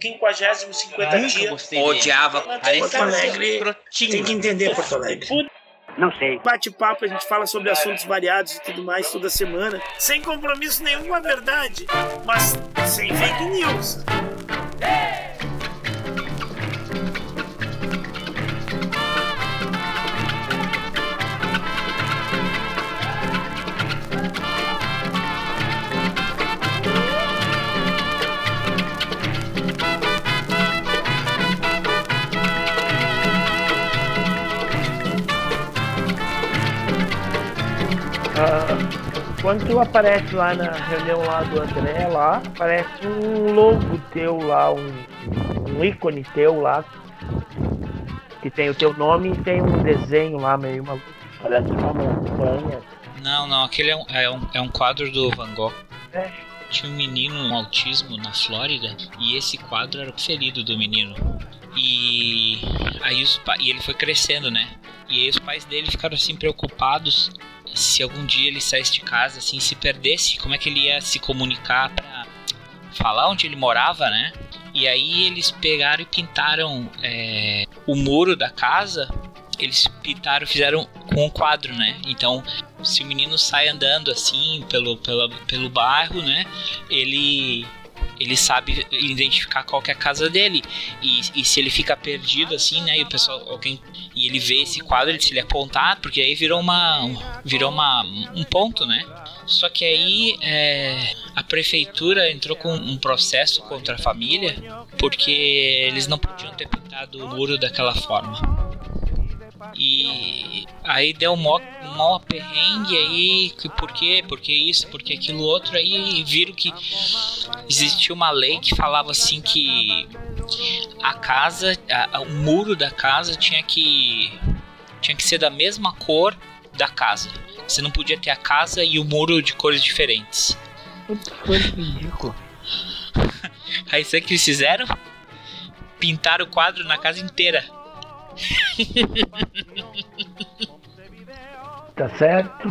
50 50 dias. Odiava. Porto Alegre. Tem que entender Porto Alegre. Não sei. Bate-papo, a gente fala sobre assuntos variados e tudo mais toda semana. Sem compromisso nenhum com a verdade, mas sem fake news. Quando tu aparece lá na reunião lá do André, lá, aparece um logo teu lá, um, um ícone teu lá, que tem o teu nome e tem um desenho lá meio maluco. Parece uma montanha. Não, não, aquele é um, é um, é um quadro do Van Gogh. É. Tinha um menino com autismo na Flórida e esse quadro era o preferido do menino. E aí os e ele foi crescendo, né? E os pais dele ficaram assim preocupados se algum dia ele saísse de casa, assim, se perdesse, como é que ele ia se comunicar pra falar onde ele morava, né? E aí eles pegaram e pintaram é, o muro da casa. Eles pintaram, fizeram com um quadro, né? Então, se o menino sai andando assim pelo, pelo, pelo bairro, né? Ele ele sabe identificar qual é a casa dele e, e se ele fica perdido assim, né? E o pessoal, alguém e ele vê esse quadro, ele se ele apontar, porque aí virou uma virou uma um ponto, né? Só que aí é, a prefeitura entrou com um processo contra a família porque eles não podiam ter pintado o muro daquela forma. E aí deu um mó, mó perrengue aí, que por quê, por que isso, por que aquilo outro, aí viram que existia uma lei que falava assim que a casa, a- o muro da casa tinha que tinha que ser da mesma cor da casa. Você não podia ter a casa e o muro de cores diferentes. Puta coisa ridícula. Aí sabe o que eles fizeram? Pintaram o quadro na casa inteira. Tá certo?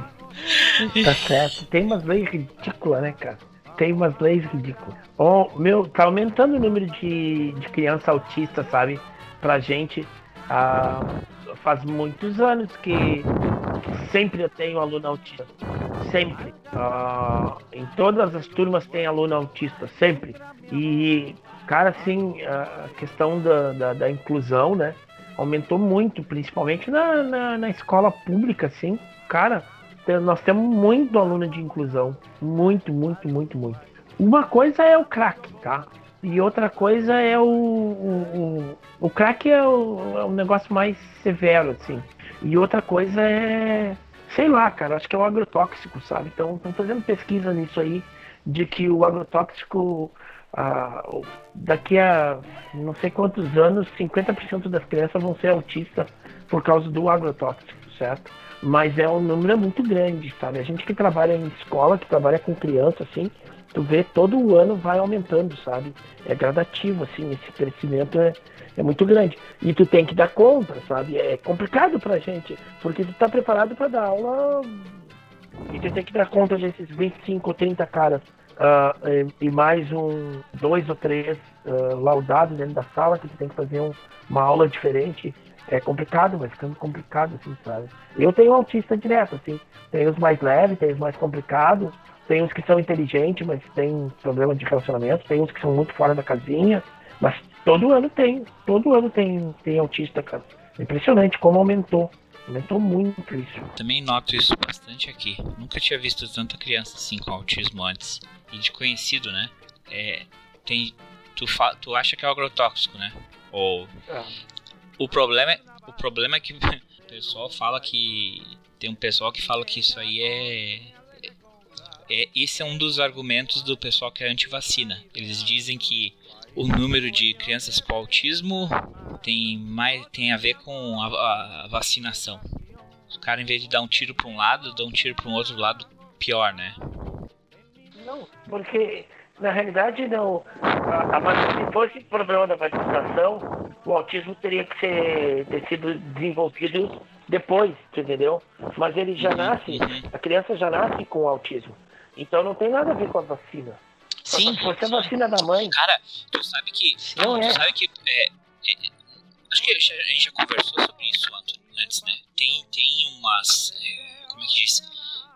Tá certo. Tem umas leis ridículas, né, cara? Tem umas leis ridículas. Ó, meu, tá aumentando o número de, de criança autista, sabe? Pra gente. Ah, faz muitos anos que sempre eu tenho aluno autista. Sempre. Ah, em todas as turmas tem aluno autista, sempre. E, cara, assim, a questão da, da, da inclusão, né? Aumentou muito, principalmente na, na, na escola pública, assim. Cara, nós temos muito aluno de inclusão. Muito, muito, muito, muito. Uma coisa é o crack, tá? E outra coisa é o. O, o, o crack é, o, é um negócio mais severo, assim. E outra coisa é. Sei lá, cara, acho que é o agrotóxico, sabe? Então, estão fazendo pesquisa nisso aí, de que o agrotóxico. Daqui a não sei quantos anos, 50% das crianças vão ser autistas por causa do agrotóxico, certo? Mas é um número muito grande, sabe? A gente que trabalha em escola, que trabalha com criança, assim, tu vê todo o ano vai aumentando, sabe? É gradativo, assim, esse crescimento é, é muito grande. E tu tem que dar conta, sabe? É complicado pra gente, porque tu tá preparado pra dar aula e tu tem que dar conta desses 25 ou 30 caras. Ah, e, e mais um, dois ou três ah, laudados dentro da sala, que tem que fazer um- uma aula diferente. É complicado, vai ficando complicado, assim, sabe? Eu tenho autista direto, assim. Tem os mais leves, tem os mais complicados, tem uns que são inteligentes, mas tem problema de relacionamento, tem uns que são muito fora da casinha, mas todo ano tem, todo ano tem, tem autista, cara. Impressionante como aumentou. Aumentou muito isso. Também noto isso bastante aqui. Nunca tinha visto tanta criança assim com autismo antes. E de conhecido, né? É, tem, tu, fa, tu acha que é o agrotóxico, né? Ou o problema é, o problema é que o pessoal fala que tem um pessoal que fala que isso aí é é, esse é um dos argumentos do pessoal que é anti-vacina. Eles dizem que o número de crianças com autismo tem mais tem a ver com a, a vacinação. Os caras, em vez de dar um tiro pra um lado, dão um tiro pra um outro lado pior, né? Não, porque na realidade não. A, a, se fosse problema da vacinação, o autismo teria que ser, ter sido desenvolvido depois, entendeu? Mas ele já nasce, Uhum. a criança já nasce com autismo. Então não tem nada a ver com a vacina. Sim. Você é vacina da mãe. Cara, tu sabe que. Não tu é. sabe que. É, é, acho que a gente, já conversou sobre isso antes, né? Tem, tem umas. é, como é que diz?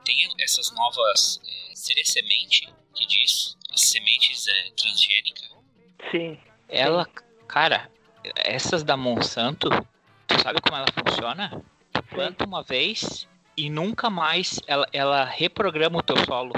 Tem essas novas. É, seria semente que diz? As sementes é, transgênicas. Sim. Ela, cara, essas da Monsanto, tu sabe como ela funciona? Tu planta uma vez e nunca mais ela, ela reprograma o teu solo.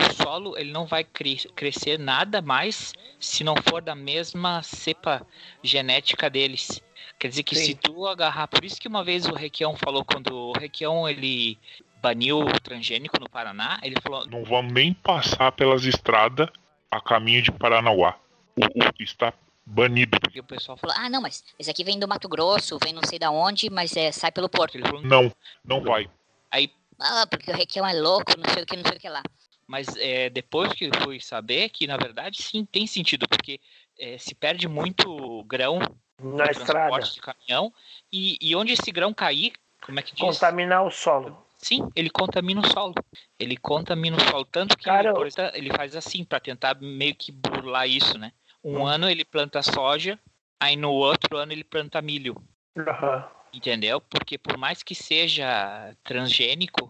O solo ele não vai cre- crescer nada mais se não for da mesma cepa genética deles. Quer dizer que Sim. se tu agarrar, por isso que uma vez o Requião falou quando o Requião ele baniu o transgênico no Paraná, ele falou Não vamos nem passar pelas estradas a caminho de Paranauá. O, o- está banido. e o pessoal falou, Falou, ah, não, mas esse aqui vem do Mato Grosso, vem não sei da onde, mas é, sai pelo porto. ele falou, Não, não vai. aí Ah, porque o Requião é louco, não sei o que, não sei o que lá. Mas é, depois que eu fui saber que, na verdade, sim, tem sentido, porque é, se perde muito grão Na no estrada. de caminhão, e, e onde esse grão cair, como é que diz? Contaminar o solo. Sim, ele contamina o solo. Ele contamina o solo. Tanto que Cara, por exemplo, ele faz assim, para tentar meio que burlar isso, né? Um Hum. ano ele planta soja, aí no outro ano ele planta milho. Aham. Entendeu? Porque por mais que seja transgênico,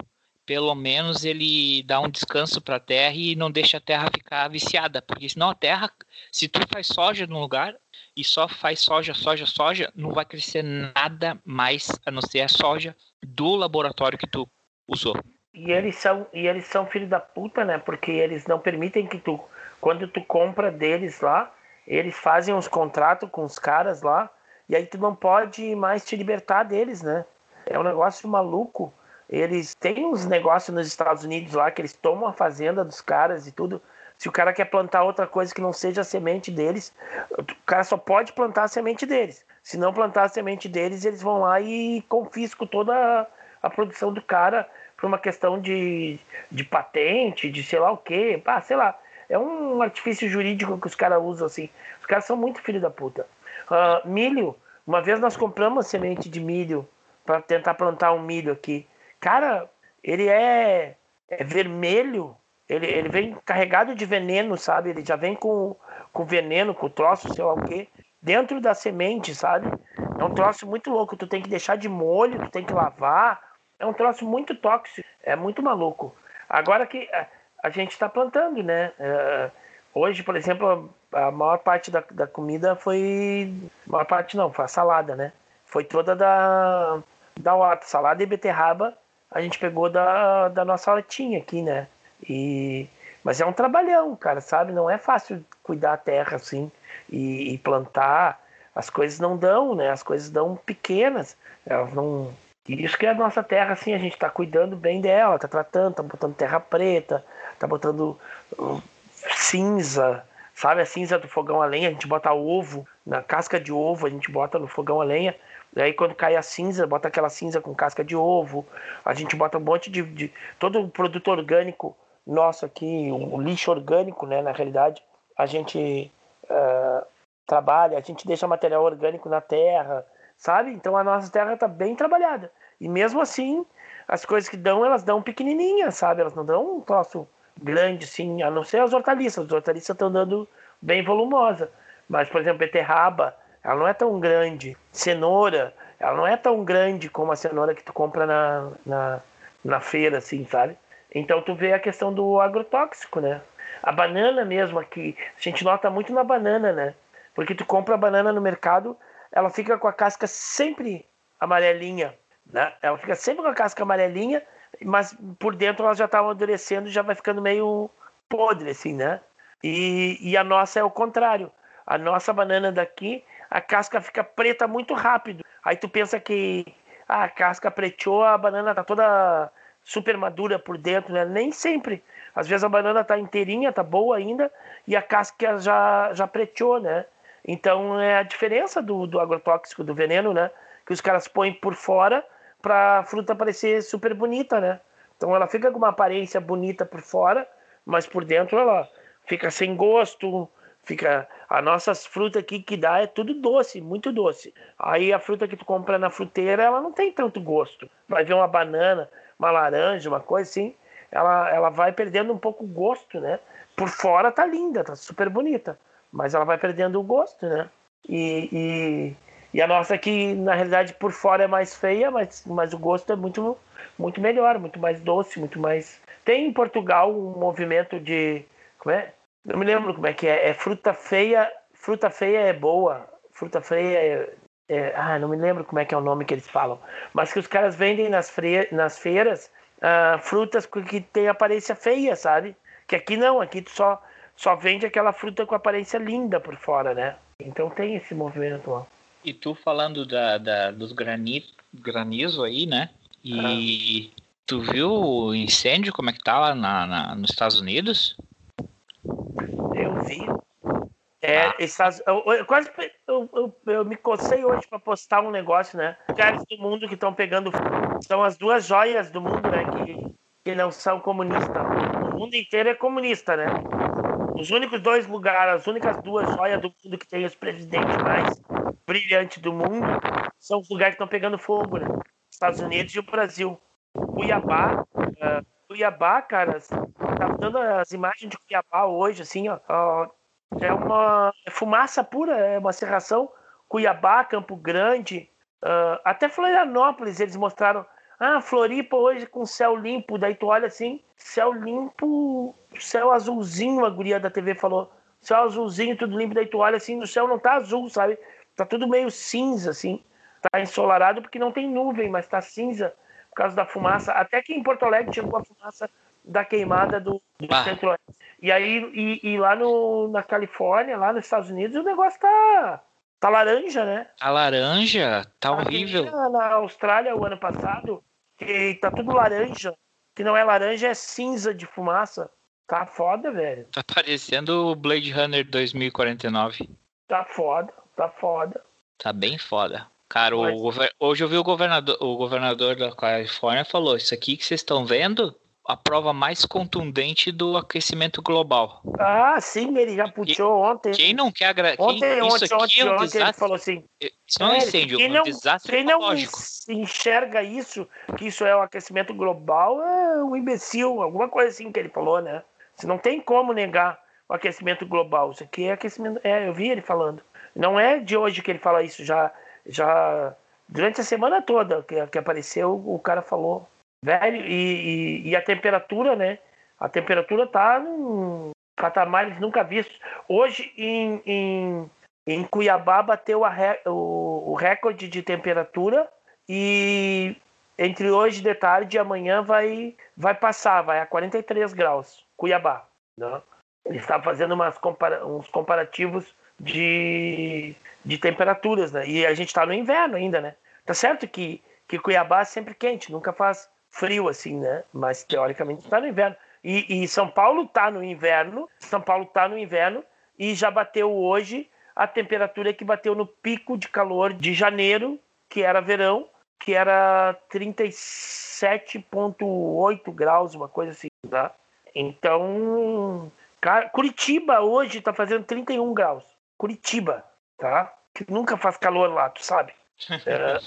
pelo menos ele dá um descanso para a terra e não deixa a terra ficar viciada. Porque senão a terra, se tu faz soja num lugar e só faz soja, soja, soja, não vai crescer nada mais a não ser a soja do laboratório que tu usou. E eles são e eles são filhos da puta, né? Porque eles não permitem que tu quando tu compra deles lá, eles fazem uns contratos com os caras lá e aí tu não pode mais te libertar deles, né? É um negócio maluco. Eles têm uns negócios nos Estados Unidos lá que eles tomam a fazenda dos caras e tudo. Se o cara quer plantar outra coisa que não seja a semente deles, o cara só pode plantar a semente deles. Se não plantar a semente deles, eles vão lá e confiscam toda a, produção do cara por uma questão de, de patente, de sei lá o quê. Ah, sei lá. É um artifício jurídico que os caras usam assim. Os caras são muito filho da puta. Ah, milho. Uma vez nós compramos semente de milho para tentar plantar um milho aqui. Cara, ele é, é vermelho. Ele, ele vem carregado de veneno, sabe? Ele já vem com, com veneno, com troço, sei lá o quê, dentro da semente, sabe? É um troço muito louco. Tu tem que deixar de molho, tu tem que lavar. É um troço muito tóxico. É muito maluco. Agora que a, a gente está plantando, né? É, hoje, por exemplo, a, a maior parte da, da comida foi. maior parte não, foi a salada, né? Foi toda da, da horta. Salada e beterraba a gente pegou da, da nossa hortinha aqui, né? E, mas é um trabalhão, cara, sabe? Não é fácil cuidar a terra assim e, e plantar. As coisas não dão, né? As coisas dão pequenas. Elas não. Isso que é a nossa terra, assim, a gente tá cuidando bem dela, tá tratando, tá botando terra preta, tá botando uh, cinza, sabe? A cinza do fogão a lenha, a gente bota ovo, na casca de ovo a gente bota no fogão a lenha. Aí quando cai a cinza, bota aquela cinza com casca de ovo. A gente bota um monte de. de todo o produto orgânico nosso aqui, o lixo orgânico, né? Na realidade, a gente uh, trabalha, a gente deixa material orgânico na terra, sabe? Então a nossa terra está bem trabalhada. E mesmo assim, as coisas que dão, elas dão pequenininhas, sabe? Elas não dão um troço grande, assim, a não ser as hortaliças. As hortaliças estão dando bem volumosa. Mas, por exemplo, beterraba, ela não é tão grande. Cenoura, ela não é tão grande como a cenoura que tu compra na, na, na feira, assim, sabe? Então tu vê a questão do agrotóxico, né? A banana mesmo aqui, a gente nota muito na banana, né? Porque tu compra a banana no mercado, ela fica com a casca sempre amarelinha, né? Ela fica sempre com a casca amarelinha, mas por dentro ela já tá amadurecendo, já vai ficando meio podre, assim, né? E, e a nossa é o contrário. A nossa banana daqui, a casca fica preta muito rápido. Aí tu pensa que ah, a casca preteou, a banana tá toda super madura por dentro, né? Nem sempre. Às vezes a banana tá inteirinha, tá boa ainda, e a casca já, já preteou, né? Então é a diferença do, do agrotóxico, do veneno, né? Que os caras põem por fora para a fruta parecer super bonita, né? Então ela fica com uma aparência bonita por fora, mas por dentro ela fica sem gosto, fica as nossas frutas aqui que dá é tudo doce, muito doce. Aí a fruta que tu compra na fruteira, ela não tem tanto gosto. Vai ver uma banana, uma laranja, uma coisa assim, ela, ela vai perdendo um pouco o gosto, né? Por fora tá linda, tá super bonita, mas ela vai perdendo o gosto, né? E, e, e a nossa aqui, na realidade, por fora é mais feia, mas, mas o gosto é muito, muito melhor, muito mais doce, muito mais. Tem em Portugal um movimento de. Como é? Não me lembro como é que é. É fruta feia. Fruta feia é boa. Fruta feia é, é, ah, não me lembro como é que é o nome que eles falam, mas que os caras vendem nas, freia, nas feiras uh, frutas que tem aparência feia, sabe? Que aqui não, aqui tu só, só vende aquela fruta com aparência linda por fora, né? Então tem esse movimento lá. E tu falando da, da dos grani, granizo aí, né? E ah. tu viu o incêndio, como é que tá lá na, na nos Estados Unidos? Vi, é, ah. Estados, eu, eu, quase eu, eu, eu, me cocei hoje para postar um negócio, né? Lugares do mundo que estão pegando são as duas joias do mundo, né? Que, que não são comunistas. O mundo inteiro é comunista, né? Os únicos dois lugares, as únicas duas joias do mundo que tem os presidentes mais brilhantes do mundo são os lugares que estão pegando fogo, né? Estados Unidos e o Brasil. Cuiabá, uh, Cuiabá, cara, dando as imagens de Cuiabá hoje, assim, ó, ó é uma é fumaça pura, é uma serração. Cuiabá, Campo Grande, uh, até Florianópolis eles mostraram. Ah, Floripa hoje com céu limpo. Daí tu olha assim, céu limpo, céu azulzinho, a guria da TV falou. Céu azulzinho, tudo limpo. Daí tu olha assim, o céu não tá azul, sabe? Tá tudo meio cinza, assim. Tá ensolarado porque não tem nuvem, mas tá cinza por causa da fumaça. Até que em Porto Alegre chegou a fumaça da queimada do, do centro-oeste. E aí, e, e, lá no, na Califórnia, lá nos Estados Unidos, o negócio tá, tá laranja, né? A laranja tá horrível. Na Austrália, o ano passado, que tá tudo laranja. Que não é laranja, é cinza de fumaça. Tá foda, velho. Tá parecendo o Blade Runner 2049. Tá foda, tá foda. Tá bem foda. Cara, Mas... hoje eu vi o governador, o governador da Califórnia falou: Isso aqui que vocês estão vendo a prova mais contundente do aquecimento global. Ah, sim, ele já puxou ontem. Quem não quer agra... Ontem, quem... ontem, isso ontem, é um desastre. ele falou assim. Isso não é um incêndio, é um não, desastre quem não enxerga isso, que isso é o aquecimento global, é um imbecil, alguma coisa assim que ele falou, né? Você não tem como negar o aquecimento global. Isso aqui é aquecimento. É, eu vi ele falando. Não é de hoje que ele fala isso, já, já durante a semana toda que, que apareceu, o cara falou. Velho, e, e, e, a temperatura, né? A temperatura tá num patamares nunca vistos. Hoje, em, em, em Cuiabá, bateu a, o, o recorde de temperatura e entre hoje de tarde e amanhã vai, vai passar, vai a 43 graus, Cuiabá. Né? Ele está fazendo umas compara uns comparativos de, de temperaturas, né? E a gente está no inverno ainda, né? Tá certo que, que Cuiabá é sempre quente, nunca faz frio assim, né? Mas teoricamente está no inverno. E, e São Paulo está no inverno, São Paulo está no inverno e já bateu hoje a temperatura que bateu no pico de calor de janeiro, que era verão, que era 37,8 graus, uma coisa assim, tá? Então, Curitiba hoje está fazendo 31 graus. Curitiba, tá? Que nunca faz calor lá, tu sabe? É,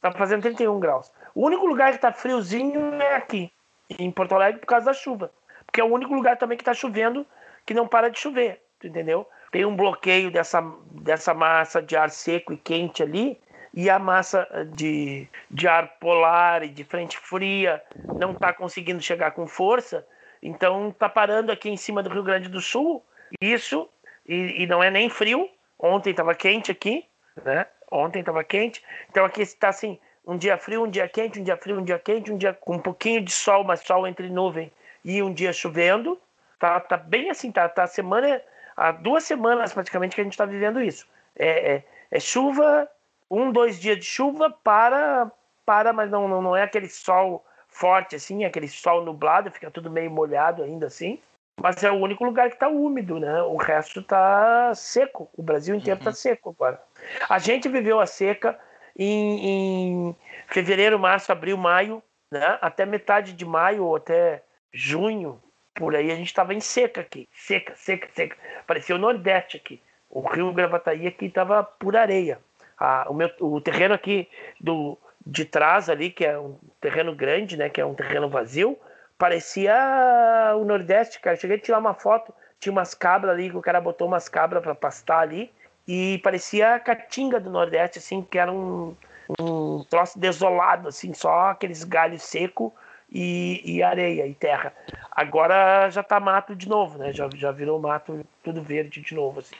tá fazendo 31 graus. O único lugar que tá friozinho é aqui, em Porto Alegre, por causa da chuva. Porque é o único lugar também que tá chovendo que não para de chover, entendeu? Tem um bloqueio dessa, dessa massa de ar seco e quente ali, e a massa de, de ar polar e de frente fria não está conseguindo chegar com força, então está parando aqui em cima do Rio Grande do Sul. Isso, e, e não é nem frio, ontem estava quente aqui, né? Ontem estava quente, então aqui está assim, um dia frio, um dia quente, um dia frio, um dia quente, um dia com um pouquinho de sol, mas sol entre nuvem e um dia chovendo. Tá, tá bem assim, tá, tá semana, há duas semanas praticamente que a gente está vivendo isso. É, é, é, chuva, um, dois dias de chuva para, para, mas não, não, não é aquele sol forte assim, é aquele sol nublado, fica tudo meio molhado ainda assim. Mas é o único lugar que está úmido, né? O resto está seco. O Brasil inteiro está uhum. seco agora. A gente viveu a seca em, em fevereiro, março, abril, maio, né? até metade de maio ou até junho, por aí a gente estava em seca aqui, seca, seca, seca. Parecia o Nordeste aqui. O rio Gravataí aqui estava por areia. Ah, o, meu, o terreno aqui do, de trás ali, que é um terreno grande, né, que é um terreno vazio, parecia o Nordeste, cara. Cheguei a tirar uma foto, tinha umas cabras ali, que o cara botou umas cabras para pastar ali, e parecia a caatinga do Nordeste, assim, que era um, um troço desolado, assim, só aqueles galhos secos e, e, areia e terra. Agora já tá mato de novo, né? Já, já virou mato tudo verde de novo, assim.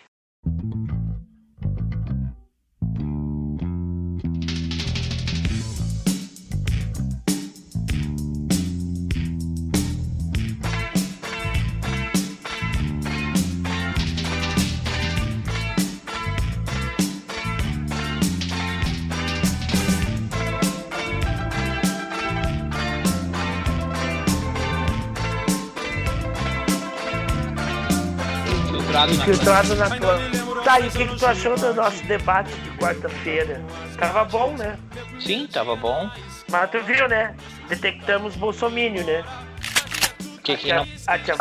Infiltrado na clã. Tá, e o que, que tu achou do nosso debate de quarta-feira? Tava bom, né? Sim, tava bom. Mas tu viu, né? Detectamos Bolsomínio, né? Que a que tia, não... a tia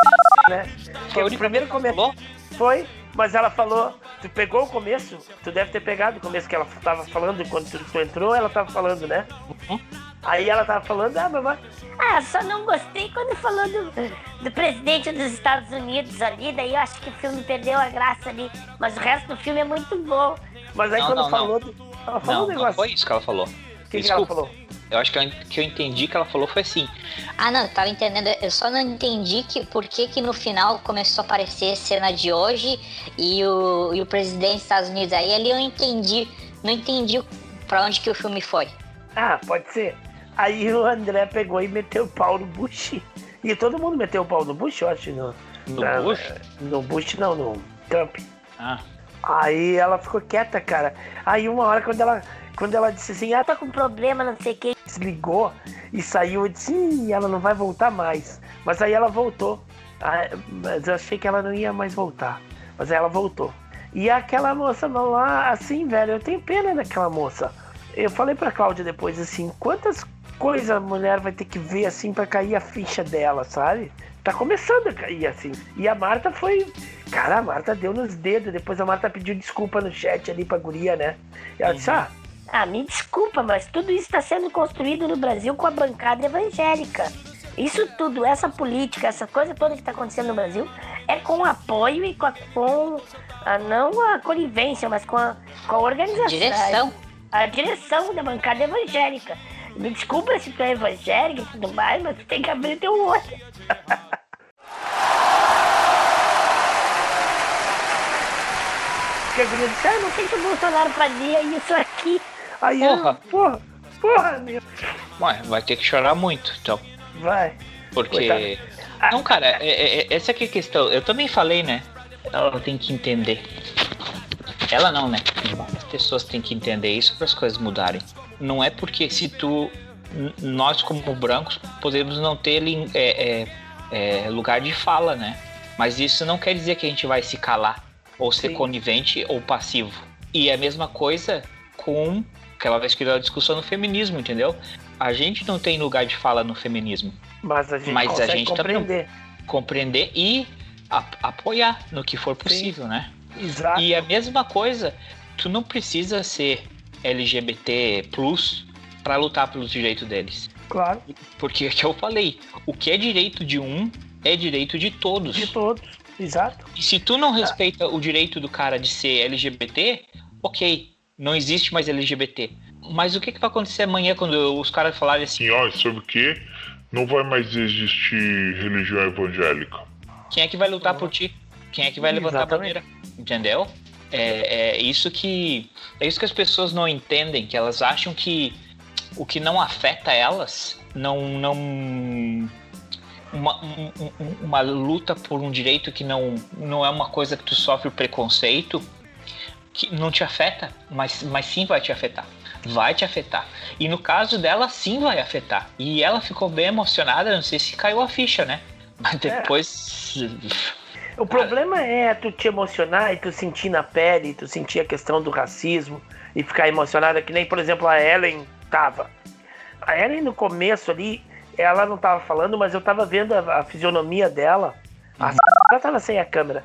né? Foi o primeiro começo. Foi, mas ela falou. Tu pegou o começo? Tu deve ter pegado o começo que ela tava falando quando tu, tu entrou, ela tava falando, né? Uhum. Aí ela tava falando, ah, mamãe. Ah, só não gostei quando falou do, do presidente dos Estados Unidos ali, daí eu acho que o filme perdeu a graça ali. Mas o resto do filme é muito bom. Mas aí Não, quando não, falou. do- Ela falou Não, um não negócio. foi isso que ela falou. O que, que ela falou? Eu acho que eu, que eu entendi que ela falou foi assim. Ah, não, eu tava entendendo. Eu só não entendi que por que, que no final começou a aparecer cena de hoje e o, e o presidente dos Estados Unidos. Aí ali eu entendi. Não entendi pra onde que o filme foi. Ah, pode ser. Aí o André pegou e meteu o pau no Bush. E todo mundo meteu o pau no Bush, eu acho. No, No na- Bush? No Bush não, no Trump. Ah, Aí ela ficou quieta, cara. Aí uma hora quando ela, quando ela disse assim, ah, Tá com problema, não sei o que. desligou e saiu, eu disse, Ih, ela não vai voltar mais. Mas aí ela voltou. Ah, Mas eu achei que ela não ia mais voltar. Mas aí ela voltou. E aquela moça lá, assim, velho, eu tenho pena daquela moça. Eu falei pra Cláudia depois assim, quantas coisas a mulher vai ter que ver assim pra cair a ficha dela, sabe? Tá começando a cair assim. E a Marta foi. Cara, a Marta deu nos dedos. Depois a Marta pediu desculpa no chat ali pra guria, né? E ela disse, ah, Ah, me desculpa, mas tudo isso está sendo construído no Brasil com a bancada evangélica. Isso tudo, essa política, essa coisa toda que está acontecendo no Brasil, é com apoio e com a, com a- não a conivência, mas com a, com a organização. Direção. A direção da bancada evangélica. Me desculpa se tu é evangélico e tudo mais, mas tu tem que abrir teu olho. porque a guria disse, Eu não sei se o Bolsonaro fazia isso aqui. Aí, Porra. eu, porra, porra, meu. ué, vai ter que chorar muito, então. Vai. Porque. Coitado. Não, cara, é- é- é- essa que é a questão. Eu também falei, né? Ela tem que entender. Ela não, né? As pessoas têm que entender isso para as coisas mudarem. Não é porque se tu. Nós, como brancos, podemos não ter é, é, é, lugar de fala, né? Mas isso não quer dizer que a gente vai se calar, ou ser Sim. conivente ou passivo. E é a mesma coisa com aquela vez que deu a discussão no feminismo, entendeu? A gente não tem lugar de fala no feminismo Mas a gente Mas a gente compreender. compreender e apoiar no que for possível, né? Exato. E a mesma coisa, tu não precisa ser LGBT plus para lutar pelos direitos deles. Claro, Porque é que eu falei, o que é direito de um é direito de todos. de todos. Exato. E se tu não respeita o direito do cara de ser LGBT, ok, não existe mais LGBT. Mas o que, que vai acontecer amanhã quando os caras falarem assim, ó, sobre o que? Não vai mais existir religião evangélica. Quem é que vai lutar por ti? Quem é que vai levantar Exatamente. a bandeira? Entendeu? É, é isso que é isso que as pessoas não entendem, que elas acham que o que não afeta elas não não uma, um- um- uma luta por um direito que não não é uma coisa que tu sofre preconceito que não te afeta, mas, mas sim vai te afetar. Vai te afetar. E no caso dela, sim vai afetar. E ela ficou bem emocionada, não sei se caiu a ficha, né? Mas depois. O problema é tu te emocionar e tu sentir na pele, tu sentir a questão do racismo e ficar emocionada, que nem, por exemplo, a Ellen tava. A Ellen no começo ali, ela não tava falando, mas eu tava vendo a, a fisionomia dela. A ela tava sem a câmera.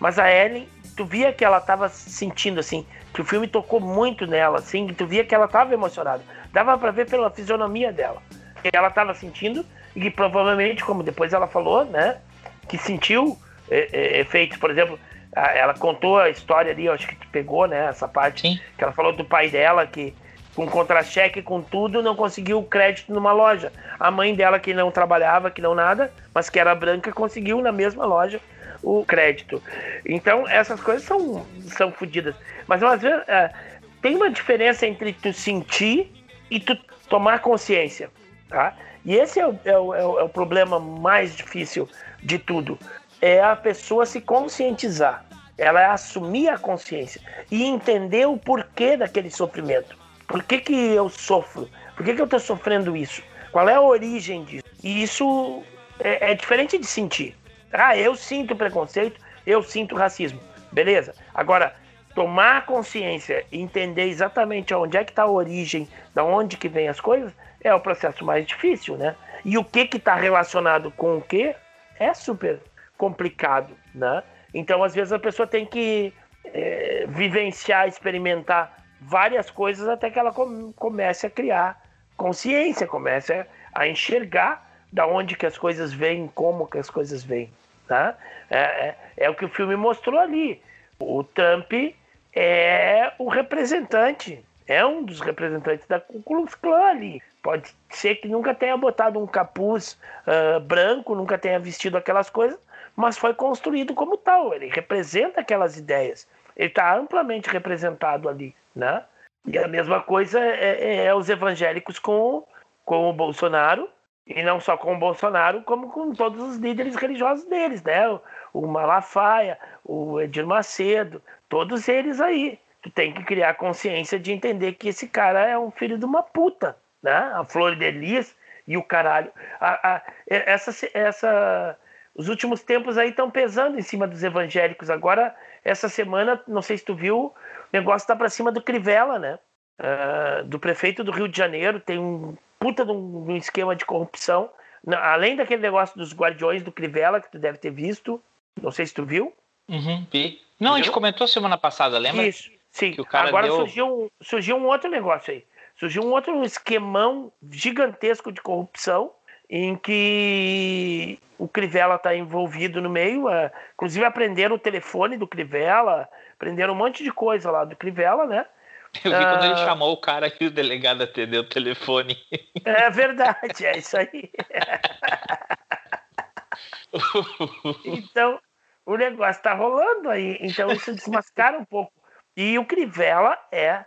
Mas a Ellen, tu via que ela tava sentindo assim, que o filme tocou muito nela, assim, tu via que ela tava emocionada. Dava pra ver pela fisionomia dela. Que ela tava sentindo e que provavelmente, como depois ela falou, né, que sentiu efeitos, por exemplo, ela contou a história ali, acho que tu pegou, né, essa parte Sim. que ela falou do pai dela que com contra-cheque, com tudo, não conseguiu crédito numa loja. A mãe dela, que não trabalhava, que não nada, mas que era branca, conseguiu na mesma loja o crédito. Então, essas coisas são, são fodidas. Mas, às vezes, é, tem uma diferença entre tu sentir e tu tomar consciência, tá? E esse é é o, é o- é o problema mais difícil de tudo. É a pessoa se conscientizar. Ela é assumir a consciência e entender o porquê daquele sofrimento. Por que, que eu sofro? Por que, que eu estou sofrendo isso? Qual é a origem disso? E isso é, é diferente de sentir. Ah, eu sinto preconceito, eu sinto racismo. Beleza. Agora, tomar consciência e entender exatamente onde é que está a origem, da onde que vem as coisas, é o processo mais difícil, né? E o que que está relacionado com o que é super complicado, né? Então, às vezes, a pessoa tem que é, vivenciar, experimentar várias coisas até que ela com- comece a criar consciência, comece a, a enxergar da onde que as coisas vêm, como que as coisas vêm, tá? É, é, é o que o filme mostrou ali. O Trump é o representante, é um dos representantes da Ku Klux Klan ali. Pode ser que nunca tenha botado um capuz ah, branco, nunca tenha vestido aquelas coisas, mas foi construído como tal. Ele representa aquelas ideias. Ele está amplamente representado ali, né? E a mesma coisa é, é- é os evangélicos com, com o Bolsonaro, e não só com o Bolsonaro, como com todos os líderes religiosos deles, né? O, o Malafaia, o Edir Macedo, todos eles aí. Tu tem que criar consciência de entender que esse cara é um filho de uma puta, né? A Flor de Lis e o caralho. A, a- essa, essa, os últimos tempos aí estão pesando em cima dos evangélicos. Agora, essa semana, não sei se tu viu, o negócio tá pra cima do Crivella, né? Ah, do prefeito do Rio de Janeiro, tem um puta de um, de um esquema de corrupção. Na- além daquele negócio dos guardiões do Crivella, que tu deve ter visto, não sei se tu viu. Uhum, vi. Não, a gente Viu? comentou semana passada, lembra? Isso, sim. Agora deu- surgiu, surgiu um outro negócio aí. Surgiu um outro esquemão gigantesco de corrupção em que o Crivella está envolvido no meio. é, inclusive aprenderam o telefone do Crivella, aprenderam um monte de coisa lá do Crivella, né? Eu vi quando ele Ah. chamou o cara e o delegado atendeu o telefone. É verdade, é isso aí. Então, o negócio tá rolando aí. Então, isso desmascara um pouco. E o Crivella é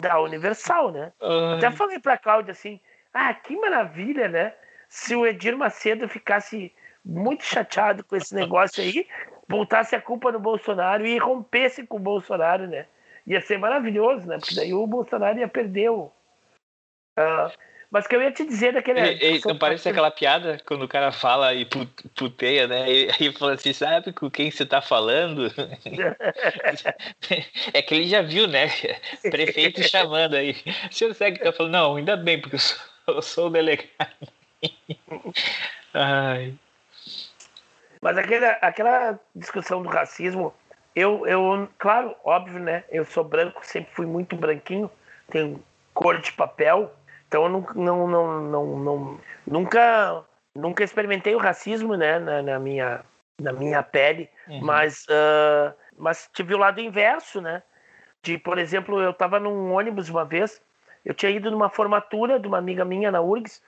da Universal, né? Até falei pra Cláudia assim: ah, que maravilha, né? Se o Edir Macedo ficasse muito chateado com esse negócio aí, voltasse a culpa no Bolsonaro e rompesse com o Bolsonaro, né? Ia ser maravilhoso, né? Porque daí o Bolsonaro ia perder o. Ah, mas que eu ia te dizer daquele. Não parece aquela piada quando o cara fala e put- puteia, né? E aí fala assim, sabe com quem você tá falando? é que ele já viu, né? Prefeito chamando aí. O senhor segue tá falando, não, ainda bem, porque eu sou, eu sou o delegado. Ai. Mas aquela, aquela discussão do racismo, eu, eu, claro, óbvio, né? Eu sou branco, sempre fui muito branquinho, tenho cor de papel, então eu não, não, não, não, não- nunca, nunca experimentei o racismo, né? Na, na minha, na minha pele, Uhum. mas, ah, mas tive o lado inverso, né? De, por exemplo, eu estava num ônibus uma vez, eu tinha ido numa formatura de uma amiga minha na URGS,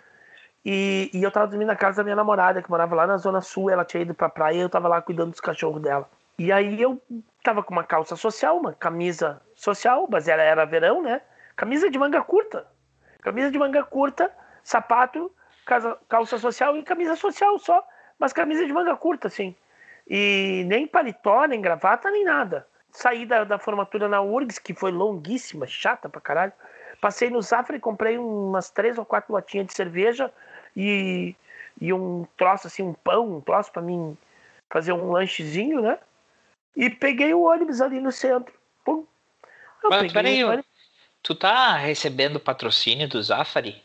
e, e eu tava dormindo na casa da minha namorada, que morava lá na Zona Sul. Ela tinha ido pra praia e eu tava lá cuidando dos cachorros dela. E aí eu tava com uma calça social, uma camisa social, mas ela era verão, né? Camisa de manga curta. Camisa de manga curta, sapato, casa- calça social e camisa social só. Mas camisa de manga curta, assim. E nem paletó, nem gravata, nem nada. Saí da, da formatura na URGS, que foi longuíssima, chata pra caralho. Passei no Zafra e comprei umas três ou quatro latinhas de cerveja e, e um troço assim, um pão, um troço pra mim fazer um lanchezinho, né? E peguei o ônibus ali no centro. Pum. Eu Mas peraí, tu tá recebendo patrocínio do Zafari?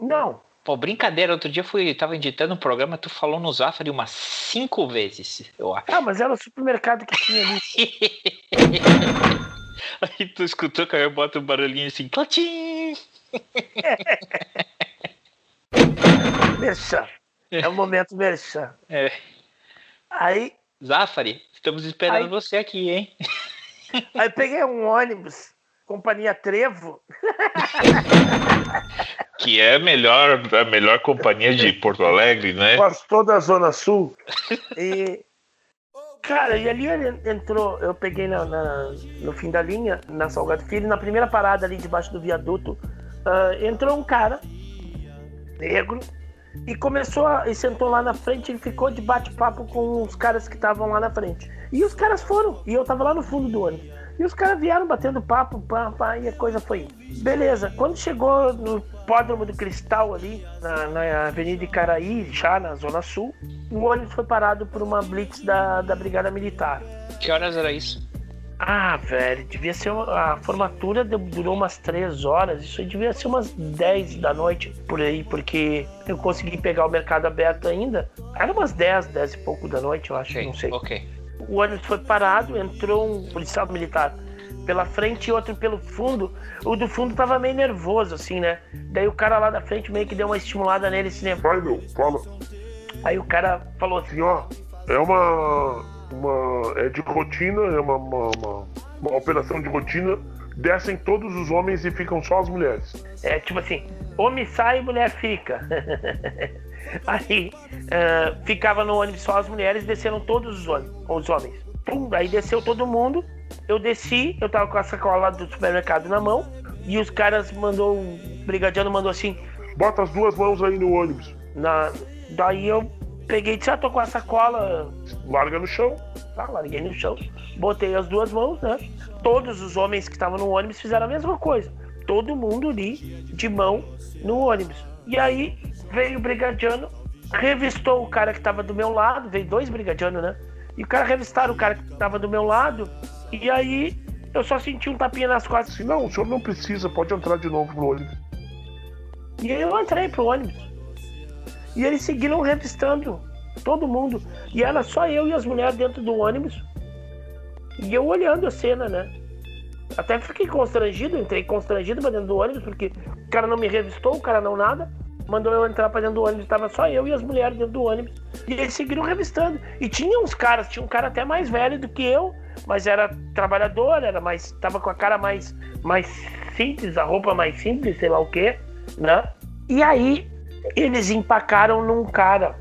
Não, Pô, brincadeira, outro dia fui, tava editando um programa, tu falou no Zafari umas cinco vezes, eu acho. ah, mas era o supermercado que tinha ali. Aí tu escutou que eu boto um barulhinho assim, clatim! Merchan. É o momento merchan. É. Aí, Zafari, estamos esperando Ai. você aqui, hein? aí peguei um ônibus, companhia Trevo, Que é a melhor, a melhor companhia de Porto Alegre, né? pastor da Zona Sul. E. Cara, e ali ele entrou, eu peguei na, na- no fim da linha, na Salgado Filho, na primeira parada ali debaixo do viaduto, ah, entrou um cara, negro, e começou a, e sentou lá na frente e ficou de bate-papo com os caras que estavam lá na frente. E os caras foram, e eu tava lá no fundo do ônibus. E os caras vieram batendo papo, pá, pá, e a coisa foi. Beleza, quando chegou no Pódromo do Cristal ali, na, na Avenida Icaraí, já na Zona Sul, o ônibus foi parado por uma blitz da, da Brigada Militar. Que horas era isso? Ah, velho, devia ser. uma- A formatura durou umas três horas. Isso aí devia ser umas 10 da noite por aí, porque eu consegui pegar o mercado aberto ainda. Era umas 10, 10 e pouco da noite, eu acho, não sei. ok. O ônibus foi parado, entrou um policial militar pela frente e outro pelo fundo. O do fundo tava meio nervoso, assim, né? Daí o cara lá da frente meio que deu uma estimulada nele, assim, né? Vai, meu, fala. Aí o cara falou Assim, ó, é uma. Uma é de rotina, é uma, uma, uma, uma operação de rotina. Descem todos os homens e ficam só as mulheres. É tipo assim, homem sai, mulher fica. aí ah, ficava no ônibus só as mulheres, desceram todos os homens. Os homens. Pum, aí desceu todo mundo. Eu desci, eu tava com a sacola do supermercado na mão. E os caras mandou, o brigadiano mandou assim, Bota as duas mãos aí no ônibus. na, daí eu peguei ah, tô com a sacola, Larga no chão. tá, larguei no chão, botei as duas mãos, né? Todos os homens que estavam no ônibus fizeram a mesma coisa. Todo mundo ali de mão no ônibus. E aí veio o brigadiano, revistou o cara que estava do meu lado, veio dois brigadianos, né? E o cara revistaram o cara que estava do meu lado, e aí eu só senti um tapinha nas costas. Assim, não, o senhor não precisa, pode entrar de novo no ônibus. E aí eu entrei pro ônibus. E eles seguiram revistando todo mundo. E era só eu e as mulheres dentro do ônibus. E eu olhando a cena, né? Até fiquei constrangido, entrei constrangido pra dentro do ônibus, porque o cara não me revistou, o cara não nada. Mandou eu entrar pra dentro do ônibus, tava só eu e as mulheres dentro do ônibus. E eles seguiram revistando. E tinha uns caras, tinha um cara até mais velho do que eu, mas era trabalhador, era mais. tava com a cara mais, mais simples, a roupa mais simples, sei lá o quê, né? E aí eles empacaram num cara,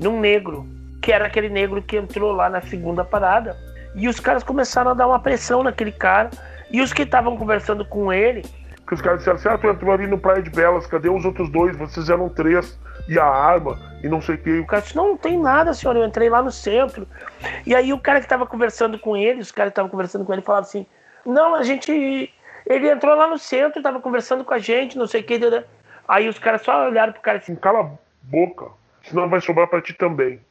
num negro, que era aquele negro que entrou lá na segunda parada. E os caras começaram a dar uma pressão naquele cara. E os que estavam conversando com ele, Que os caras disseram assim, ah, tu entrou ali no Praia de Belas, cadê os outros dois? Vocês eram três. E a arma, e não sei o que. o cara disse, não, não tem nada, senhor, eu entrei lá no centro. E aí o cara que estava conversando com ele, os caras que estavam conversando com ele falavam assim, não, a gente. Ele entrou lá no centro, estava conversando com a gente, não sei o que. Aí os caras só olharam pro cara assim. Cala a boca, senão vai sobrar pra ti também.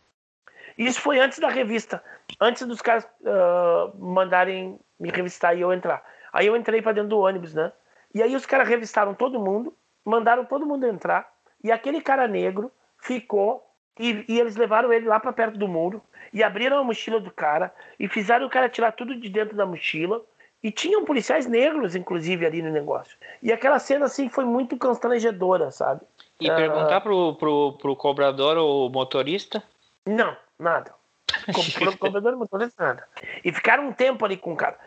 Isso foi antes da revista, antes dos caras ah, mandarem me revistar e eu entrar. Aí eu entrei pra dentro do ônibus, né? E aí os caras revistaram todo mundo, mandaram todo mundo entrar, e aquele cara negro ficou, e, e eles levaram ele lá pra perto do muro, e abriram a mochila do cara, e fizeram o cara tirar tudo de dentro da mochila, e tinham policiais negros, inclusive, ali no negócio. E aquela cena, assim, foi muito constrangedora, sabe? E Ah. perguntar pro, pro, pro cobrador ou motorista? Não, nada. Pro cobrador não acontece nada. E ficaram um tempo ali com o cara.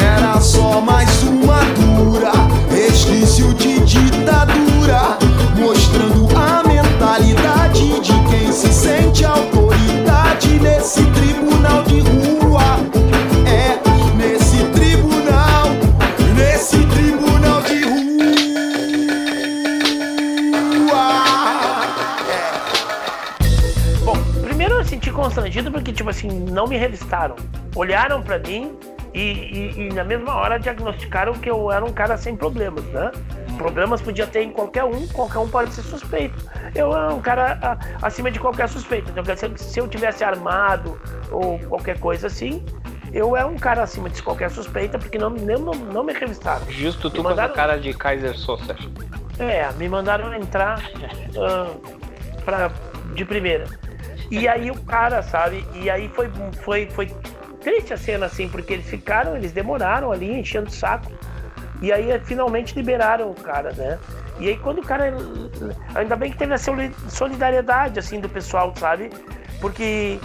Era só mais uma dura resquício de ditadura, mostrando a mentalidade de quem se sente autoridade nesse tribunal de rua. Constrangido porque, tipo assim, não me revistaram. Olharam pra mim e, e- e na mesma hora diagnosticaram que eu era um cara sem problemas, né? Problemas podia ter em qualquer um, qualquer um pode ser suspeito. Eu era um cara a- acima de qualquer suspeito. Então, quer dizer que se eu tivesse armado ou qualquer coisa assim, eu era um cara acima de qualquer suspeita, porque não, nem- não, não me revistaram. Justo tu Me com mandaram- cara de Kaiser Sosa. É, me mandaram entrar ah, pra, de primeira. E aí o cara, sabe? E aí foi, foi, foi triste a cena, assim, porque eles ficaram, eles demoraram ali, enchendo o saco. E aí finalmente liberaram o cara, né? E aí quando o cara. Ainda bem que teve a solidariedade assim do pessoal, sabe? Porque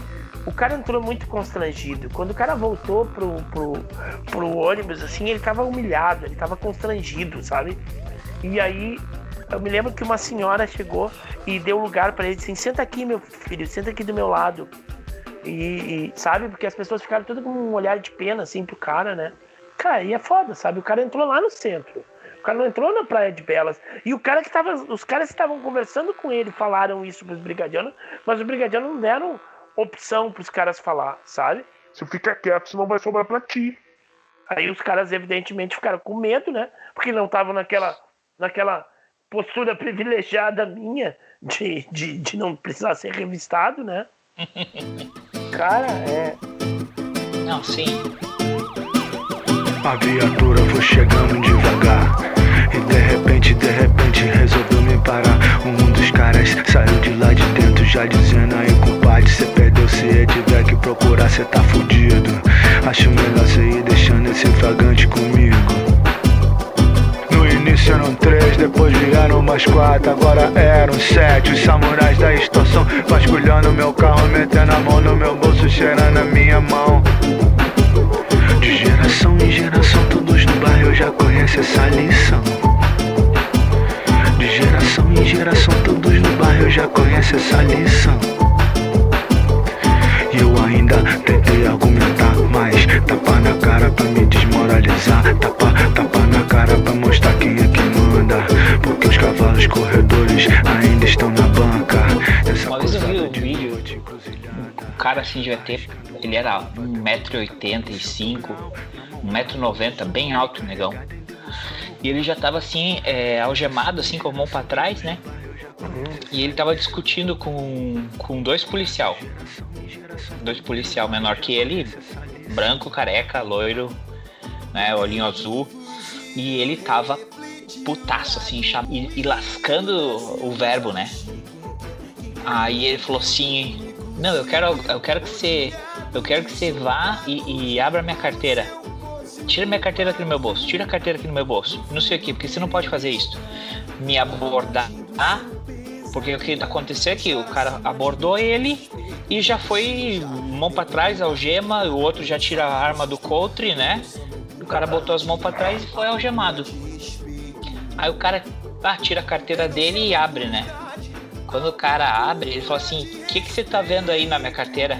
o cara entrou muito constrangido. Quando o cara voltou pro, pro, pro ônibus, assim, ele tava humilhado, ele tava constrangido, sabe? E aí eu me lembro que uma senhora chegou e deu lugar para ele assim: senta aqui, meu filho, senta aqui do meu lado. E, e, sabe, porque as pessoas ficaram tudo com um olhar de pena assim pro cara, né? Cara, e é foda, sabe? O cara entrou lá no centro. O cara não entrou na Praia de Belas. E o cara que tava. Os caras que estavam conversando com ele falaram isso pros brigadianos, mas os brigadianos não deram opção pros caras falar, sabe? Se fica quieto, senão vai sobrar pra ti. Aí os caras, evidentemente, ficaram com medo, né? Porque não estavam naquela, naquela postura privilegiada minha de, de, de não precisar ser revistado, né? Cara, é. Não, sim. A viatura foi chegando devagar. E de repente, de repente, resolveu me parar. Um dos caras saiu de lá de dentro, já dizendo aí, compadre, cê perdeu. Se tiver que procurar, cê tá fudido. Acho melhor cê ir deixando esse fragante comigo início eram três, depois vieram mais quatro, agora eram sete. Os samurais da extorsão vasculhando meu carro, metendo a mão no meu bolso, cheirando a minha mão. De geração em geração, todos no bairro já conhecem essa lição. De geração em geração, todos no bairro já conhecem essa lição. E eu ainda tentei argumentar, mas tapa na cara pra me desmoralizar. Tapa, tapa na cara pra mostrar quem é que manda. Porque os cavalos corredores ainda estão na banca. Essa Uma vez eu vi um vídeo, o cara assim devia ter, ele era 1,85m, 1,90m, bem alto, negão. E ele já tava assim, é, algemado, assim, com a mão pra trás, né? E ele tava discutindo com, com dois policial. Dois policial menor que ele, branco, careca, loiro, né, olhinho azul. E ele tava putaço, assim, e, e lascando o verbo, né? Aí ele falou assim, não, eu quero, eu quero que você, eu quero que você vá e, e abra minha carteira. Tira minha carteira aqui no meu bolso, tira a carteira aqui no meu bolso. Não sei o que, porque você não pode fazer isso. Me abordar porque o que aconteceu é que o cara abordou ele e já foi mão para trás, algema, o outro já tira a arma do coutre, né? O cara botou as mãos para trás e foi algemado. Aí o cara ah, tira a carteira dele e abre, né? Quando o cara abre, ele fala assim: O que, que você tá vendo aí na minha carteira?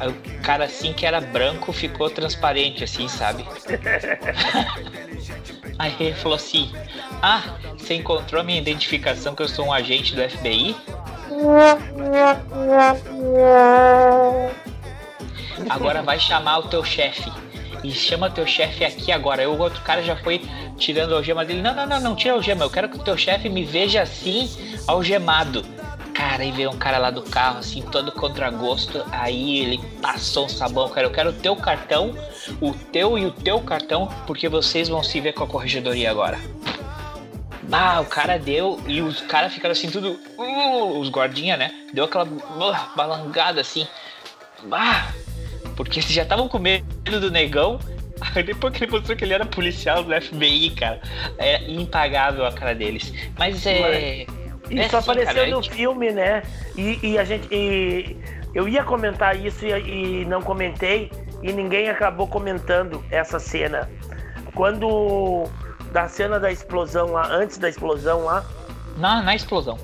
Aí o cara, assim, que era branco, ficou transparente, assim, sabe? Aí ele falou assim: Ah, você encontrou minha identificação que eu sou um agente do FBI? Agora vai chamar o teu chefe. E chama teu chefe aqui agora. Aí o outro cara já foi tirando a algema dele. Não, não, não, não tira a algema. Eu quero que o teu chefe me veja assim, algemado. Cara, aí veio um cara lá do carro, assim, todo contragosto. Aí ele passou um sabão, cara. Eu quero o teu cartão, o teu e o teu cartão, porque vocês vão se ver com a corregedoria agora. Ah, o cara deu e os caras ficaram assim, tudo. Uh, os guardinha, né? Deu aquela uh, balangada assim. Ah, porque eles já estavam com medo do negão. Aí depois que ele mostrou que ele era policial do FBI, cara, é impagável a cara deles. Mas é. Isso apareceu no filme, né? E, e a gente. E eu ia comentar isso e, e, não comentei, e ninguém acabou comentando essa cena. Quando. Da cena da explosão lá, antes da explosão lá. Na, na explosão.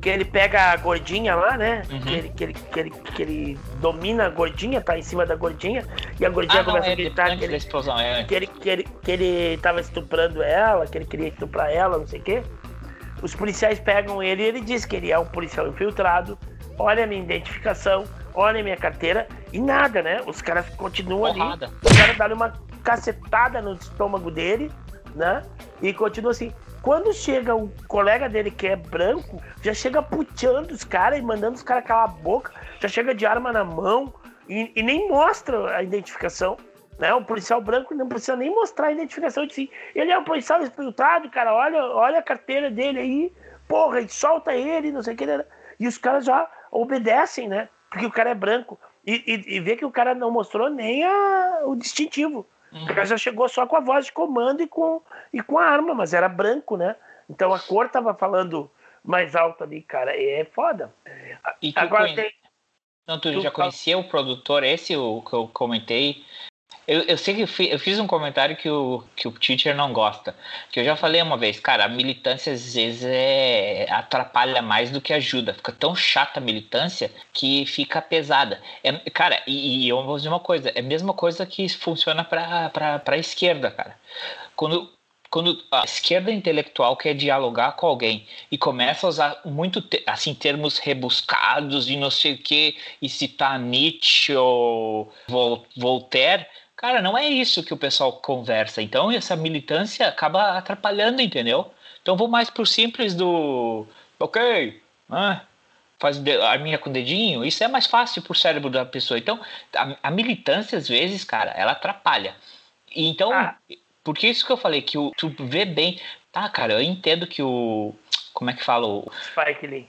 Que ele pega a gordinha lá, né? Uhum. Que, ele, que, ele, que, ele, que ele domina a gordinha, tá em cima da gordinha, e a gordinha ah, começa não, é, a gritar que ele, explosão, é. que, ele, que, ele, que ele tava estuprando ela, que ele queria estuprar ela, não sei o quê. Os policiais pegam ele e ele diz que ele é um policial infiltrado. Olha a minha identificação, olha a minha carteira e nada, né? Os caras continuam Porrada. ali. Os caras dão uma cacetada no estômago dele, né? E continua assim. Quando chega o colega dele que é branco, já chega puteando os caras e mandando os caras calar a boca, já chega de arma na mão e, e nem mostra a identificação. Né? O policial branco não precisa nem mostrar a identificação de si. Ele é um policial infiltrado, cara. Olha, olha a carteira dele aí. Porra, e solta ele, não sei o que. Né? E os caras já obedecem, né? Porque o cara é branco. E, e, e vê que o cara não mostrou nem a, o distintivo. Uhum. O cara já chegou só com a voz de comando e com, e com a arma, mas era branco, né? Então a cor tava falando mais alto ali, cara. É foda. E Agora conhe- tem. Não, tu tu já conhecia o produtor, esse o que eu comentei? Eu, eu sei que eu fi- eu fiz um comentário que o, que o teacher não gosta. Que eu já falei uma vez, cara, a militância às vezes é, atrapalha mais do que ajuda. Fica tão chata a militância que fica pesada. É, cara, e, e eu vou dizer uma coisa: é a mesma coisa que funciona pra, pra esquerda, cara. Quando, quando a esquerda intelectual quer dialogar com alguém e começa a usar muito te- assim termos rebuscados e não sei o que e citar Nietzsche ou Vol- Voltaire cara não é isso que o pessoal conversa. Então essa militância acaba atrapalhando entendeu? Então vou mais pro simples do ok ah, faz a minha com o dedinho. Isso é mais fácil pro cérebro da pessoa. Então a, a militância às vezes cara ela atrapalha. E então Ah. porque isso que eu falei que o, tu vê bem tá cara eu entendo que o como é que fala o, Spike Lee.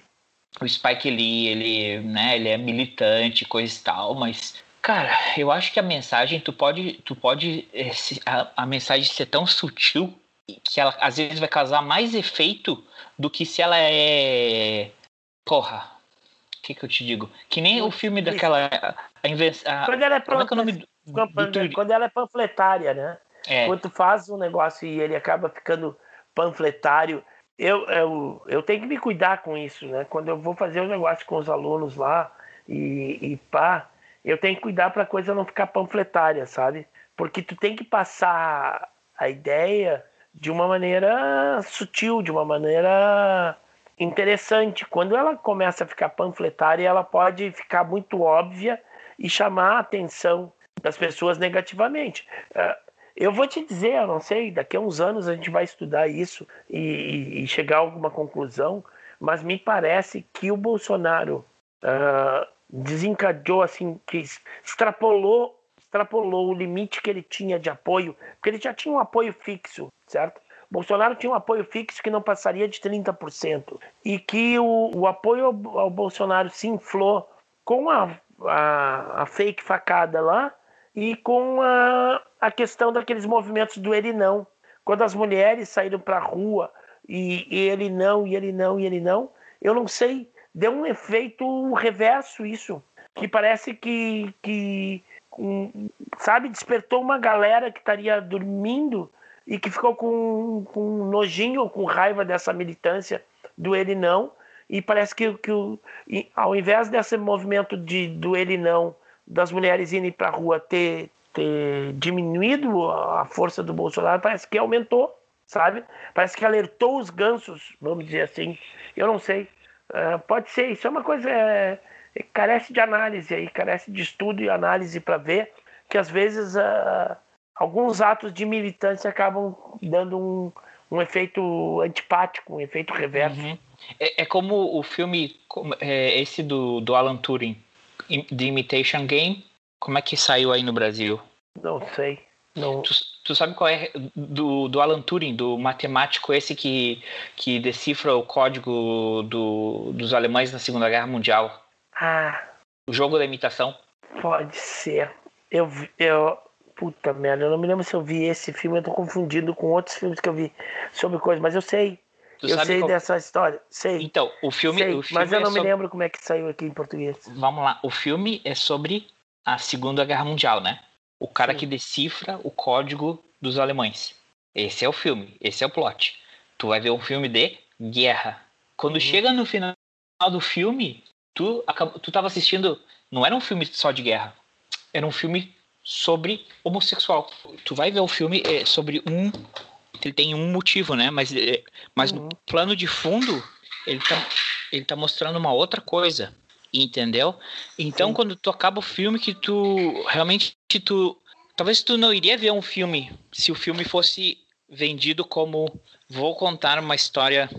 o Spike Lee, ele, né, ele é militante, coisa e tal, mas cara, eu acho que a mensagem tu pode, tu pode eh, a, a mensagem ser tão sutil que ela às vezes vai causar mais efeito do que se ela é porra. O que que eu te digo? Que nem o filme daquela a, a, Quando ela é, como é é nome do- quando ela é panfletária, né? é, Quando tu faz um negócio e ele acaba ficando panfletário, eu, eu, eu tenho que me cuidar com isso, né? Quando eu vou fazer um negócio com os alunos lá e, e pá, eu tenho que cuidar para a coisa não ficar panfletária, sabe? Porque tu tem que passar a ideia de uma maneira sutil, de uma maneira interessante. Quando ela começa a ficar panfletária, ela pode ficar muito óbvia e chamar a atenção das pessoas negativamente. Ah, eu vou te dizer, eu não sei, daqui a uns anos a gente vai estudar isso e, e chegar a alguma conclusão, mas me parece que o Bolsonaro ah, desencadeou, assim, que extrapolou, extrapolou o limite que ele tinha de apoio, porque ele já tinha um apoio fixo, certo? Bolsonaro tinha um apoio fixo que não passaria de 30%, e que o, o apoio ao, ao Bolsonaro se inflou com a, a, a fake facada lá e com a, a questão daqueles movimentos do ele não. Quando as mulheres saíram para a rua e, e ele não, e ele não, e ele não, eu não sei, deu um efeito reverso isso, que parece que, que um, sabe, despertou uma galera que estaria dormindo e que ficou com, com nojinho ou com raiva dessa militância do ele não, e parece que, que o, e ao invés desse movimento de, do ele não, das mulheres irem para a rua ter, ter diminuído a força do Bolsonaro, parece que aumentou, sabe? Parece que alertou os gansos, vamos dizer assim. Eu não sei. Uh, pode ser, isso é uma coisa. É, é, carece de análise aí, carece de estudo e análise para ver que às vezes uh, alguns atos de militância acabam dando um, um efeito antipático, um efeito reverso. Uhum. É, é, como o filme, é, esse do, do Alan Turing, The Imitation Game, como é que saiu aí no Brasil? Não sei. Não. Tu, tu sabe qual é do, do Alan Turing, do matemático esse que, que decifra o código do, dos alemães na Segunda Guerra Mundial? Ah. O jogo da imitação? Pode ser. Eu, eu, Puta merda, eu não me lembro se eu vi esse filme, eu tô confundindo com outros filmes que eu vi sobre coisas, mas eu sei. Tu eu sei qual... dessa história, sei. Então, o filme. sei, o filme mas eu não é me sobre... lembro como é que saiu aqui em português. Vamos lá, o filme é sobre a Segunda Guerra Mundial, né? O cara Sim. que decifra o código dos alemães. Esse é o filme, esse é o plot. Tu vai ver um filme de guerra. Quando Uhum. chega no final do filme, tu, tu tava assistindo. Não era um filme só de guerra. Era um filme sobre homossexual. Tu vai ver o filme é, sobre um. Ele tem um motivo, né? Mas, é, mas Uhum. no plano de fundo, ele tá, ele tá mostrando uma outra coisa. Entendeu? Então, Sim. quando tu acaba o filme, que tu realmente tu. Talvez tu não iria ver um filme se o filme fosse vendido como vou contar uma história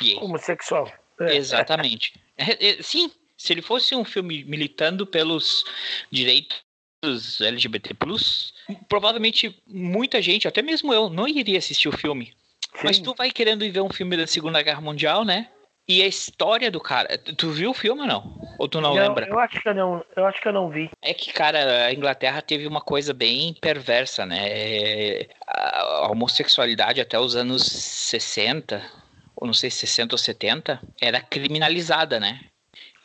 gay. Homossexual. É. Exatamente. É, é, sim, se ele fosse um filme militando pelos direitos LGBT+, provavelmente muita gente, até mesmo eu, não iria assistir o filme. Mas Sim. tu vai querendo ir ver um filme da Segunda Guerra Mundial, né? E a história do cara. Tu viu o filme ou não? Ou tu não, Eu- lembra? Eu acho que eu não, eu acho que eu não vi. É que, cara, a Inglaterra teve uma coisa bem perversa, né? A homossexualidade até os anos 60, ou não sei, 60 ou 70, era criminalizada, né?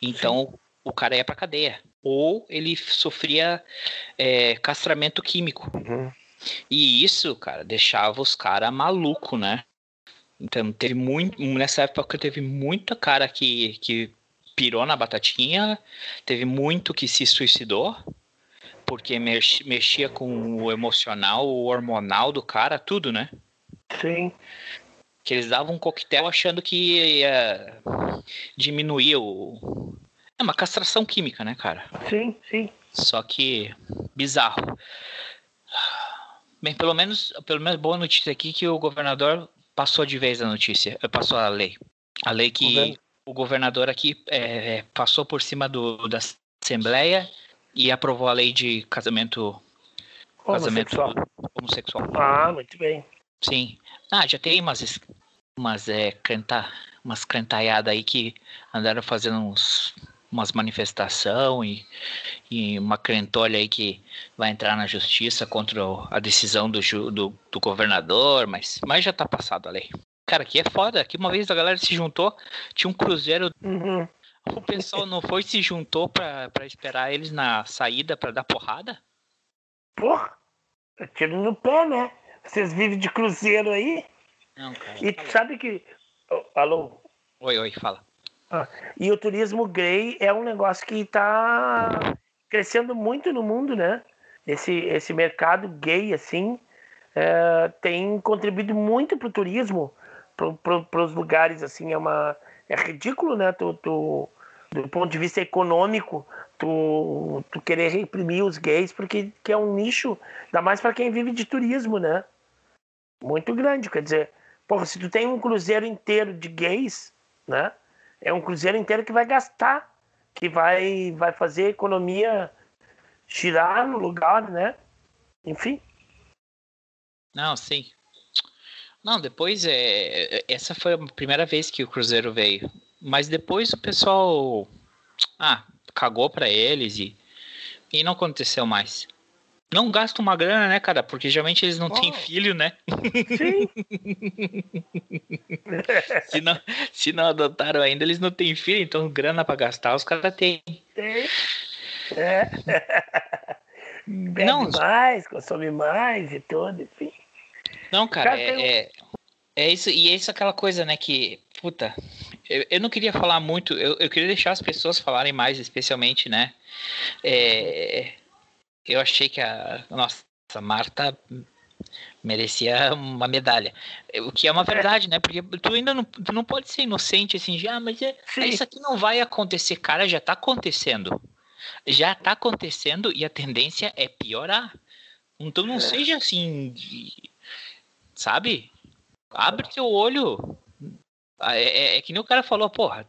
Então o cara ia pra cadeia. Ou ele sofria é, castramento químico. Uhum. E isso, cara, deixava os caras maluco, né? Então teve muito. Nessa época teve muita cara que, que pirou na batatinha, teve muito que se suicidou, porque mex- mexia com o emocional, o hormonal do cara, tudo, né? Sim. Que eles davam um coquetel achando que ia diminuir o. É uma castração química, né, cara? Sim, sim. Só que bizarro. Bem, pelo menos, pelo menos boa notícia aqui que o governador passou de vez a notícia, eh, passou a lei. A lei que Governo- o governador aqui eh, passou por cima do, da Assembleia e aprovou a lei de casamento, casamento Homossexual. homossexual. Ah, muito bem. Sim. Ah, já tem umas, umas, é, canta, umas cantaiadas aí que andaram fazendo uns, umas manifestação e, e uma crentolha aí que vai entrar na justiça contra a decisão do, do, do governador, mas, mas já tá passado a lei. Cara, aqui é foda. Aqui uma vez a galera se juntou, tinha um cruzeiro, Uhum. o pessoal não foi e se juntou pra, pra esperar eles na saída pra dar porrada? Porra, eu tiro no pé, né? Vocês vivem de cruzeiro aí? Não, cara. E tu sabe que. Oh, alô? Oi, oi, fala. E o turismo gay é um negócio que está crescendo muito no mundo, né? Esse, esse mercado gay, assim, é, tem contribuído muito para o turismo, para os lugares, assim, é uma... É ridículo, né? Tu, tu- do ponto de vista econômico, tu, tu querer reprimir os gays, porque que é um nicho, ainda mais para quem vive de turismo, né? Muito grande, quer dizer, porra, se tu tem um cruzeiro inteiro de gays, né? É um cruzeiro inteiro que vai gastar, que vai, vai fazer a economia girar no lugar, né? Enfim. Não, sim. Não, depois é. Essa foi a primeira vez que o Cruzeiro veio. Mas depois o pessoal. Ah, cagou pra eles e. E não aconteceu mais. Não gasta uma grana, né, cara? Porque geralmente eles não têm Oh. filho, né? Sim. Se não, se não adotaram ainda, eles não têm filho, então grana pra gastar os caras têm. Tem. É. Bebe Não. mais, consome mais e tudo, enfim. Não, cara, Cara, tem é, é, é isso, e é isso aquela coisa, né, que, puta, eu, eu não queria falar muito, eu, eu queria deixar as pessoas falarem mais, especialmente, né, é, eu achei que a nossa Marta merecia uma medalha, o que é uma verdade, né, porque tu ainda não, tu não pode ser inocente, assim, de, ah, mas é, Sim. isso aqui não vai acontecer, cara, já tá acontecendo, já tá acontecendo e a tendência é piorar, então não seja assim, sabe? Abre teu olho. Ah, É, é- é que nem o cara falou, porra,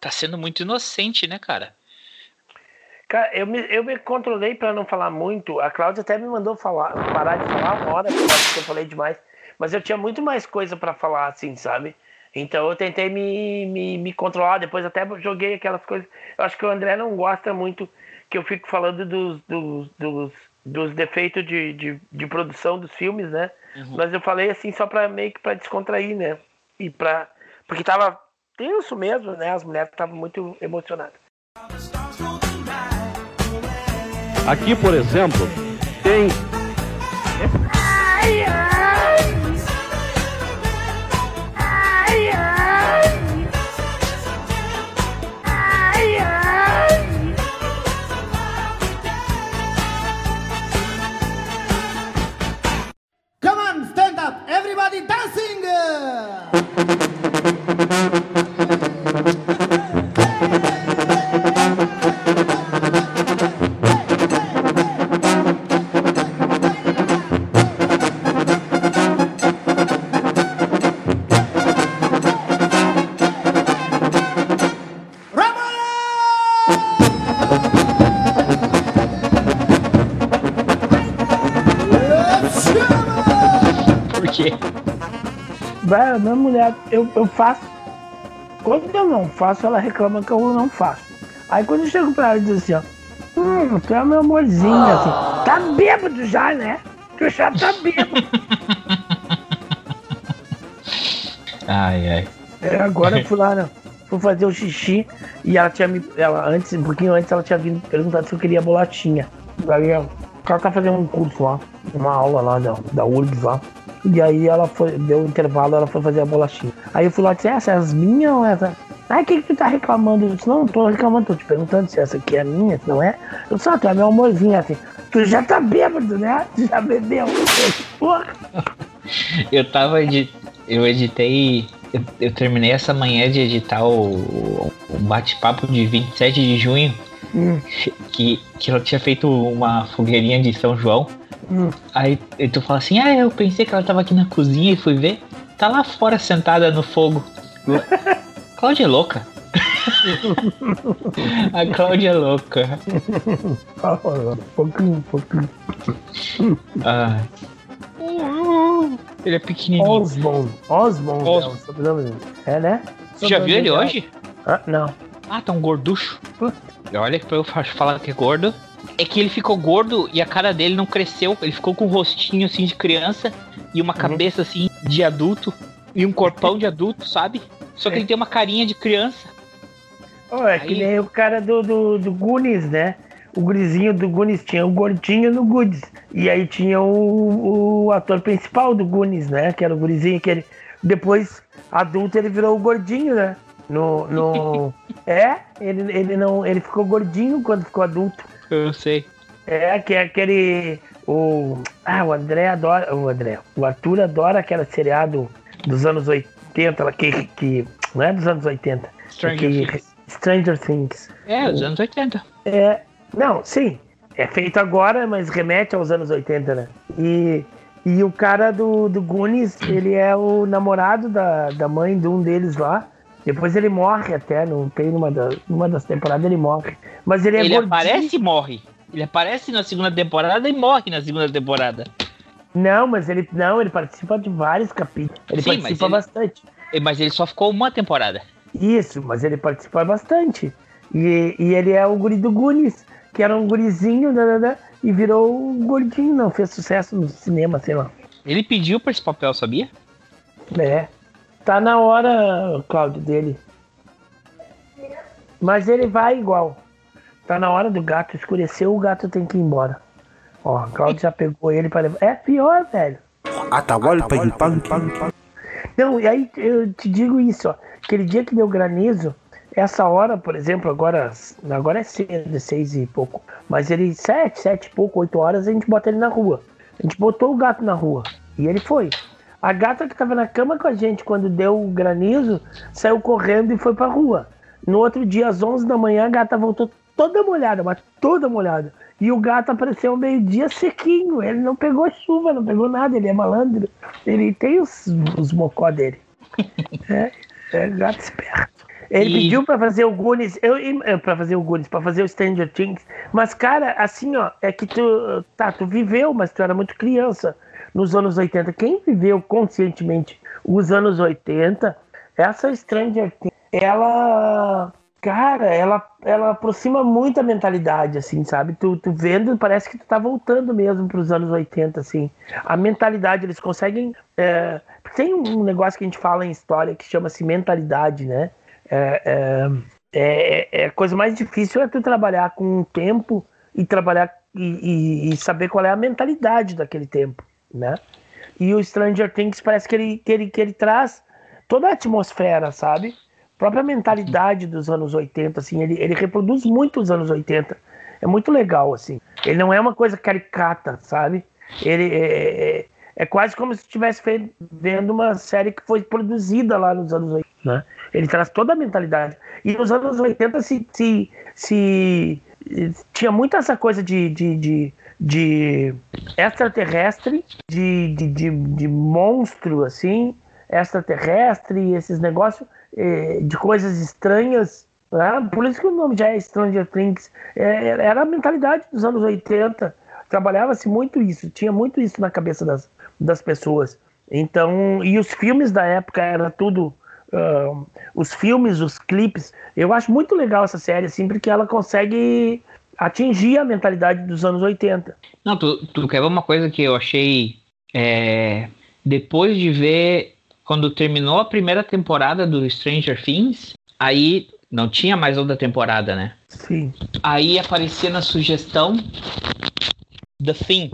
tá sendo muito inocente, né, cara? Cara, eu me, eu me controlei para não falar muito. A Cláudia até me mandou falar, parar de falar uma hora, porque eu falei demais. Mas eu tinha muito mais coisa para falar, assim, sabe? Então eu tentei me, me, me controlar. Depois até joguei aquelas coisas. Eu acho que o André não gosta muito que eu fico falando dos, dos, dos, dos defeitos de, de, de produção dos filmes, né? Mas eu falei assim só para meio que para descontrair, né? E para porque tava tenso mesmo, né? As mulheres estavam muito emocionadas. Aqui, por exemplo, tem Vai, minha mulher, eu, eu faço. Quando eu não faço, ela reclama que eu não faço. Aí quando eu chego pra ela e diz assim, ó. Hum, tu é meu amorzinho, assim. Tá bêbado já, né? Tu já tá bêbado. Ai, ai. É, agora eu fui lá, né? Fui fazer o xixi e ela tinha me. Ela, antes, um pouquinho antes, ela tinha vindo perguntar se eu queria bolachinha. Daí ela ela tá fazendo um curso lá, uma aula lá da, da URGS lá. E aí ela foi, deu um intervalo, ela foi fazer a bolachinha. Aí eu fui lá e disse, essa é as minhas ou essa? Ah, o que, que tu tá reclamando? Eu disse, não, não tô reclamando, tô te perguntando se essa aqui é minha, se não é. Eu disse, ah, tu é meu amorzinho, assim. Tu já tá bêbado, né? Tu já bebeu. Porra. Eu tava edi... eu editei. Eu, eu terminei essa manhã de editar o, o bate-papo de 27 de junho. Hum. Que, que ela tinha feito uma fogueirinha de São João. Hum. Aí e tu fala assim, ah, eu pensei que ela tava aqui na cozinha e fui ver. Tá lá fora sentada no fogo. Cláudia é louca. A Cláudia é louca. pouquinho, pouquinho. Ah. Ele é pequenininho. Osmond. Osmond. Os- é. É, né? Você já viu ele hoje? Ah, não. Ah, tá um gorducho. Olha que pra eu fa- falar que é gordo. É que ele ficou gordo e a cara dele não cresceu. Ele ficou com um rostinho assim de criança e uma cabeça assim de adulto e um corpão de adulto, sabe? Só que É. ele tem uma carinha de criança. Oh, é que Aí- nem o cara do, do, do Goonies, né? O gurizinho do Goonies tinha o gordinho no Goonies. E aí tinha o, o ator principal do Goonies, né? Que era o gurizinho que ele. Depois, adulto, ele virou o gordinho, né? No. no... é, ele, ele não. Ele ficou gordinho quando ficou adulto. Eu sei. É, que é aquele. O. Ah, o André adora. O André. O Arthur adora aquele seriado dos anos 80, lá, que. que não é dos anos 80. Stranger que- Things. Stranger Things. É, dos anos 80. É, não, sim. É feito agora, mas remete aos anos 80, né? E, e o cara do, do Goonies, ele é o namorado da, da mãe de um deles lá. Depois ele morre até, não tem numa, da, numa das temporadas ele morre. Mas ele é ele gordinho. aparece e morre. Ele aparece na segunda temporada e morre na segunda temporada. Não, mas ele não, ele participa de vários capítulos. Ele Sim, mas participa ele- bastante. E- Mas ele só ficou uma temporada. Isso, mas ele participa bastante. E, e ele é o guri do Goonies, que era um gurizinho, né, né, né, e virou um gordinho, não fez sucesso no cinema, sei lá. Ele pediu pra esse papel, sabia? É. Tá na hora, Cláudio, dele. Mas ele vai igual. Tá na hora do gato escureceu, o gato tem que ir embora. Ó, o Cláudio já pegou ele para levar. É pior, velho. Não, e aí eu te digo isso, ó. Aquele dia que deu granizo, essa hora, por exemplo, agora, agora é cedo, seis e pouco. Mas ele, sete, sete e pouco, oito horas, a gente bota ele na rua. A gente botou o gato na rua. E ele foi. A gata que tava na cama com a gente quando deu o granizo, saiu correndo e foi pra rua. No outro dia, às 11 da manhã, a gata voltou toda molhada, mas toda molhada. E o gato apareceu ao meio-dia sequinho. Ele não pegou chuva, não pegou nada. Ele é malandro. Ele tem os, os mocó dele. É, é gato esperto. Ele E- pediu pra fazer o Goonies, eu, eu para fazer o Goonies, pra fazer o Stranger Things. Mas cara, assim, ó, é que tu, tá, tu viveu, mas tu era muito criança nos anos 80. Quem viveu conscientemente os anos 80, essa Stranger Things, ela, cara, ela, ela aproxima muito a mentalidade, assim, sabe? Tu, tu vendo, parece que tu tá voltando mesmo pros anos 80, assim. A mentalidade, eles conseguem. é, tem um negócio que a gente fala em história que chama-se mentalidade, né? É, é, é, é a coisa mais difícil é tu trabalhar com o tempo e trabalhar e, e- e saber qual é a mentalidade daquele tempo, né? E o Stranger Things parece que ele, que ele, que ele traz toda a atmosfera, sabe? A própria mentalidade dos anos 80, assim, ele, ele reproduz muito os anos 80. É muito legal, assim. Ele não é uma coisa caricata, sabe? Ele é, é- é quase como se estivesse vendo uma série que foi produzida lá nos anos 80, né? Ele traz toda a mentalidade. E nos anos 80 se, se, se tinha muito essa coisa de, de, de, de extraterrestre, de, de, de, de monstro, assim, extraterrestre, esses negócios eh, de coisas estranhas. né? Por isso que o nome já é Stranger Things. É, era a mentalidade dos anos 80. Trabalhava-se muito isso, tinha muito isso na cabeça das, das pessoas. Então, e os filmes da época era tudo ah, os filmes, os clipes. Eu acho muito legal essa série, assim, porque ela consegue atingir a mentalidade dos anos 80. Não, tu, tu quer ver uma coisa que eu achei. é, depois de ver. Quando terminou a primeira temporada do Stranger Things, aí não tinha mais outra temporada, né? Sim. Aí aparecia na sugestão The Thing.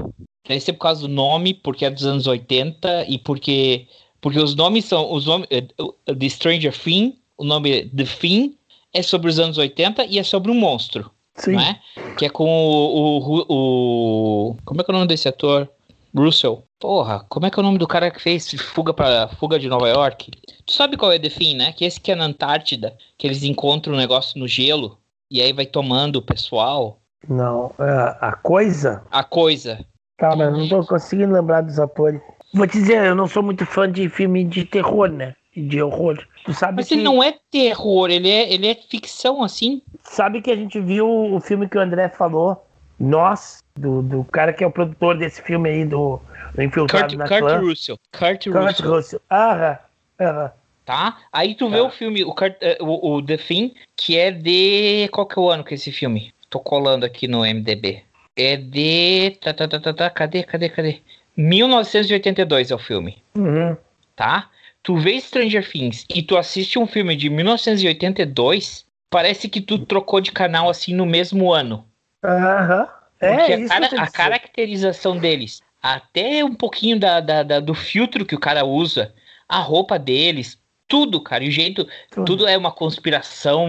Deve ser por causa do nome, porque é dos anos 80 e porque. Porque os nomes são. Os nomes, o- de Stranger Thing, o nome The Thing é sobre os anos 80 e é sobre um monstro. Sim. Não é? Que é com o, o, o- Como é que é o nome desse ator? Russell. Porra, como é que é o nome do cara que fez Fuga para Fuga de Nova York? Tu sabe qual é The Thing, né? Que esse que é na Antártida, que eles encontram um negócio no gelo e aí vai tomando o pessoal. Não, é, a coisa. A coisa. Tá, mas não tô conseguindo lembrar dos atores. Vou te dizer, eu não sou muito fã de filme de terror, né? De horror. Tu sabe Mas que, ele não é terror, ele é, ele é ficção, assim. Sabe que a gente viu o filme que o André falou? Nós, do, do cara que é o produtor desse filme aí, do, do Infiltrado Kurt, na Kurt Clã. Russell. Kurt, Kurt Russell. Russell. Aham, aham. Tá? Aí tu vê o filme, o, eh, o, o The Thing, que é de. Qual que é o ano que é esse filme? Tô colando aqui no MDB. É de. Tá, tá, tá, tá, tá. Cadê, cadê, cadê? 1982 é o filme, Uhum. tá? Tu vê Stranger Things e tu assiste um filme de 1982, parece que tu trocou de canal assim no mesmo ano. Aham. Porque É, a, isso cara- a caracterização deles, até um pouquinho da, da- da- do filtro que o cara usa, a roupa deles, tudo, cara, e o jeito, Tudo. tudo é uma conspiração,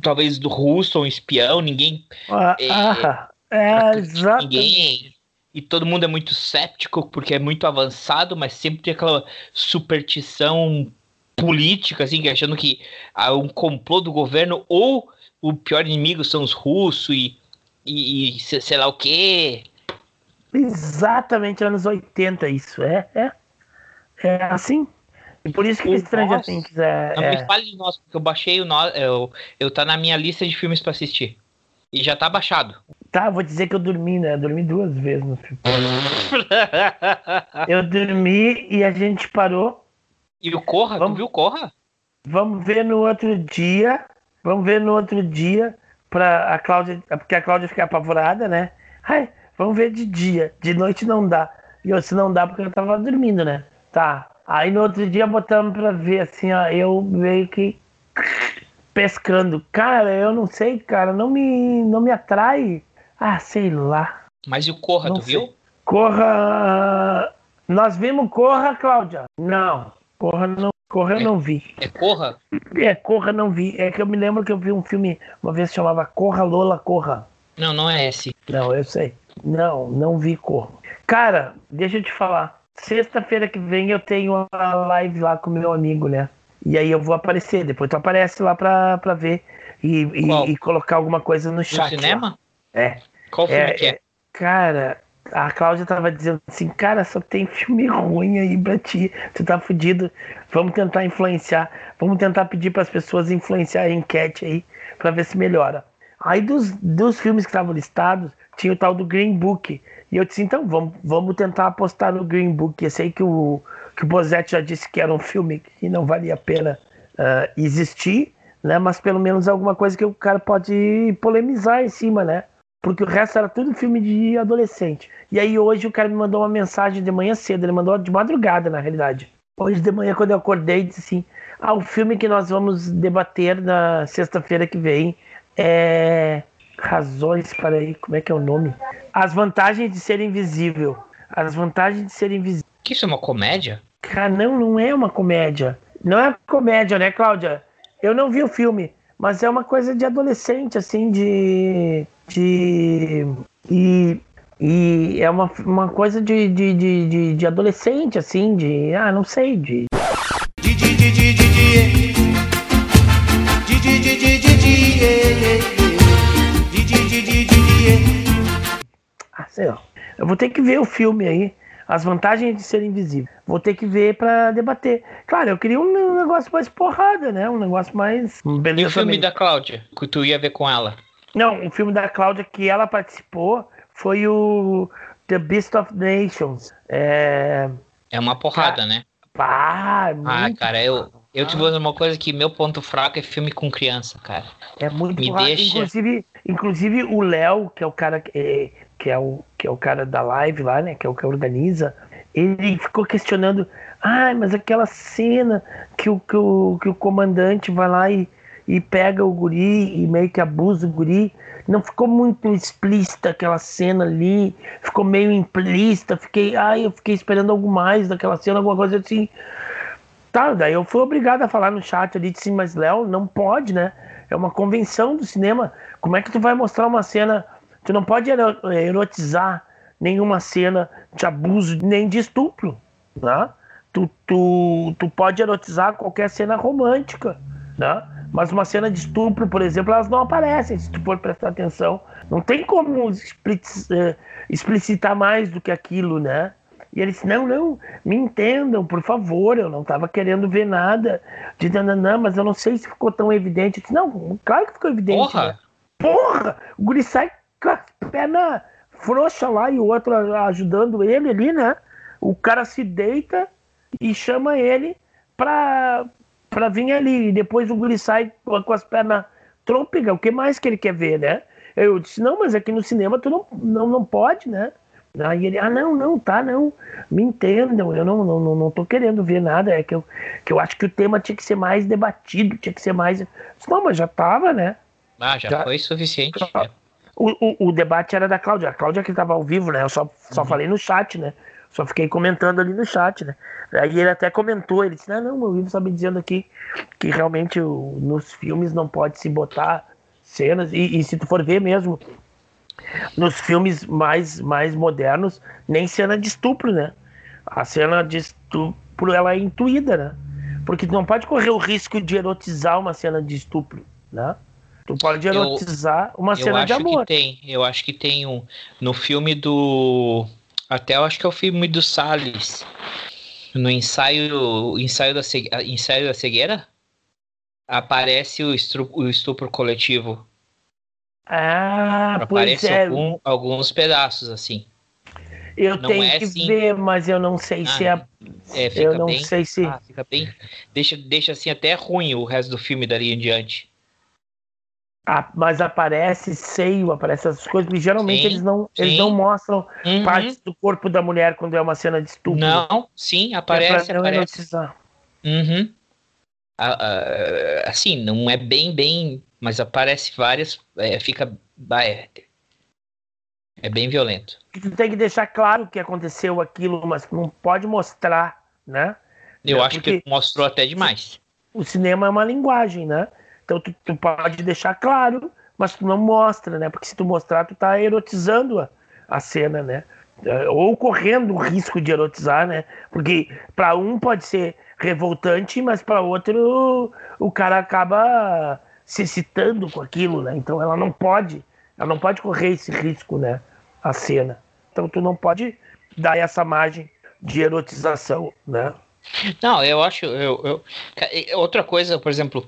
talvez do russo, um espião, ninguém, Ah, é, ah, é, exato. ninguém, e todo mundo é muito cético porque é muito avançado, mas sempre tem aquela superstição política, assim, achando que há um complô do governo ou o pior inimigo são os russos e, e, e se- sei lá o quê. Exatamente anos 80 isso, é, é. É assim. E por isso que O Stranger Nós- Things é, Não é- me fale de nós, porque eu baixei o nós, eu, eu tá na minha lista de filmes pra assistir. E já tá baixado. Tá, vou dizer que eu dormi, né? Eu dormi duas vezes no filme. Eu dormi e a gente parou. E o Corra, Vamos- tu viu o Corra? Vamos ver no outro dia. Vamos ver no outro dia. Pra a Cláudia. Porque a Cláudia fica apavorada, né? Ai, vamos ver de dia. De noite não dá. E eu, se não dá, porque eu tava dormindo, né? Tá. Aí no outro dia botamos pra ver assim, ó. Eu meio que pescando. Cara, eu não sei, cara. Não me, não me atrai. Ah, sei lá. Mas e o Corra, Não tu sei. viu? Corra. Nós vimos Corra, Cláudia? Não. Corra não. Corra eu não vi. É Corra? É, Corra não vi. É que eu me lembro que eu vi um filme uma vez que chamava Corra Lola Corra. Não, não é esse. Não, eu sei. Não, não vi Corra. Cara, deixa eu te falar. Sexta-feira que vem eu tenho a live lá com meu amigo, né? E aí eu vou aparecer. Depois tu aparece lá pra, pra ver e, e- e colocar alguma coisa no No chat. lá. cinema? É. Qual filme É, que é? Cara, a Cláudia tava dizendo assim, cara, só tem filme ruim aí pra ti. Tu tá fudido. Vamos tentar influenciar. Vamos tentar pedir pras pessoas influenciar a enquete aí pra ver se melhora. Aí dos, dos filmes que estavam listados, tinha o tal do Green Book. E eu disse, então, vamos, vamos tentar apostar no Green Book. Eu sei que o, que o Bozetti já disse que era um filme que não valia a pena ah, existir, né? Mas pelo menos alguma coisa que o cara pode polemizar em cima, né? Porque o resto era tudo filme de adolescente. E aí hoje o cara me mandou uma mensagem de manhã cedo, ele mandou de madrugada, na realidade. Hoje de manhã, quando eu acordei, disse assim: Ah, o filme que nós vamos debater na sexta-feira que vem é. Razões para aí, como é que é o nome? As vantagens de ser invisível. As vantagens de ser invisível. Que isso é uma comédia? Cara, não, não é uma comédia. Não é comédia, né, Cláudia? Eu não vi o filme, mas é uma coisa de adolescente, assim, de. de. E, e é uma, uma coisa de, de, de, de, de adolescente, assim, de. Ah, não sei, de. Ah, sei lá. Eu vou ter que ver o filme aí. As vantagens de ser invisível. Vou ter que ver pra debater. Claro, eu queria um negócio mais porrada, né? Um negócio mais. E o filme da Cláudia, que tu ia ver com ela? Não, o filme da Cláudia que ela participou foi o The Beast of Nations. É. É uma porrada, né? Pá, Ah, muito- cara, eu, Eu te vou dizer uma coisa que meu ponto fraco é filme com criança, cara. É muito Me deixa- Inclusive, inclusive o Léo, que é o cara que é, que é o que é o cara da live lá, né? Que é o que organiza. Ele ficou questionando. Ai, mas aquela cena que o, que o, que o comandante vai lá e, e pega o guri e meio que abusa o guri. Não ficou muito explícita aquela cena ali. Ficou meio implícita. Fiquei, ai, eu fiquei esperando algo mais daquela cena, alguma coisa assim. Tá, daí eu fui obrigado a falar no chat ali, disse, mas Léo, não pode, né? É uma convenção do cinema. Como é que tu vai mostrar uma cena? Tu não pode ero- erotizar nenhuma cena de abuso nem de estupro, né? Tu, tu, tu pode erotizar qualquer cena romântica, né? Mas uma cena de estupro, por exemplo, elas não aparecem, se tu for prestar atenção. Não tem como eh, explicitar mais do que aquilo, né? E ele disse, não, não, me entendam, por favor, eu não estava querendo ver nada de nananã, mas eu não sei se ficou tão evidente. Eu disse, não, claro que ficou evidente. Porra! né? Porra! O guri sai perna frouxa lá e o outro ajudando ele ali, né? O cara se deita e chama ele pra, pra vir ali. E depois o guri sai com as pernas trôpegas. O que mais que ele quer ver, né? Eu disse, não, mas aqui no cinema tu não, não, não pode, né? Aí ele, ah, não, não, tá, não. Me entendam, eu não, não, não, não tô querendo ver nada. É que eu, que eu acho que o tema tinha que ser mais debatido, tinha que ser mais. Disse, não, mas já tava, né? Ah, já, Já- foi suficiente. O, o, o debate era da Cláudia. A Cláudia que estava ao vivo, né? Eu só, só falei no chat, né? Só fiquei comentando ali no chat, né? Aí ele até comentou, ele disse, não, não, meu livro está me dizendo aqui que realmente o- nos filmes não pode se botar cenas, e, e se tu for ver mesmo, nos filmes mais, mais modernos, nem cena de estupro, né? A cena de estupro, ela é intuída, né? Porque tu não pode correr o risco de erotizar uma cena de estupro, né? Tu pode Eu- erotizar uma eu cena de acho amor. que tem. Eu acho que tem um. No filme do. Até eu acho que é o filme do Salles. No ensaio. Ensaio da, cegue- ensaio da cegueira. Aparece o estupro, o estupro coletivo. Ah, pois Aparece é. algum- alguns pedaços, assim. Eu não tenho é que assim. ver, mas eu não sei se é. Ah, É, Eu não bem. sei se. Ah, fica bem. Deixa, deixa assim até ruim o resto do filme dali em diante. Ah, mas aparece seio, aparece essas coisas, porque geralmente Sim, eles não, eles não mostram Uhum. partes do corpo da mulher quando é uma cena de estupro. Não, sim, É aparece, pra não aparece. Uhum. Ah, ah, assim, não é bem, bem, mas aparece várias, é, fica, é, é bem violento. Tu tem que deixar claro que aconteceu aquilo, mas não pode mostrar, né? Eu É, acho que mostrou até demais. o cinema é uma linguagem, né? Então tu, tu pode deixar claro, mas tu não mostra, né? Porque se tu mostrar, tu tá erotizando a, a cena, né? É, Ou correndo o risco de erotizar, né? Porque para um pode ser revoltante, mas para outro o cara acaba se excitando com aquilo, né? Então ela não pode, ela não pode correr esse risco, né? A cena. Então tu não pode dar essa margem de erotização, né? Não, eu acho, eu, eu- outra coisa, por exemplo,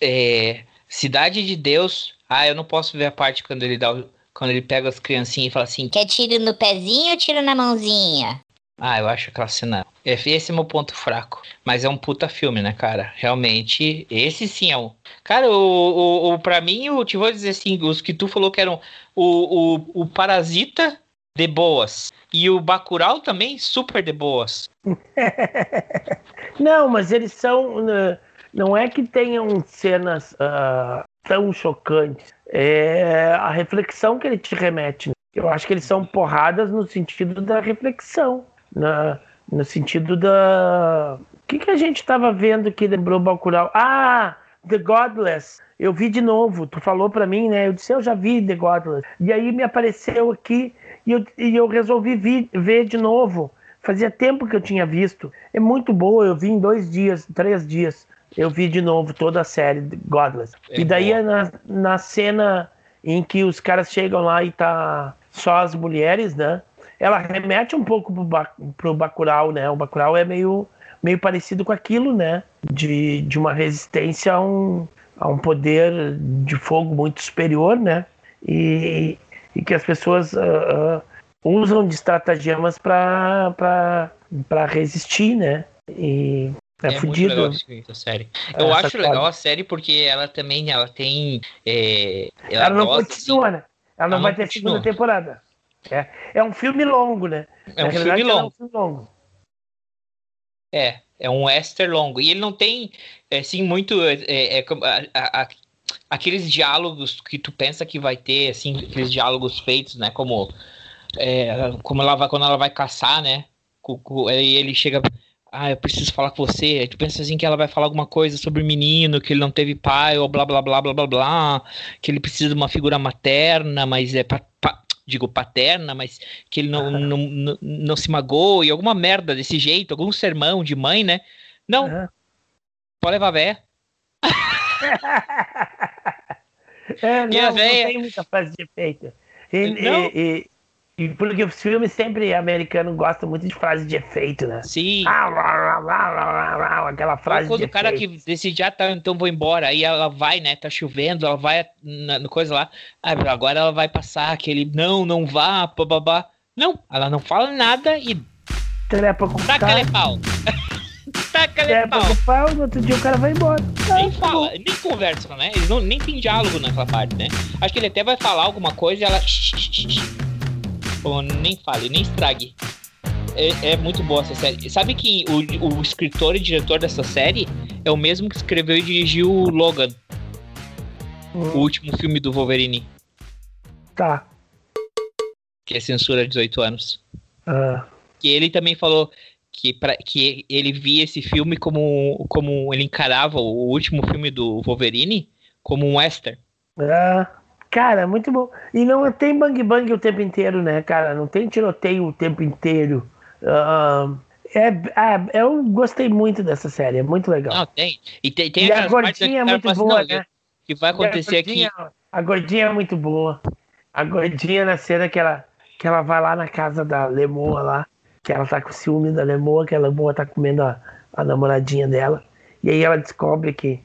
é, Cidade de Deus, ah, eu não posso ver a parte quando ele dá, o- quando ele pega as criancinhas e fala assim, Quer tiro no pezinho ou tiro na mãozinha? Ah, eu acho aquela cena. é, Esse é meu ponto fraco. Mas é um puta filme, né, cara? Realmente, esse sim é um. Cara, o, o, o, pra mim, eu te vou dizer assim: os que tu falou que eram o, o, o Parasita de boas. E o Bacurau também super de boas. Não, mas eles são. né, Não é que tenham cenas ah, tão chocantes. É a reflexão que ele te remete. né? Eu acho que eles são porradas no sentido da reflexão. Na, no sentido da. O que, que a gente estava vendo que lembrou Bacurau? Ah! The Godless. Eu vi de novo. Tu falou pra mim, né? Eu disse, eu já vi The Godless. E aí me apareceu aqui e eu, e eu resolvi vi- ver de novo. Fazia tempo que eu tinha visto. É muito boa, eu vi em dois dias, três dias. Eu vi de novo toda a série de Godless. É e daí é na, na cena em que os caras chegam lá e tá só as mulheres, né? Ela remete um pouco pro, ba pro Bacurau, né? O Bacurau é meio, meio parecido com aquilo, né? De, de uma resistência a um, a um poder de fogo muito superior, né? E, e que as pessoas ah, ah, usam de estratagemas para resistir, né? E É, muito fudido. legal essa série. Eu Essa acho legal a série porque ela também ela tem. é, ela Ela não continua, né? Ela não Ela vai não ter continua. segunda temporada. É, é um filme longo, né? É um realidade, filme ela É longo. um filme longo. É, é um Esther longo. E ele não tem, assim, muito. é, é a- a- aqueles diálogos que tu pensa que vai ter, assim, aqueles diálogos feitos, né? Como, é, como ela vai, quando ela vai caçar, né? Aí ele chega. Ah, eu preciso falar com você. Aí tu pensa assim que ela vai falar alguma coisa sobre o menino, que ele não teve pai, ou blá blá blá blá blá blá, que ele precisa de uma figura materna, mas é pa- pa- digo paterna, mas que ele não, não, não, não se magoe, alguma merda desse jeito, algum sermão de mãe, né? Não, pode levar vé. É, E a não, não véia- tem muita frase de efeito. E, Não? e, e- porque os filmes sempre americanos gostam muito de frase de efeito, né? Sim. Ah, lá, lá, lá, aquela Ou frase quando de o cara efeito. que decide, ah, tá, então vou embora, aí ela vai, né, tá chovendo, ela vai na, no coisa lá, ah, agora ela vai passar aquele, não, não vá, bababá. Não, ela não fala nada e Trepa com cara, pau. taca-lhe trepa pau. com o pau, no outro dia o cara vai embora. Nem Ah, fala, nem conversam, né? Eles não, nem tem diálogo naquela parte, né? Acho que ele até vai falar alguma coisa e ela. Nem fale, nem estrague. É, é muito boa essa série. Sabe que o, o escritor e diretor dessa série é o mesmo que escreveu e dirigiu o Logan, o último filme do Wolverine, Tá. que é censura 18 anos. Ah, que ele também falou que, pra, que ele via esse filme como, como ele encarava o último filme do Wolverine como um western. ah, cara, muito bom. E não tem bang bang o tempo inteiro, né, cara? Não tem tiroteio o tempo inteiro. Ah, é, ah, eu gostei muito dessa série, é muito legal. Não, tem. E tem, tem e a gordinha é cara muito assim, boa, "Não, né? que vai acontecer aqui. gordinha- A gordinha é muito boa. A gordinha na cena que ela, que ela vai lá na casa da Lemoa lá, que ela tá com ciúme da Lemoa, que a Lemoa tá comendo a, a namoradinha dela. E aí ela descobre que tá.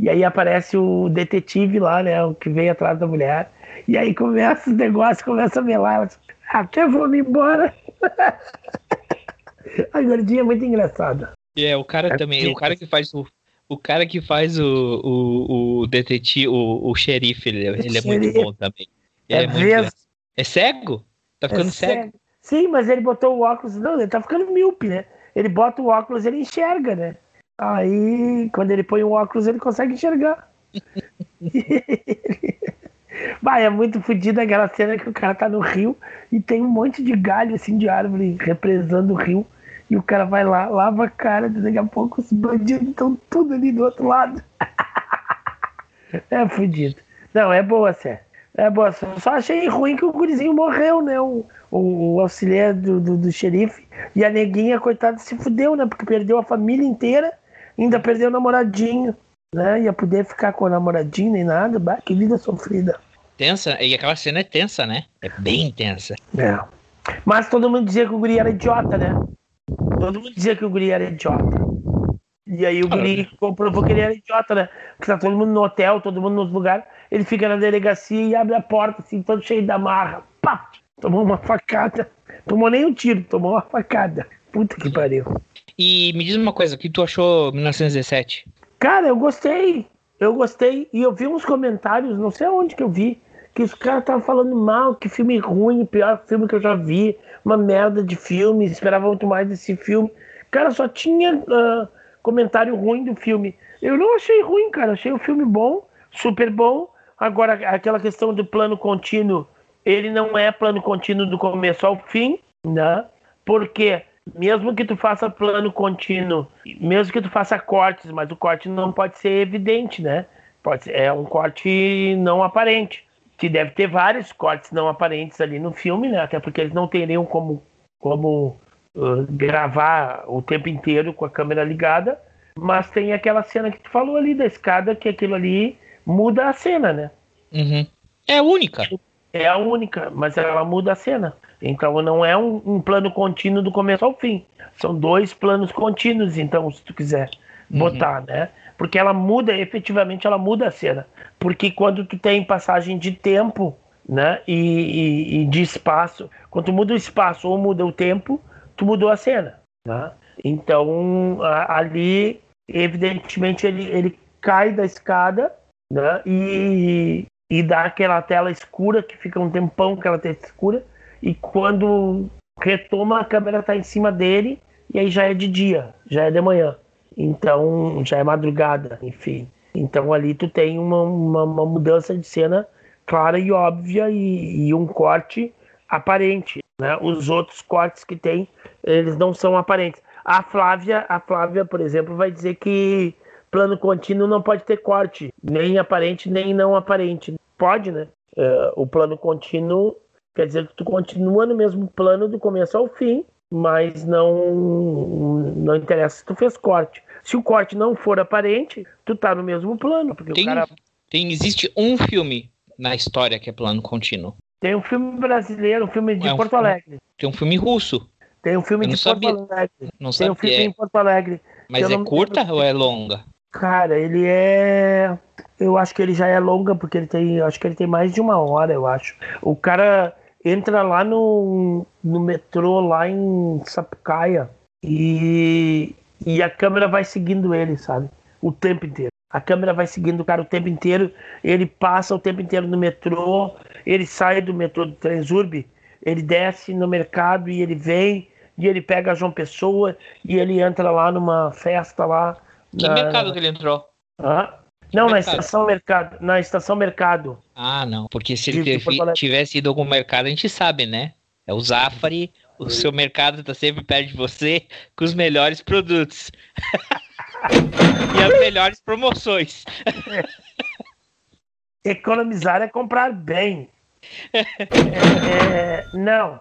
E aí aparece o detetive lá, né? O que veio atrás da mulher. E aí começa os negócios, começa a melar. Ela diz, até vou me embora. a gordinha é muito engraçada. É, o cara É também, porque- o cara que faz o. O cara que faz o, o, o detetive, o, o xerife, ele, ele é muito bom também. Ele É é, muito. É cego? Tá ficando É cego. cego. Sim, mas ele botou o óculos. Não, ele tá ficando míope, né? Ele bota o óculos ele enxerga, né? Aí, quando ele põe o óculos, ele consegue enxergar. Vai, é muito fodida aquela cena que o cara tá no rio e tem um monte de galho, assim, de árvore represando o rio. E o cara vai lá, lava a cara, daqui a pouco os bandidos estão tudo ali do outro lado. é fodido. Não, é boa série. É boa. Só só achei ruim que o gurizinho morreu, né? O, o, o auxiliar do, do, do xerife. E a neguinha, coitada, se fudeu, né? Porque perdeu a família inteira, ainda perdeu o namoradinho. Né? Ia poder ficar com o namoradinho nem nada. Bah, que vida sofrida. Tensa, e aquela cena é tensa, né? É bem tensa. É. Mas todo mundo dizia que o guri era idiota, né? Todo mundo dizia que o guri era idiota. E aí o guri comprovou que ele era idiota, né? Porque tá todo mundo no hotel, todo mundo nos lugares. Ele fica na delegacia e abre a porta, assim, todo cheio da marra. Pá! Tomou uma facada. Tomou nem um tiro, tomou uma facada. Puta que pariu. E me diz uma coisa, o que tu achou 1917? Cara, eu gostei. Eu gostei. E eu vi uns comentários, não sei onde que eu vi, que os caras estavam falando mal, que filme ruim, pior filme que eu já vi, uma merda de filme, esperava muito mais desse filme. Cara, só tinha ah, comentário ruim do filme. Eu não achei ruim, cara. Achei o filme bom, super bom. Agora, aquela questão do plano contínuo, ele não é plano contínuo do começo ao fim, né? Porque mesmo que tu faça plano contínuo, mesmo que tu faça cortes, mas o corte não pode ser evidente, né? Pode ser, é um corte não aparente. Que deve ter vários cortes não aparentes ali no filme, né? Até porque eles não teriam como, como uh, gravar o tempo inteiro com a câmera ligada. Mas tem aquela cena que tu falou ali da escada, que aquilo ali muda a cena, né? Uhum. É única. É a única, mas ela muda a cena. Então não é um, um plano contínuo do começo ao fim. São dois planos contínuos, então, se tu quiser botar, né? Porque ela muda, efetivamente, ela muda a cena. Porque quando tu tem passagem de tempo, né? E, e- e de espaço, quando tu muda o espaço ou muda o tempo, tu mudou a cena, né? Então, a- ali, evidentemente, ele, ele cai da escada, né? E, e dá aquela tela escura, que fica um tempão aquela tela escura. E quando retoma, a câmera tá em cima dele, e aí já é de dia, já é de manhã. Então, já é madrugada, enfim. Então ali tu tem uma, uma, uma mudança de cena clara e óbvia e, e um corte aparente. Né? Os outros cortes que tem, eles não são aparentes. A Flávia, a Flávia, por exemplo, vai dizer que plano contínuo não pode ter corte, nem aparente, nem não aparente. Pode, né? É, o plano contínuo quer dizer que tu continua no mesmo plano do começo ao fim, mas não não interessa se tu fez corte. Se o corte não for aparente, tu tá no mesmo plano, porque Tem, o cara tem, existe um filme na história que é plano contínuo. tem um filme brasileiro, um filme de É um Porto filme- Alegre. Tem um filme russo. Tem um filme de Porto sabia. Alegre. Não Tem um sabe filme é, em Porto Alegre. mas é curta lembro. ou é longa? Cara, ele é. Eu acho que ele já é longa, porque ele tem. Acho que ele tem mais de uma hora, eu acho. O cara entra lá no, no metrô, lá em Sapucaia, e, e a câmera vai seguindo ele, sabe? O tempo inteiro. A câmera vai seguindo o cara o tempo inteiro. Ele passa o tempo inteiro no metrô. Ele sai do metrô do Transurb. Ele desce no mercado e ele vem. E ele pega João Pessoa. E ele entra lá numa festa lá. Que na- mercado que ele entrou? Hã? Não, na mercado? estação mercado. Na estação mercado. Ah, não. Porque se ele teve- tivesse ido a algum mercado, a gente sabe, né? É o Zafari, o seu mercado tá sempre perto de você com os melhores produtos. e as melhores promoções. Economizar é comprar bem. É, é, não.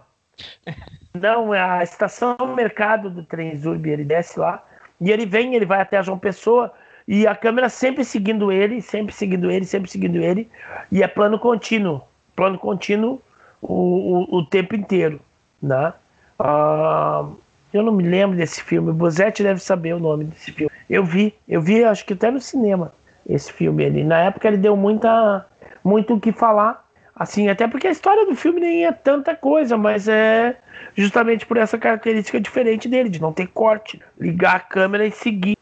Não, é a estação mercado do Transurb. Ele desce lá e ele vem, ele vai até João Pessoa e a câmera sempre seguindo ele, sempre seguindo ele, sempre seguindo ele. E é plano contínuo. Plano contínuo o, o, o tempo inteiro. Né? Ah, eu não me lembro desse filme. O Bozetti deve saber o nome desse filme. Eu vi, eu vi, acho que até no cinema, esse filme ali. Na época ele deu muita, muito o que falar. Assim, até porque a história do filme nem é tanta coisa, mas é justamente por essa característica diferente dele, de não ter corte, ligar a câmera e seguir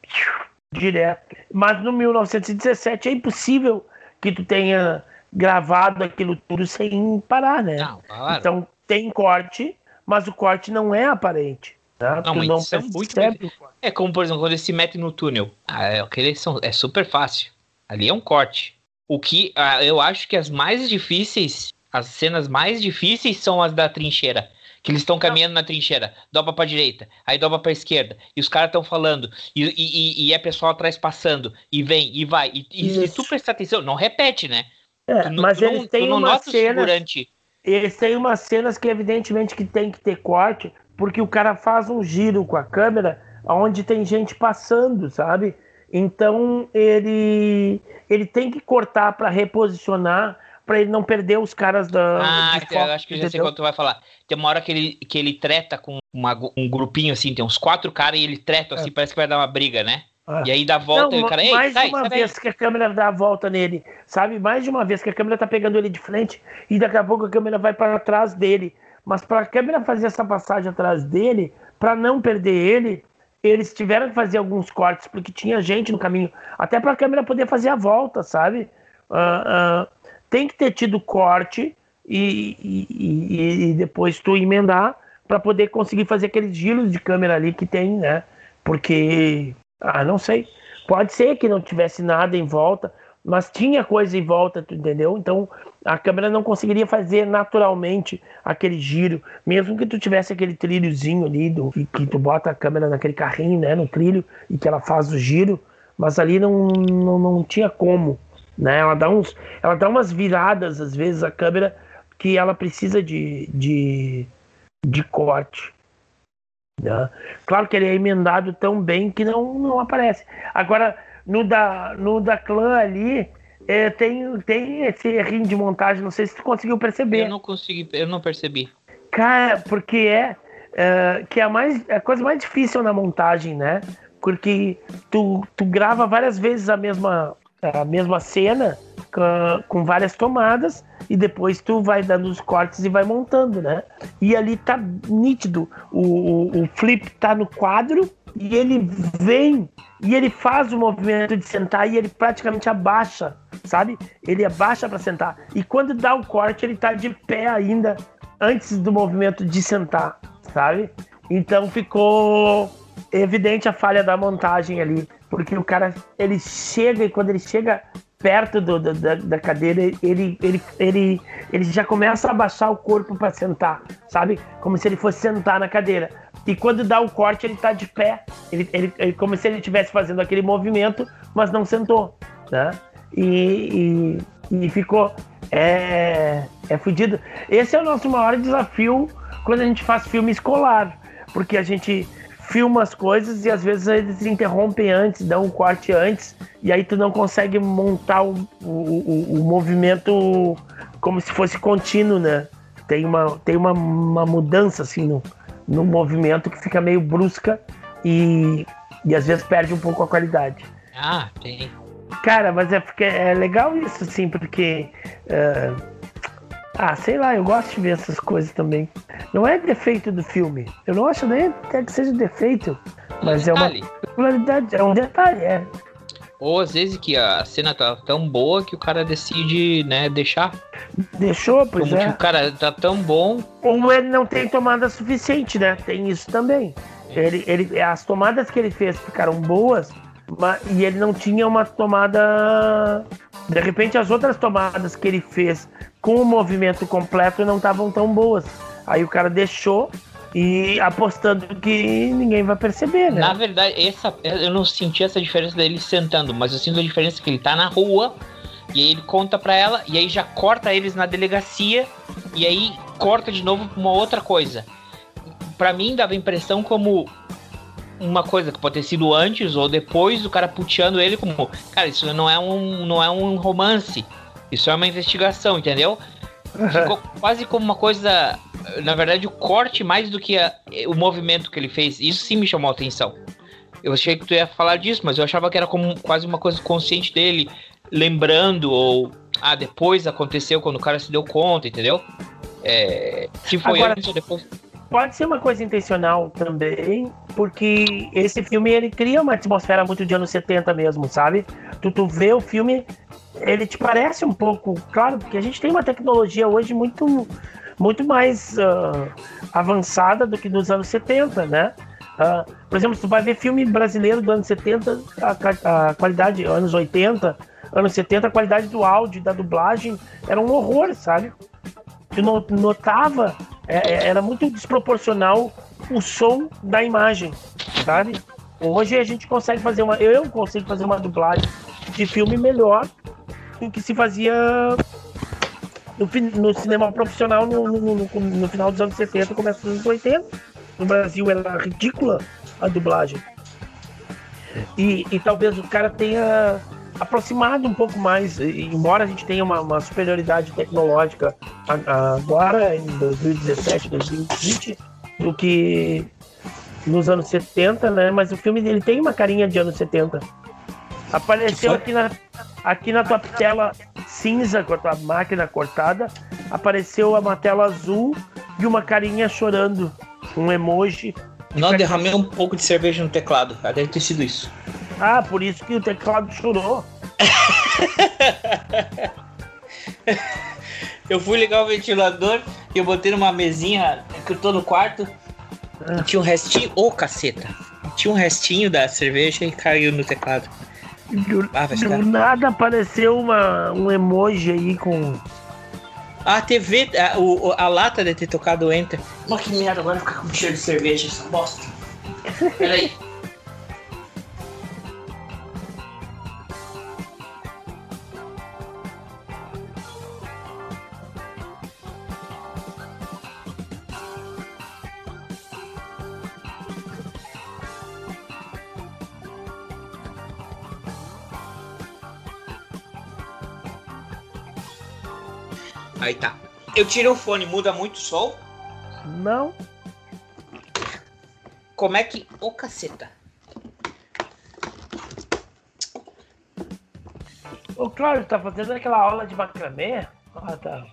direto. Mas no 1917 é impossível que tu tenha gravado aquilo tudo sem parar, né? Não, claro. Então tem corte, mas o corte não é aparente. Né? Não, tu não é muito percebe o corte. É como, por exemplo, quando eles se metem no túnel. Ah, é, são, é super fácil. Ali é um corte. O que ah, eu acho que as mais difíceis, as cenas mais difíceis são as da trincheira. Que eles estão caminhando na trincheira, dobra pra direita, aí dobra pra esquerda, e os caras estão falando, e, e, e- é pessoal atrás passando, e vem, e vai, e, e se tu prestar atenção, não repete, né? É, Tu mas tu eles têm não o cenas figurante. Eles têm umas cenas que evidentemente que tem que ter corte, porque o cara faz um giro com a câmera onde tem gente passando, sabe? Então ele ele tem que cortar para reposicionar para ele não perder os caras da Ah, eu acho que eu já sei quando tu vai falar. Tem uma hora que ele, que ele treta com uma- um grupinho assim, tem uns quatro caras e ele treta assim, parece que vai dar uma briga, né? Ah. E aí dá volta Não, e o cara, mais sai, de uma sai vez que a câmera dá a volta nele, sabe? Mais de uma vez que a câmera tá pegando ele de frente e daqui a pouco a câmera vai para trás dele. Mas para a câmera fazer essa passagem atrás dele, para não perder ele, eles tiveram que fazer alguns cortes porque tinha gente no caminho, até para a câmera poder fazer a volta, sabe? Ah, ah, tem que ter tido corte e, e- e- e depois tu emendar para poder conseguir fazer aqueles giros de câmera ali que tem, né? Porque, ah, não sei. Pode ser que não tivesse nada em volta, mas tinha coisa em volta, tu entendeu? Então a câmera não conseguiria fazer naturalmente aquele giro, mesmo que tu tivesse aquele trilhozinho ali, do, que, que tu bota a câmera naquele carrinho, né, no trilho, e que ela faz o giro, mas ali não, não, não tinha como, né? Ela dá, uns, ela dá umas viradas, às vezes, a câmera, que ela precisa de, de, de corte. Né? Claro que ele é emendado tão bem que não, não aparece. Agora, no da, no da clã ali, é, tem, tem esse errinho de montagem, não sei se tu conseguiu perceber. Eu não consegui, eu não percebi. Cara, porque é, é, que é a, mais, a coisa mais difícil na montagem, né? Porque tu, tu grava várias vezes a mesma, a mesma cena, com, várias tomadas e depois tu vai dando os cortes e vai montando, né? E ali tá nítido. O, o, o flip tá no quadro e ele vem e ele faz o movimento de sentar e ele praticamente abaixa, sabe? Ele abaixa para sentar. E quando dá o corte, ele tá de pé ainda antes do movimento de sentar, sabe? Então ficou evidente a falha da montagem ali, porque o cara ele chega e quando ele chega perto do, do, da, da, cadeira, ele, ele, ele, ele já começa a abaixar o corpo para sentar, sabe? Como se ele fosse sentar na cadeira. E quando dá o corte, ele tá de pé. Ele, ele, ele como se ele estivesse fazendo aquele movimento, mas não sentou, né? E, e, e ficou. É, é fudido. Esse é o nosso maior desafio quando a gente faz filme escolar. Porque a gente filma as coisas e às vezes eles interrompem antes, dão um corte antes, e aí tu não consegue montar o, o, o, o movimento como se fosse contínuo, né? Tem uma, tem uma, uma mudança assim no, no movimento que fica meio brusca e, e às vezes perde um pouco a qualidade. Ah, tem. Cara, mas é, porque é legal isso, assim, porque. Uh, ah, sei lá, eu gosto de ver essas coisas também. Não é defeito do filme. Eu não acho nem até que seja defeito. Mas é, uma popularidade, é um detalhe, é. Ou às vezes que a cena tá tão boa que o cara decide, né, deixar. Deixou, pois Como é. que o cara tá tão bom. Ou ele não tem tomada suficiente, né? Tem isso também. Ele, ele, as tomadas que ele fez ficaram boas, mas, e ele não tinha uma tomada. De repente, as outras tomadas que ele fez com o movimento completo não estavam tão boas. Aí o cara deixou e apostando que ninguém vai perceber, né? Na verdade, essa, eu não senti essa diferença dele sentando, mas eu sinto a diferença que ele tá na rua e aí ele conta pra ela e aí já corta eles na delegacia e aí corta de novo pra uma outra coisa. Pra mim dava a impressão como uma coisa que pode ter sido antes ou depois do cara puteando ele como, cara, isso não é um não é um romance. Isso é uma investigação, entendeu? Ficou quase como uma coisa. Na verdade, o corte mais do que a, o movimento que ele fez. Isso sim me chamou a atenção. Eu achei que tu ia falar disso, mas eu achava que era como quase uma coisa consciente dele, lembrando, ou. Ah, depois aconteceu quando o cara se deu conta, entendeu? É, se foi Agora- antes ou depois. Pode ser uma coisa intencional também, porque esse filme ele cria uma atmosfera muito de anos 70 mesmo, sabe? Tu, tu vê o filme, ele te parece um pouco, claro, porque a gente tem uma tecnologia hoje muito, muito mais ah, avançada do que nos anos 70, né? Ah, por exemplo, tu vai ver filme brasileiro do anos 70, a, a qualidade, anos 80, anos 70, a qualidade do áudio da dublagem era um horror, sabe? Tu no- notava, é, é, era muito desproporcional o som da imagem, sabe? Hoje a gente consegue fazer uma. Eu consigo fazer uma dublagem de filme melhor do que se fazia no, no cinema profissional no, no- no- no final dos anos 70 começo dos anos 80. No Brasil era ridícula a dublagem. E, e talvez o cara tenha aproximado um pouco mais, embora a gente tenha uma, uma superioridade tecnológica agora, em 2017, 2020, do que nos anos 70, né? Mas o filme ele tem uma carinha de anos 70. Apareceu aqui na, aqui na tua tela cinza com a tua máquina cortada, apareceu uma tela azul e uma carinha chorando, um emoji. Não, derramei um pouco de cerveja no teclado. Deve ter sido isso. Ah, por isso que o teclado chorou. Eu fui ligar o ventilador e eu botei numa mesinha que eu tô no quarto. E tinha um restinho. Ô, caceta! Tinha um restinho da cerveja e caiu no teclado. Do, Ah, do nada apareceu uma, um emoji aí com. A TV, a, o- a lata deve ter tocado o enter. Mas que merda, agora ficar com cheiro de cerveja, essa bosta. Peraí. Aí tá. Eu tirei o fone, muda muito o som? Não. Como é que. Ô caceta. Ô, Cláudio, tá fazendo aquela aula de macramê? Ah, tá.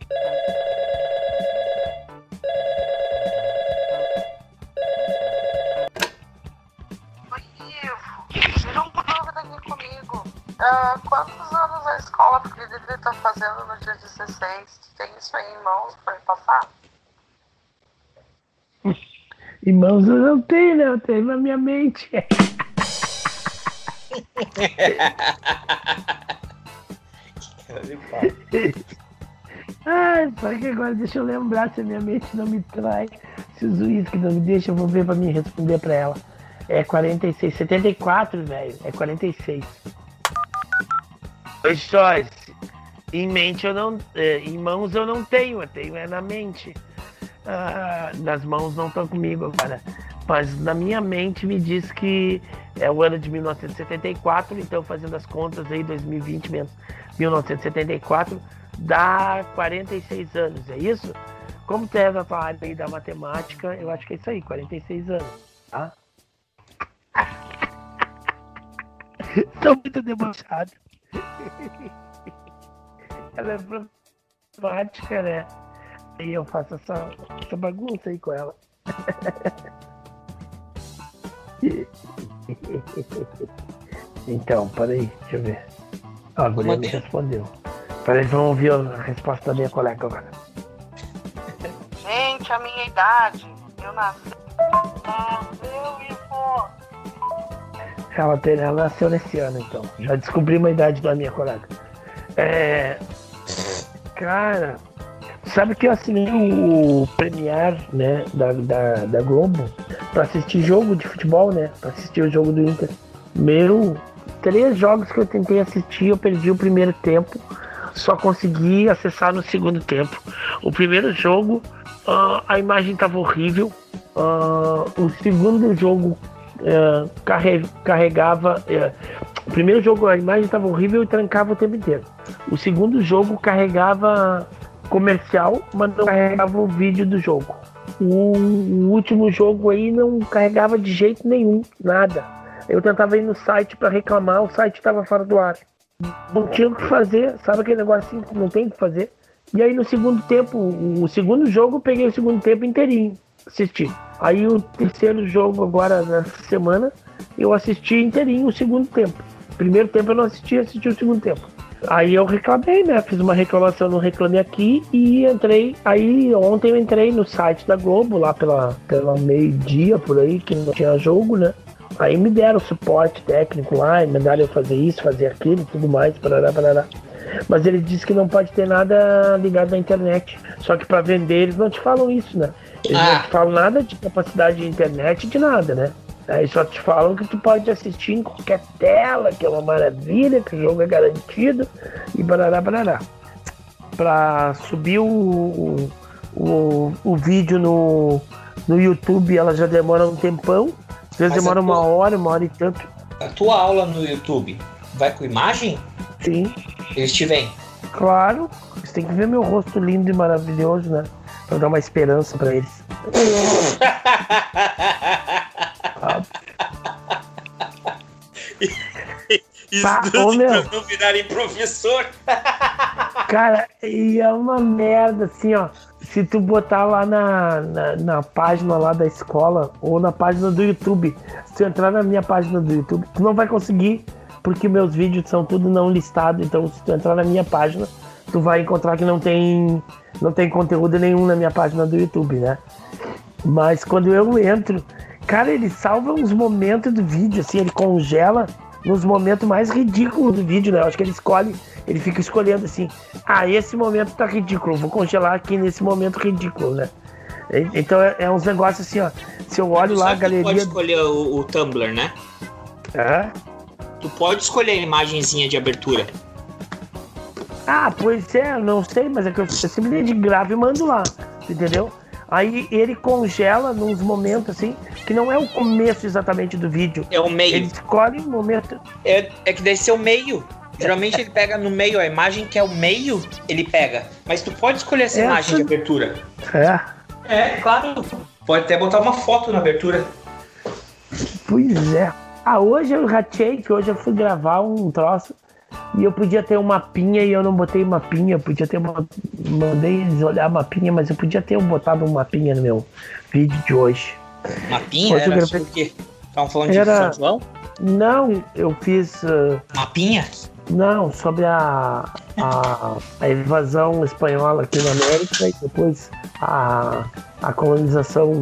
Tira uma dúvida aqui comigo. Ah, quantos anos a escola Felipe tá fazendo no dia 16? Tem isso aí em mãos pra me passar? Irmãos, eu não tenho, né? Eu tenho na minha mente. Ai, só que agora deixa eu lembrar se a minha mente não me trai. Se o juiz que não me deixa, eu vou ver pra me responder pra ela. É 46, 74, velho. É 46. Oi, Joyce. Em mente eu não. é, em mãos eu não tenho, eu tenho é na mente. Ah, nas mãos não estão comigo agora. Mas na minha mente me diz que é o ano de 1974, então fazendo as contas aí, 2020 menos 1974, dá 46 anos, é isso? Como tu é da tua área aí da matemática, eu acho que é isso aí, 46 anos, tá? Tô muito debochado. Ela é problemática, né? E eu faço essa, essa bagunça aí com ela. então, peraí, deixa eu ver. Ah, a guria me respondeu. Peraí, vamos ouvir a resposta da minha colega agora. Gente, a minha idade. Eu nasci. Ela, tem, ela nasceu nesse ano, então. Já descobri a idade da minha colega. É. Cara, sabe que eu assinei o Premier, né, da, da, da Globo, pra assistir jogo de futebol, né? Pra assistir o jogo do Inter. Meu, três jogos que eu tentei assistir, eu perdi o primeiro tempo. Só consegui acessar no segundo tempo. O primeiro jogo, ah, a imagem tava horrível. Ah, o segundo jogo eh, carre- carregava. O primeiro jogo a imagem estava horrível e trancava o tempo inteiro. O segundo jogo carregava comercial, mas não carregava o vídeo do jogo. O, o último jogo aí não carregava de jeito nenhum, nada. Eu tentava ir no site para reclamar, o site estava fora do ar. Não tinha o que fazer, sabe aquele negocinho que não tem o que fazer? E aí no segundo tempo, o segundo jogo, eu peguei o segundo tempo inteirinho, assisti. Aí o terceiro jogo agora nessa semana, eu assisti inteirinho o segundo tempo. Primeiro tempo eu não assisti, assisti o segundo tempo. Aí eu reclamei, né? Fiz uma reclamação no Reclame Aqui e entrei. Aí ontem eu entrei no site da Globo, lá pela, pela meio-dia por aí, que não tinha jogo, né? Aí me deram suporte técnico lá, e mandaram eu fazer isso, fazer aquilo e tudo mais, parará, parará. Mas ele disse que não pode ter nada ligado à internet. Só que para vender eles não te falam isso, né? Eles não te falam nada de capacidade de internet, de nada, né? Aí só te falam que tu pode assistir em qualquer tela, que é uma maravilha, que o jogo é garantido e barará, barará. Pra subir o, o, o, o vídeo no, no YouTube, ela já demora um tempão. Às vezes Mas demora a uma tua- hora, uma hora e tanto. A tua aula no YouTube vai com imagem? Sim. Eles te veem. Claro, você tem que ver meu rosto lindo e maravilhoso, né? Pra dar uma esperança pra eles. Ô, meu. pra não virarem professor. Cara, e é uma merda, assim, ó. Se tu botar lá na, na, na página lá da escola ou na página do YouTube, se tu entrar na minha página do YouTube, tu não vai conseguir, porque meus vídeos são tudo não listados. Então, se tu entrar na minha página, tu vai encontrar que não tem, não tem conteúdo nenhum na minha página do YouTube, né? Mas quando eu entro, cara, ele salva uns momentos do vídeo, assim, ele congela nos momentos mais ridículos do vídeo, né? Eu acho que ele escolhe, ele fica escolhendo assim, ah, esse momento tá ridículo, vou congelar aqui nesse momento ridículo, né? Então é, é uns negócios assim, ó. Se eu olho lá a que tu pode galeria. escolher o, o Tumblr, né? É? Tu pode escolher a imagenzinha de abertura. Ah, pois é, não sei, mas é que eu, eu simplesmente gravo e mando lá, entendeu? Aí ele congela nos momentos assim, que não é o começo exatamente do vídeo. É o meio. Ele escolhe um momento. É, é que deve ser o meio. Geralmente ele pega no meio, a imagem que é o meio, ele pega. Mas tu pode escolher essa É, imagem de abertura. É, É, claro. Pode até botar uma foto na abertura. pois é. Ah, hoje eu ratei que hoje eu fui gravar um troço E eu podia ter um mapinha e eu não botei mapinha. Eu podia ter uma. Mandei eles olhar mapinha, mas eu podia ter botado um mapinha no meu vídeo de hoje. Mapinha? Hoje Era sobre o quê? Estavam falando de Era- São João? Não, eu fiz. uh, Mapinha? Não, sobre a, a, a invasão espanhola aqui na América e depois a, a colonização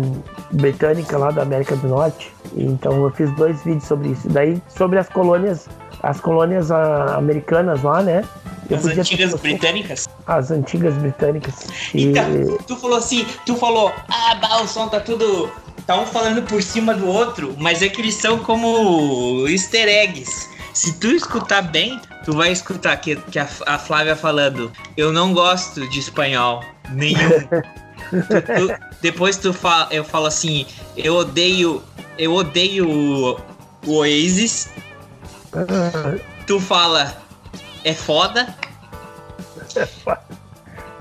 britânica lá da América do Norte. Então eu fiz dois vídeos sobre isso. Daí sobre as colônias, as colônias ah, americanas lá, né? Eu As podia ter- antigas britânicas? As antigas britânicas. E, Então, tu falou assim, tu falou, ah, bah, o som tá tudo. Tá um falando por cima do outro, mas é que eles são como easter eggs. Se tu escutar bem, tu vai escutar que, que a, a Flávia falando, eu não gosto de espanhol, nenhum. Tu- tu- depois tu fala, eu falo assim, eu odeio, eu odeio o, o Oasis. Tu fala, é foda.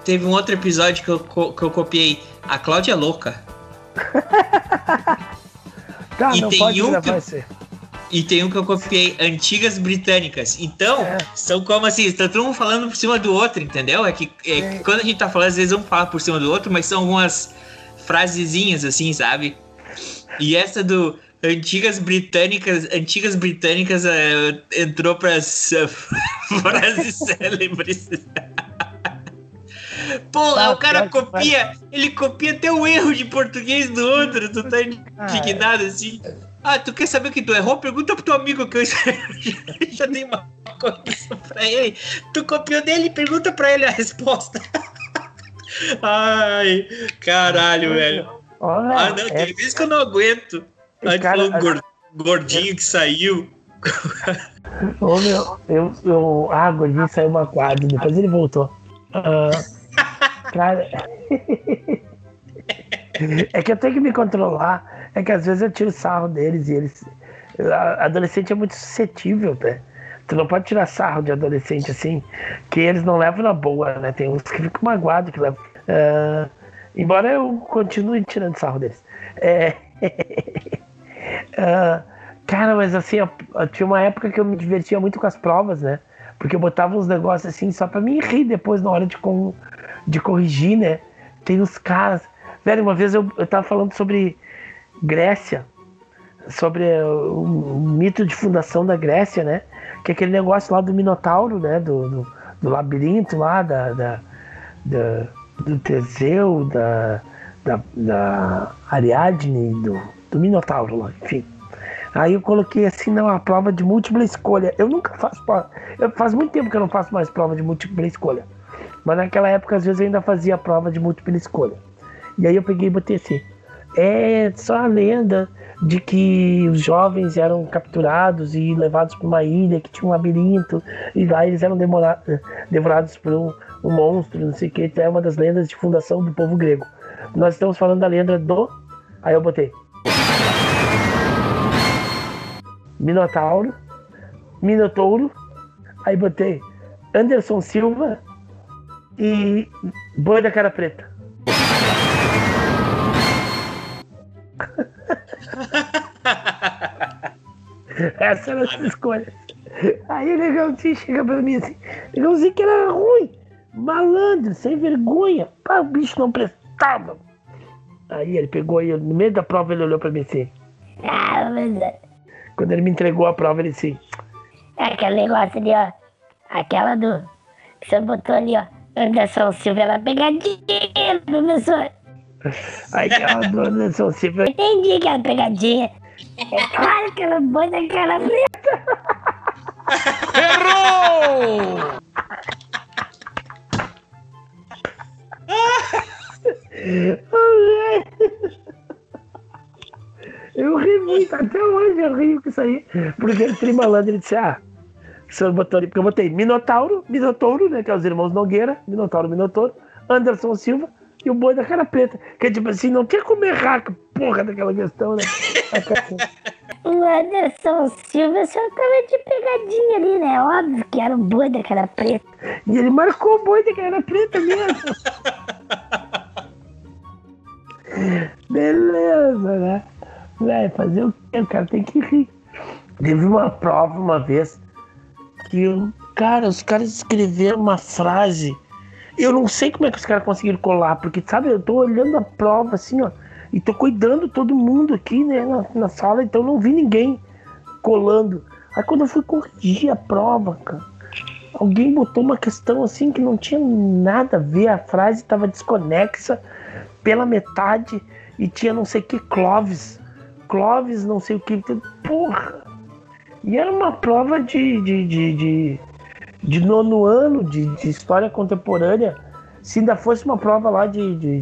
Teve um outro episódio que eu, que eu copiei. A Cláudia é louca. tá, e tem um gravar que-. E tem um que eu copiei, antigas britânicas. Então, É. são como assim, tá todo mundo falando por cima do outro, entendeu? É que, é que quando a gente tá falando, às vezes um fala por cima do outro, mas são algumas frasezinhas assim, sabe? E essa do antigas britânicas, antigas britânicas eh, entrou pras eh, frases célebres. Pô, Tá, o cara copia, ele copia até o erro de português do outro, tu tá indignado assim. Ah, tu quer saber que tu errou? Pergunta pro teu amigo que eu já dei uma coisa pra ele. Tu copiou dele, pergunta pra ele a resposta. Ai, caralho, velho. Olha, Ah, não, é- tem vezes que eu não aguento. A gente Cara, falou gordinho que saiu. Ô, meu, eu, eu. Ah, gordinho saiu uma quadra, depois ele voltou. Ah, cara. é que eu tenho que me controlar. É que às vezes eu tiro sarro deles e eles. a- Adolescente é muito suscetível, né? Tu não pode tirar sarro de adolescente assim, que eles não levam na boa, né? Tem uns que ficam magoados que levam. Ah, embora eu continue tirando sarro deles. É. Ah, cara, mas assim, eu- eu tinha uma época que eu me divertia muito com as provas, né? Porque eu botava uns negócios assim só pra me rir depois na hora de, com, de corrigir, né? Tem uns caras. Velho, uma vez eu, eu tava falando sobre Grécia, sobre eh, o, o mito de fundação da Grécia, né? Que é aquele negócio lá do Minotauro, né? Do, do, do labirinto lá, da, da, da- do Teseu, da, da, da Ariadne, do, do Minotauro lá, enfim. Aí eu coloquei assim, não, a prova de múltipla escolha. Eu nunca faço prova. Eu, faz muito tempo que eu não faço mais prova de múltipla escolha. Mas naquela época, às vezes, eu ainda fazia prova de múltipla escolha. E aí eu peguei e botei assim. É só a lenda de que os jovens eram capturados e levados para uma ilha que tinha um labirinto, e lá eles eram devorados por um, um monstro, não sei o que. É uma das lendas de fundação do povo grego. Nós estamos falando da lenda do. Aí eu botei. Minotauro, Minotouro, aí botei Anderson Silva e Boi da Cara Preta. Essas eram as escolhas. Aí o Negãozinho chega pra mim assim, Negãozinho que era ruim, malandro, sem vergonha, pá, o bicho não prestava. Aí ele pegou e no meio da prova ele olhou pra mim assim. Ah, mas Quando ele me entregou a prova, ele assim, é aquele negócio ali, ó. Aquela do. Que você botou ali, ó. Anderson Silva, ela pegadinha, professor. Aí que ela do Anderson Silva. Entendi que era pegadinha. É claro que ela boi da cara preta. Errou! Eu ri muito, até hoje eu rio com isso aí. Porque ele tri malandro, ele disse, ah, o senhor botou ali, porque eu botei Minotauro, Minotouro, né, que é os irmãos Nogueira, Minotauro, Minotouro, Anderson Silva e o boi da cara preta. Que é tipo assim, não tinha como errar com a porra daquela questão, né? O Anderson Silva só tava de pegadinha ali, né? Óbvio que era o boi da cara preta. E ele marcou o boi da cara preta mesmo. Beleza, né? Vai fazer o quê? O cara tem que rir. Teve uma prova uma vez aquilo. Cara, os caras escreveram uma frase. Eu não sei como é que os caras conseguiram colar, porque, sabe, eu tô olhando a prova assim, ó, e tô cuidando todo mundo aqui, né, na, na sala, então não vi ninguém colando. Aí quando eu fui corrigir a prova, cara, alguém botou uma questão assim que não tinha nada a ver, a frase estava desconexa pela metade e tinha não sei que Clóvis. Clóvis, não sei o que. Porra! E era uma prova de, de, de, de, de nono ano de, de, história contemporânea. Se ainda fosse uma prova lá de, de,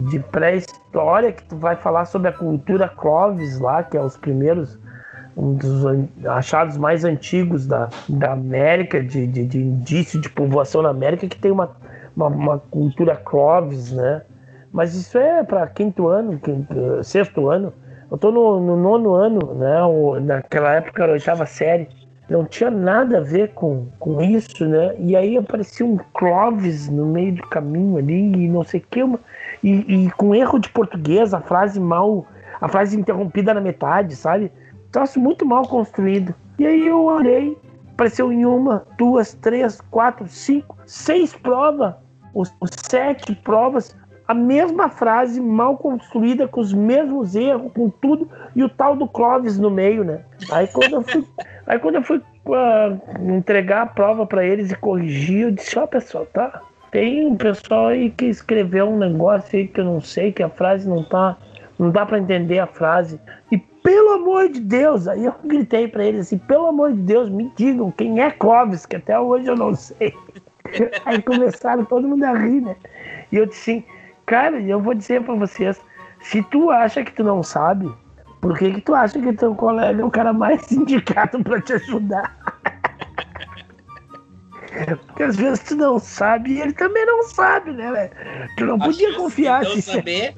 de pré-história, que tu vai falar sobre a cultura Clovis lá, que é os primeiros, um dos achados mais antigos da, da América, de, de, de indício de povoação na América, que tem uma, uma, uma cultura Clovis, né? Mas isso é para quinto ano, quinto, sexto ano. Eu tô no, no nono ano, né? O, naquela época era oitava série. Não tinha nada a ver com, com isso, né? E aí aparecia um Clóvis no meio do caminho ali e não sei o que. Uma, e, e, com erro de português, a frase mal. A frase interrompida na metade, sabe? Troço muito mal construído. E aí eu olhei, apareceu em uma, duas, três, quatro, cinco, seis provas. Os, os sete provas a mesma frase mal construída, com os mesmos erros, com tudo, e o tal do Clóvis no meio, né? Aí quando eu fui, aí quando eu fui uh, entregar a prova para eles e corrigir, eu disse, ó oh, pessoal, tá? Tem um pessoal aí que escreveu um negócio aí que eu não sei, que a frase não tá. Não dá para entender a frase. E pelo amor de Deus, aí eu gritei para eles assim, pelo amor de Deus, me digam quem é Clóvis, que até hoje eu não sei. Aí começaram todo mundo a rir, né? E eu disse assim, Cara, eu vou dizer pra vocês, se tu acha que tu não sabe, por que que tu acha que teu colega é o cara mais indicado pra te ajudar? Porque às vezes tu não sabe e ele também não sabe, né, velho? Tu não A podia confiar de não se saber.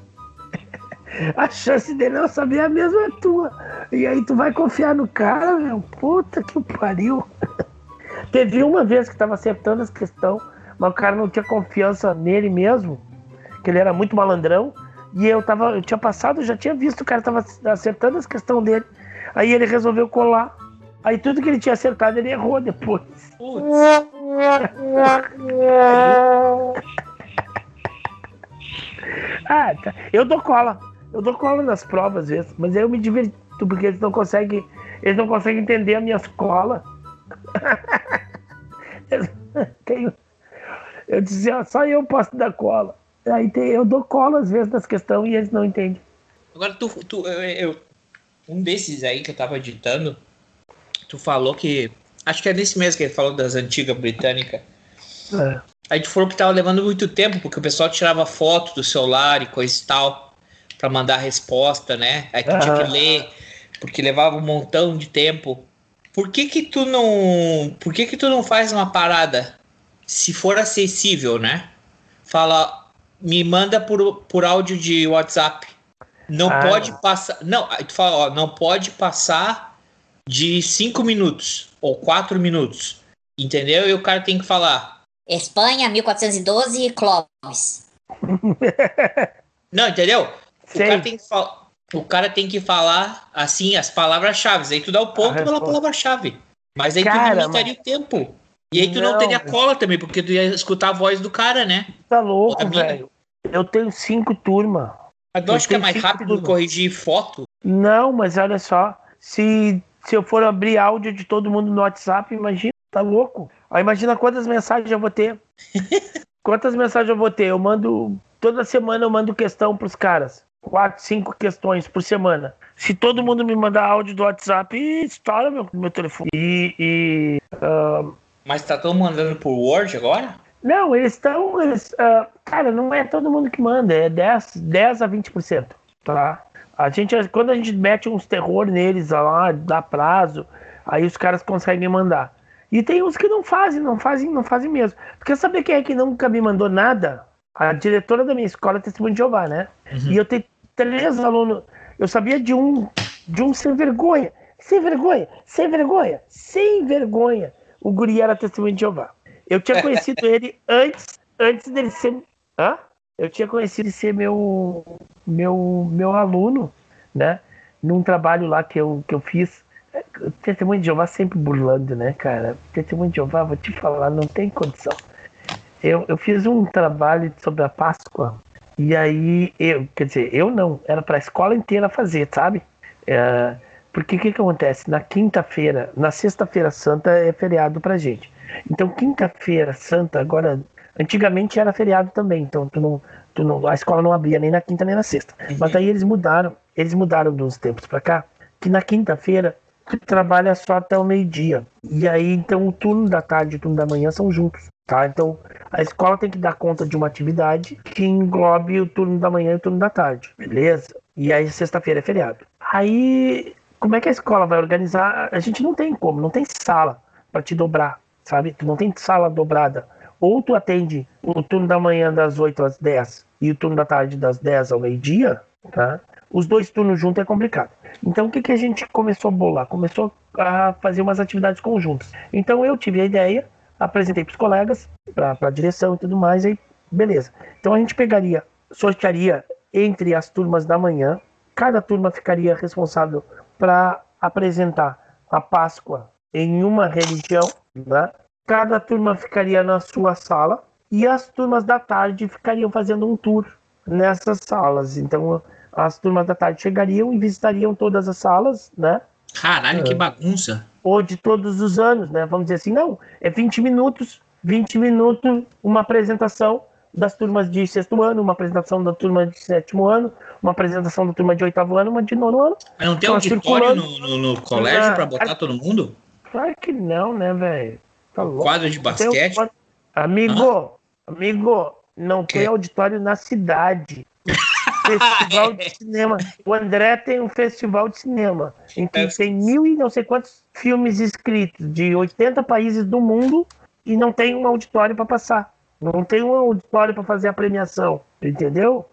a chance dele não saber é a mesma tua. E aí tu vai confiar no cara, meu. Puta que pariu. Teve uma vez que tava acertando as questões, mas o cara não tinha confiança nele mesmo, que ele era muito malandrão. E eu tava, eu tinha passado, eu já tinha visto o cara tava acertando as questões dele. Aí ele resolveu colar. Aí tudo que ele tinha acertado ele errou depois. ah, tá. Eu dou cola. Eu dou cola nas provas às vezes, mas aí eu me diverto porque eles não conseguem, eles não conseguem entender a minha escola. eu, eu dizia, só eu posso dar cola. Aí tem, eu dou cola às vezes nas questões e eles não entendem. Agora, tu, tu eu, um desses aí que eu tava editando, tu falou que. Acho que é nesse mesmo que ele falou das antigas britânicas. É. Aí tu falou que tava levando muito tempo, porque o pessoal tirava foto do celular e coisa e tal, pra mandar a resposta, né? Aí tu tinha que ler, porque levava um montão de tempo. Por que que tu não. Por que que tu não faz uma parada? Se for acessível, né? Fala, me manda por, por áudio de WhatsApp. Não Ah. pode passar. Não, aí tu fala, ó, não pode passar de 5 minutos ou 4 minutos. Entendeu? E o cara tem que falar. Espanha, 1412, Clóvis. Não, entendeu? O cara, tem que fal- o cara tem que falar assim as palavras-chave. Aí tu dá o ponto pela palavra-chave. Mas aí Cara, tu limitaria o tempo. E aí tu não, Não, teria mas- cola também, porque tu ia escutar a voz do cara, né? Tá louco, velho. Eu tenho cinco turmas. Mas eu acho que é mais rápido turmas. corrigir foto. Não, mas olha só. Se, se eu for abrir áudio de todo mundo no WhatsApp, imagina, tá louco. Aí imagina quantas mensagens eu vou ter. quantas mensagens eu vou ter? Eu mando. Toda semana eu mando questão pros caras. Quatro, cinco questões por semana. Se todo mundo me mandar áudio do WhatsApp, estoura meu, meu telefone. E. e, ah, Mas tá todo mandando por Word agora? Não, eles estão. Eles, ah, cara, não é todo mundo que manda, é 10, 10 a 20%. Tá? A gente, quando a gente mete uns terror neles lá, dá prazo, aí os caras conseguem mandar. E tem uns que não fazem, não fazem, não fazem mesmo. Porque saber quem é que nunca me mandou nada? A diretora da minha escola é Testemunho de Jeová, né? E eu tenho três alunos. Eu sabia de um, de um sem vergonha. Sem vergonha, sem vergonha, sem vergonha. O guri era Testemunho de Jeová. Eu tinha conhecido ele antes, antes dele ser. Hã? Eu tinha conhecido ele ser meu, meu, meu aluno, né? Num trabalho lá que eu, que eu fiz Testemunho de Jeová sempre burlando, né, cara? Testemunho de Jeová, vou te falar, não tem condição. Eu, eu fiz um trabalho sobre a Páscoa e aí eu, quer dizer, eu não, era para a escola inteira fazer, sabe? É, porque o que, que acontece? Na quinta-feira, na sexta-feira santa é feriado pra gente. Então, quinta-feira santa, agora, antigamente era feriado também, então tu não, tu não, a escola não abria nem na quinta nem na sexta. Mas aí eles mudaram, eles mudaram dos tempos pra cá, que na quinta-feira tu trabalha só até o meio-dia. E aí, então, o turno da tarde e o turno da manhã são juntos. Tá? Então, a escola tem que dar conta de uma atividade que englobe o turno da manhã e o turno da tarde, beleza? E aí, sexta-feira é feriado. Aí, como é que a escola vai organizar? A gente não tem como, não tem sala para te dobrar, sabe? Tu não tem sala dobrada. Ou tu atende o turno da manhã das 8 às 10 e o turno da tarde das 10 ao meio-dia, tá? Os dois turnos juntos é complicado. Então, o que, que a gente começou a bolar? Começou a fazer umas atividades conjuntas. Então, eu tive a ideia apresentei para os colegas, para a direção e tudo mais, aí beleza. Então a gente pegaria, sortearia entre as turmas da manhã, cada turma ficaria responsável para apresentar a Páscoa em uma religião, né? cada turma ficaria na sua sala e as turmas da tarde ficariam fazendo um tour nessas salas. Então as turmas da tarde chegariam e visitariam todas as salas, né? Caralho, que bagunça ou de todos os anos, né? Vamos dizer assim, não, é 20 minutos, 20 minutos, uma apresentação das turmas de sexto ano, uma apresentação da turma de sétimo ano, uma apresentação da turma de oitavo ano, uma de nono ano. Mas não tem auditório no, no, no, colégio ah, para botar todo mundo? Claro que não, né, velho? Tá Quadro de basquete? Um... Amigo, ah. amigo, não que? tem auditório na cidade. festival de cinema. O André tem um festival de cinema em que é. tem mil e não sei quantos filmes escritos de 80 países do mundo e não tem um auditório para passar. Não tem um auditório para fazer a premiação, entendeu?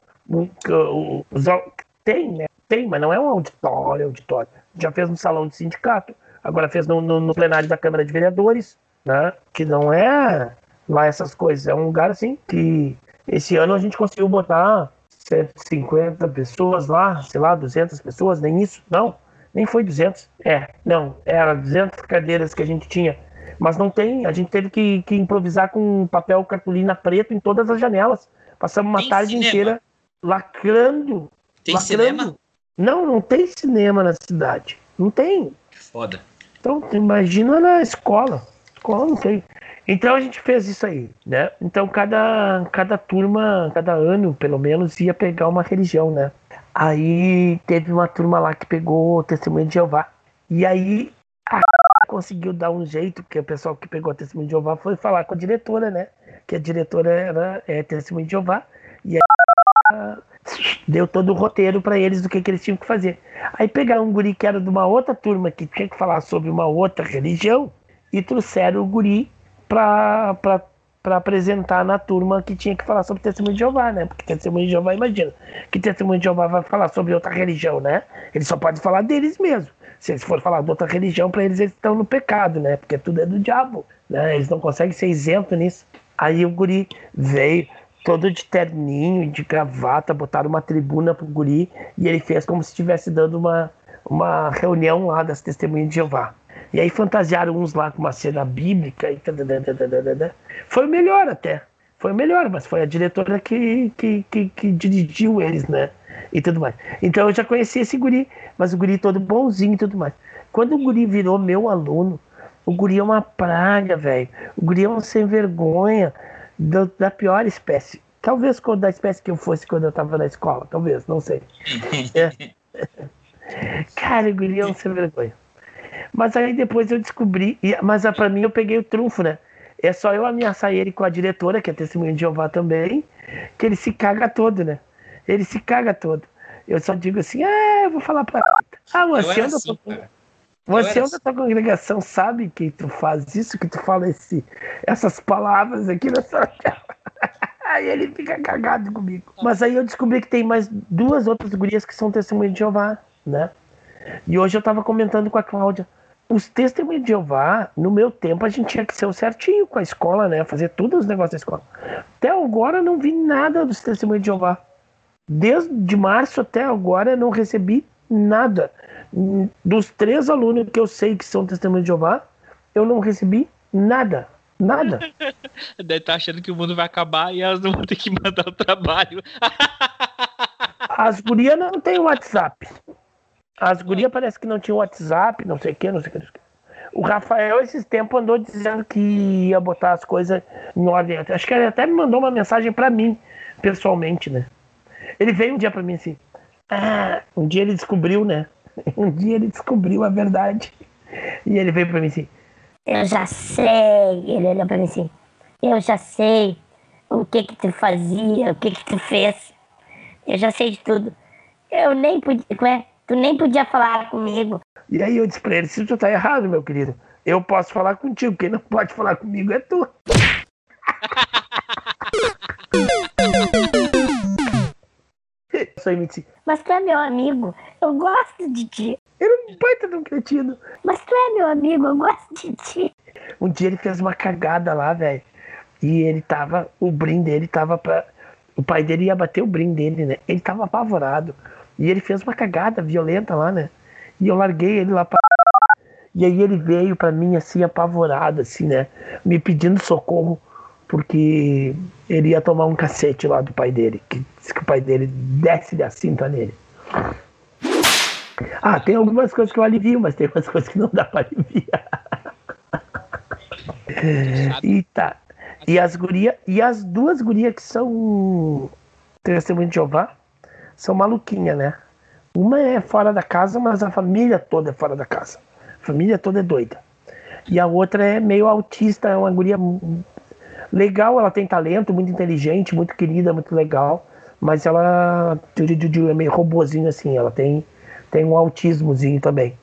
Tem, né? Tem, mas não é um auditório, auditório. Já fez no salão de sindicato, agora fez no, no, no plenário da Câmara de Vereadores, né? Que não é lá essas coisas. É um lugar assim que esse ano a gente conseguiu botar 150 pessoas lá, sei lá, 200 pessoas, nem isso, não, nem foi 200, é, não, era 200 cadeiras que a gente tinha, mas não tem, a gente teve que, que improvisar com papel cartolina preto em todas as janelas, passamos uma tem tarde cinema? inteira lacrando, tem lacrando. cinema? Não, não tem cinema na cidade, não tem. Foda. Então, imagina na escola, escola não tem. Então a gente fez isso aí, né? Então cada, cada turma, cada ano, pelo menos, ia pegar uma religião, né? Aí teve uma turma lá que pegou o Testemunho de Jeová. E aí a conseguiu dar um jeito, porque o pessoal que pegou o Testemunho de Jeová foi falar com a diretora, né? Que a diretora era é, Testemunho de Jeová. E aí deu todo o roteiro para eles do que, que eles tinham que fazer. Aí pegaram um guri que era de uma outra turma que tinha que falar sobre uma outra religião e trouxeram o guri para apresentar na turma que tinha que falar sobre testemunho de Jeová, né? Porque testemunho de Jeová, imagina, que testemunho de Jeová vai falar sobre outra religião, né? Ele só pode falar deles mesmo. Se eles forem falar de outra religião, para eles eles estão no pecado, né? Porque tudo é do diabo, né? Eles não conseguem ser isentos nisso. Aí o guri veio todo de terninho, de gravata, botaram uma tribuna pro guri e ele fez como se estivesse dando uma, uma reunião lá das testemunhas de Jeová. E aí fantasiaram uns lá com uma cena bíblica e foi melhor até. Foi melhor, mas foi a diretora que, que, que, que, dirigiu eles, né? E tudo mais. Então eu já conheci esse guri, mas o guri todo bonzinho e tudo mais. Quando o guri virou meu aluno, o guri é uma praga, velho. O guri é um sem vergonha da, da pior espécie. Talvez da espécie que eu fosse quando eu tava na escola, talvez, não sei. É. Cara, o guri é um sem vergonha. Mas aí depois eu descobri, mas para mim eu peguei o trunfo, né? É só eu ameaçar ele com a diretora, que é testemunha de Jeová também, que ele se caga todo, né? Ele se caga todo. Eu só digo assim, ah, eu vou falar pra. Ah, você anda. Assim, você anda assim. tua congregação sabe que tu faz isso, que tu fala esse, essas palavras aqui nessa. aí ele fica cagado comigo. Mas aí eu descobri que tem mais duas outras gurias que são testemunhas de Jeová, né? E hoje eu tava comentando com a Cláudia os testemunhos de Jeová, no meu tempo, a gente tinha que ser o certinho com a escola, né? Fazer todos os negócios da escola. Até agora não vi nada dos testemunhos de Jeová. Desde março até agora não recebi nada. Dos três alunos que eu sei que são testemunhas de Jeová, eu não recebi nada. Nada. Deve estar achando que o mundo vai acabar e elas não vão ter que mandar o trabalho. As gurias não têm WhatsApp. As gurias parece que não tinham WhatsApp, não sei o que, não sei o que. O Rafael, esses tempos, andou dizendo que ia botar as coisas em ordem. Acho que ele até me mandou uma mensagem pra mim, pessoalmente, né? Ele veio um dia pra mim assim. Ah, um dia ele descobriu, né? Um dia ele descobriu a verdade. E ele veio pra mim assim. Eu já sei. Ele olhou pra mim assim. Eu já sei o que que tu fazia, o que que tu fez. Eu já sei de tudo. Eu nem podia. Como é? Tu nem podia falar comigo. E aí eu disse pra ele, se tu tá errado, meu querido, eu posso falar contigo, quem não pode falar comigo é tu. Só me disse, Mas tu é meu amigo. Eu gosto de ti. Ele é um baita de um cretino. Mas tu é meu amigo, eu gosto de ti. Um dia ele fez uma cagada lá, velho. E ele tava. O brim dele tava pra. O pai dele ia bater o brim dele, né? Ele tava apavorado. E ele fez uma cagada violenta lá, né? E eu larguei ele lá pra. E aí ele veio pra mim assim, apavorado, assim, né? Me pedindo socorro, porque ele ia tomar um cacete lá do pai dele. Que disse que o pai dele desce a cinta nele. Ah, tem algumas coisas que eu alivio, mas tem umas coisas que não dá pra aliviar. e tá. E as guria, e as duas gurias que são testemunho de Jeová são maluquinha, né? Uma é fora da casa, mas a família toda é fora da casa. A família toda é doida. E a outra é meio autista, é uma guria legal, ela tem talento, muito inteligente, muito querida, muito legal. Mas ela é meio robozinho assim, ela tem, tem um autismozinho também,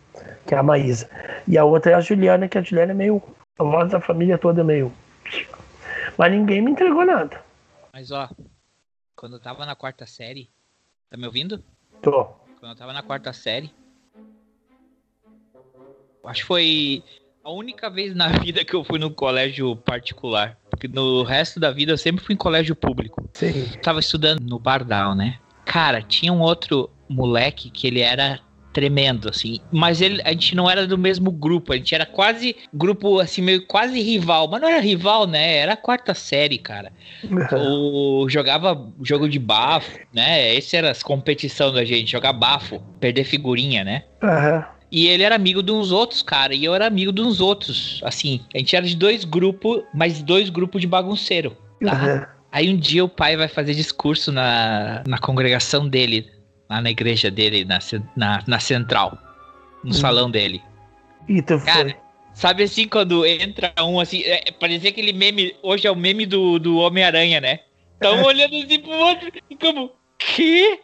que é a Maísa. E a outra é a Juliana, que a Juliana é meio. A voz da família toda é meio. Mas ninguém me entregou nada. Mas ó, quando eu tava na quarta série. Tá me ouvindo? Tô. Quando eu tava na quarta série. Acho que foi a única vez na vida que eu fui no colégio particular. Porque no resto da vida eu sempre fui em colégio público. Sim. tava estudando no Bardal, né? Cara, tinha um outro moleque que ele era tremendo, assim. Mas ele, a gente não era do mesmo grupo, a gente era quase grupo, assim, meio quase rival. Mas não era rival, né? Era a quarta série, cara. o, jogava jogo de bafo, né? Essa era a competição da gente, jogar bafo, perder figurinha, né? Aham. E ele era amigo de uns outros, cara, e eu era amigo de uns outros. Assim, a gente era de dois grupos, mas dois grupos de bagunceiro. Tá? Uhum. Aí um dia o pai vai fazer discurso na, na congregação dele, lá na igreja dele, na, na, na central, no Hum. salão dele. E tu Cara, foi. sabe assim, quando entra um assim, é, parecia aquele meme, hoje é o meme do, do Homem-Aranha, né? Tá um olhando assim pro outro e como, que?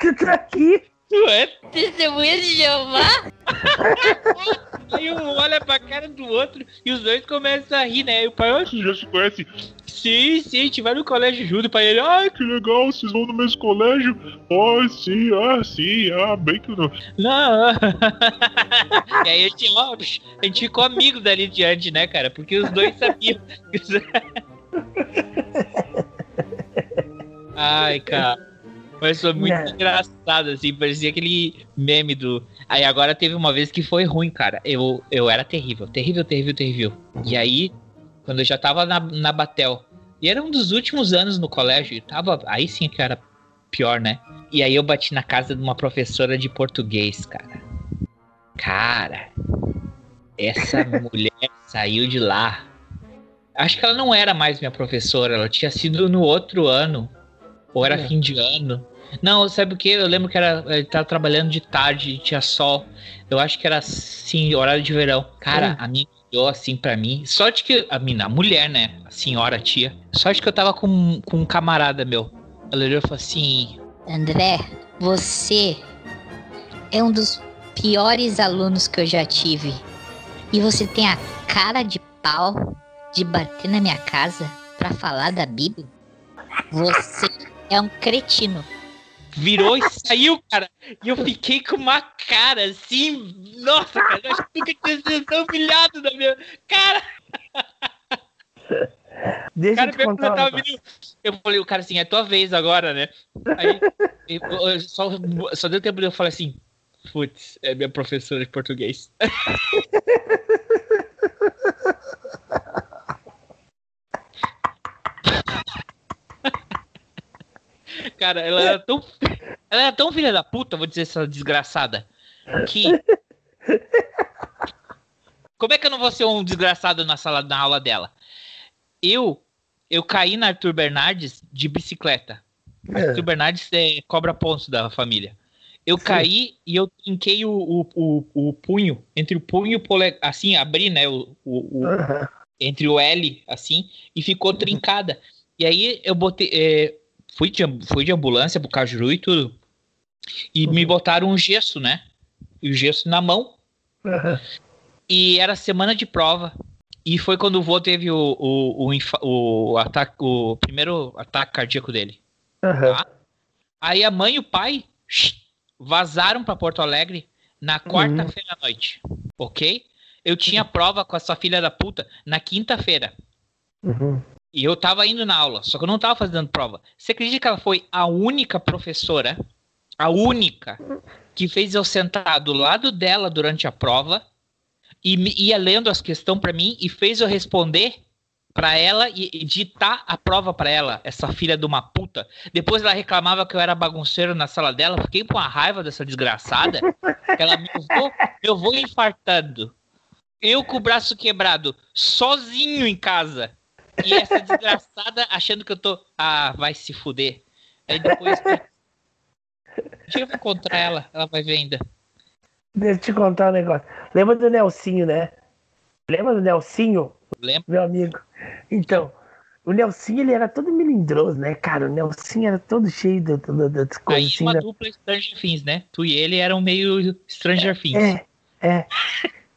Tu tá aqui? Tu é Testemunha de Jeová? Aí um olha pra cara do outro e os dois começam a rir, né? E o pai, "Ah, Vocês já se conhecem? sim, sim, a gente vai no colégio junto. O pai ele, ai, Que legal, vocês vão no mesmo colégio? Ah, sim, ah, sim, ah, bem que não. não. e aí a gente, ó, a gente ficou amigo dali diante, né, cara? Porque os dois sabiam. Ai, cara. Mas foi muito engraçado, assim, parecia aquele meme do. Aí agora teve uma vez que foi ruim, cara. Eu, eu era terrível, terrível, terrível, terrível. E aí, quando eu já tava na, na Batel, e era um dos últimos anos no colégio, e tava. Aí sim que era pior, né? E aí eu bati na casa de uma professora de português, cara. Cara, essa mulher saiu de lá. Acho que ela não era mais minha professora, ela tinha sido no outro ano. Ou era É. fim de ano. Não, sabe o que? Eu lembro que era, ele tava trabalhando de tarde, tinha sol. Eu acho que era assim, horário de verão. Cara, Hum. a minha olhou assim pra mim. Sorte que. A mina, a mulher, né? A senhora, a tia. Sorte que eu tava com, com um camarada meu. Ela olhou e falou assim: André, você é um dos piores alunos que eu já tive. E você tem a cara de pau de bater na minha casa pra falar da Bíblia? Você é um cretino. Virou e saiu, cara. E eu fiquei com uma cara assim. Nossa, cara, eu acho que sido tão humilhado na minha. Cara, Deixa cara eu te contar. eu tava vindo. Eu falei, o cara assim, é tua vez agora, né? Aí eu- eu só, só deu tempo de eu falar assim. Putz, é minha professora de português. Cara, ela era tão. Ela era tão filha da puta, vou dizer essa desgraçada. Que. Como é que eu não vou ser um desgraçado na sala na aula dela? Eu. Eu caí na Arthur Bernardes de bicicleta. É. Arthur Bernardes é cobra ponto da família. Eu Sim. caí e eu trinquei o, o, o, o punho, entre o punho e o polegar, assim, abri, né, o, o, o- Aham. entre o L, assim, e ficou trincada. E aí eu botei, é, fui, de, fui de ambulância pro Cajuru e tudo, e me botaram um gesso, né, e o gesso na mão, Aham. e era semana de prova. E foi quando o vô teve o, o, o, o ataque, o primeiro ataque cardíaco dele. Aham. Tá? Aí a mãe e o pai vazaram para Porto Alegre na quarta-feira à noite, ok? Eu tinha prova com essa filha da puta na quinta-feira. Uhum. E eu tava indo na aula, só que eu não tava fazendo prova. Você acredita que ela foi a única professora, a única, que fez eu sentar do lado dela durante a prova e ia lendo as questões pra mim e fez eu responder pra ela e, e ditar a prova pra ela, essa filha de uma puta. Depois ela reclamava que eu era bagunceiro na sala dela, fiquei com uma raiva dessa desgraçada. ela me vou, eu vou infartando. Eu com o braço quebrado, sozinho em casa. E essa desgraçada achando que eu tô. Ah, vai se fuder. Aí depois. Dia eu encontrar ela, ela vai ver ainda. Deixa eu te contar um negócio. Lembra do Nelsinho, né? Lembra do Nelsinho? Lembro. Meu amigo. Então, o Nelsinho, ele era todo melindroso, né, cara? O Nelsinho era todo cheio de, de, de- das coisas Aí assim, uma né? dupla Stranger Things, né? Tu e ele eram meio Stranger Things. É, é.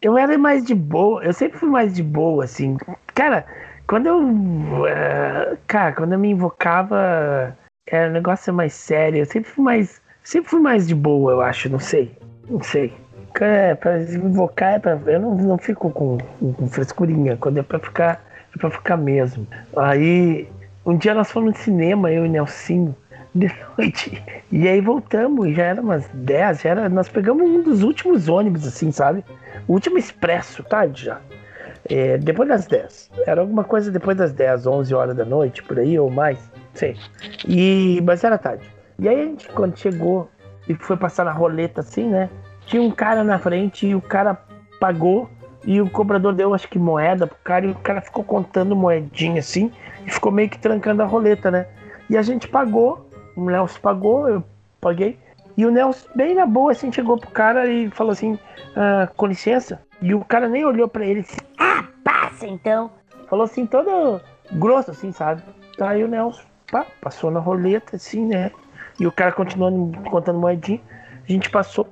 Eu era mais de boa, eu sempre fui mais de boa, assim. Cara, quando eu. eh, cara, quando eu me invocava, era, o negócio mais sério. Eu sempre fui mais. Sempre fui mais de boa, eu acho, não sei. Não sei. É, pra invocar é pra. Eu não, não fico com, com frescurinha. Quando é pra ficar, é pra ficar mesmo. Aí, um dia nós fomos no cinema, eu e Nelsinho, de noite. E aí voltamos, já era umas 10, já era, nós pegamos um dos últimos ônibus, assim, sabe? O último expresso, tarde já. É, depois das 10. Era alguma coisa depois das 10, 11 horas da noite, por aí, ou mais, sei. E, mas era tarde. E aí a gente, quando chegou e foi passar na roleta, assim, né? Tinha um cara na frente e o cara pagou e o cobrador deu, acho que moeda pro cara e o cara ficou contando moedinha, assim, e ficou meio que trancando a roleta, né? E a gente pagou, o Nelson pagou, eu paguei. E o Nelson, bem na boa, assim, chegou pro cara e falou assim, ah, com licença. E o cara nem olhou pra ele, assim, ah, passa então. Falou assim, todo grosso, assim, sabe? Tá aí o Nelson, pá, passou na roleta, assim, né? E o cara continuando contando moedinha. A gente passou.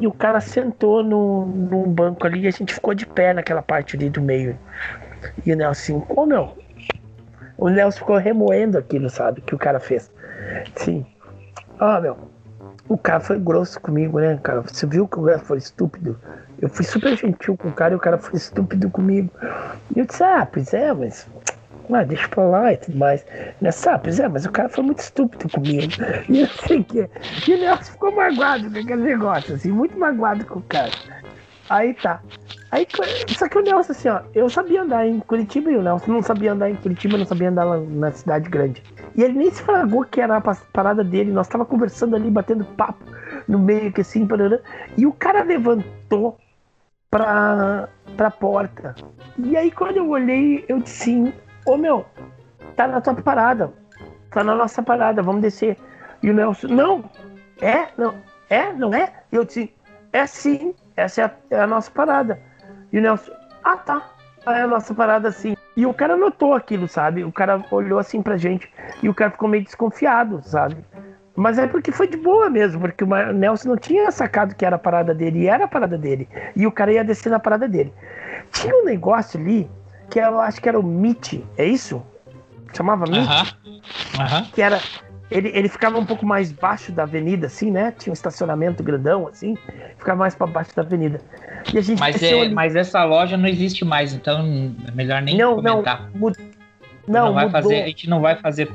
E o cara sentou no, num banco ali e a gente ficou de pé naquela parte ali do meio. E o Nelson, ô meu. O Nelson ficou remoendo aquilo, sabe? Que o cara fez. Sim. Ó, meu. O cara foi grosso comigo, né, cara? Você viu que o cara foi estúpido? Eu fui super gentil com o cara e o cara foi estúpido comigo. E eu disse, ah, pois é, mas. Ah, deixa pra lá e tudo mais. Nessa, ah, pois é, mas o cara foi muito estúpido comigo. E eu sei que. E o Nelson ficou magoado com aquele negócio, assim, muito magoado com o cara. Aí tá. Aí, só que o Nelson, assim, ó, eu sabia andar em Curitiba e o Nelson não sabia andar em Curitiba, não sabia andar na cidade grande. E ele nem se fragou que era a parada dele, nós tava conversando ali, batendo papo no meio, que assim, parará, e o cara levantou pra, pra porta. E aí quando eu olhei, eu disse assim, ô meu, tá na tua parada, tá na nossa parada, vamos descer. E o Nelson, não, é, não, é, não é? E eu disse, é sim, essa é a, é a nossa parada. E o Nelson, ah tá, é a nossa parada sim. E o cara notou aquilo, sabe? O cara olhou assim pra gente e o cara ficou meio desconfiado, sabe? Mas é porque foi de boa mesmo, porque o Nelson não tinha sacado que era a parada dele, e era a parada dele. E o cara ia descer na parada dele. Tinha um negócio ali, que eu acho que era o MIT, é isso? Chamava MIT? Aham. Aham. que era. Ele, ele ficava um pouco mais baixo da avenida, assim, né? Tinha um estacionamento grandão, assim. Ficava mais pra baixo da avenida. E a gente Mas, é, ali. mas essa loja não existe mais, então é melhor nem Não, não, comentar. mu- não, não, vai mudou. fazer, a gente não vai fazer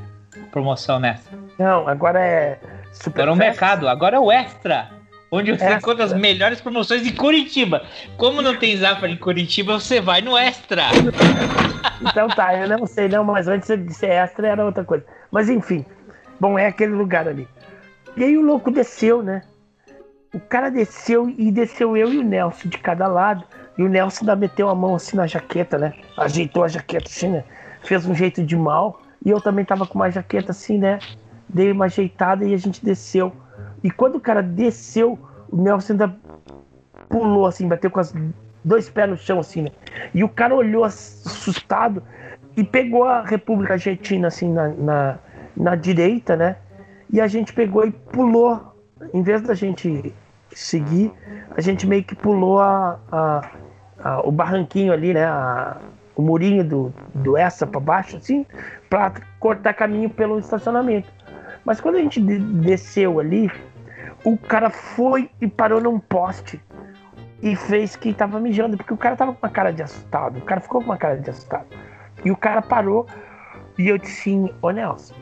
promoção nessa. Não, agora é. Super Agora é o mercado, agora é o extra. Onde você Extra. encontra as melhores promoções em Curitiba. Como não tem Zafari em Curitiba, você vai no Extra. Então tá, eu não sei não, mas antes de ser extra era outra coisa. Mas enfim, bom, é aquele lugar ali. E aí o louco desceu, né? O cara desceu e desceu eu e o Nelson de cada lado. E o Nelson ainda meteu a mão assim na jaqueta, né? Ajeitou a jaqueta assim, né? Fez um jeito de mal. E eu também tava com uma jaqueta assim, né? Dei uma ajeitada e a gente desceu. E quando o cara desceu, o Nelson ainda pulou assim, bateu com os dois pés no chão assim, né? E o cara olhou assustado e pegou a República Argentina assim na, na, na direita, né? E a gente pegou e pulou. Em vez da gente seguir, a gente meio que pulou a, a- a- o barranquinho ali, né? a- o murinho do, do essa para baixo, assim, para cortar caminho pelo estacionamento. Mas quando a gente de- desceu ali, o cara foi e parou num poste e fez que tava mijando, porque o cara tava com uma cara de assustado. O cara ficou com uma cara de assustado. E o cara parou e eu disse assim, ô Nelson,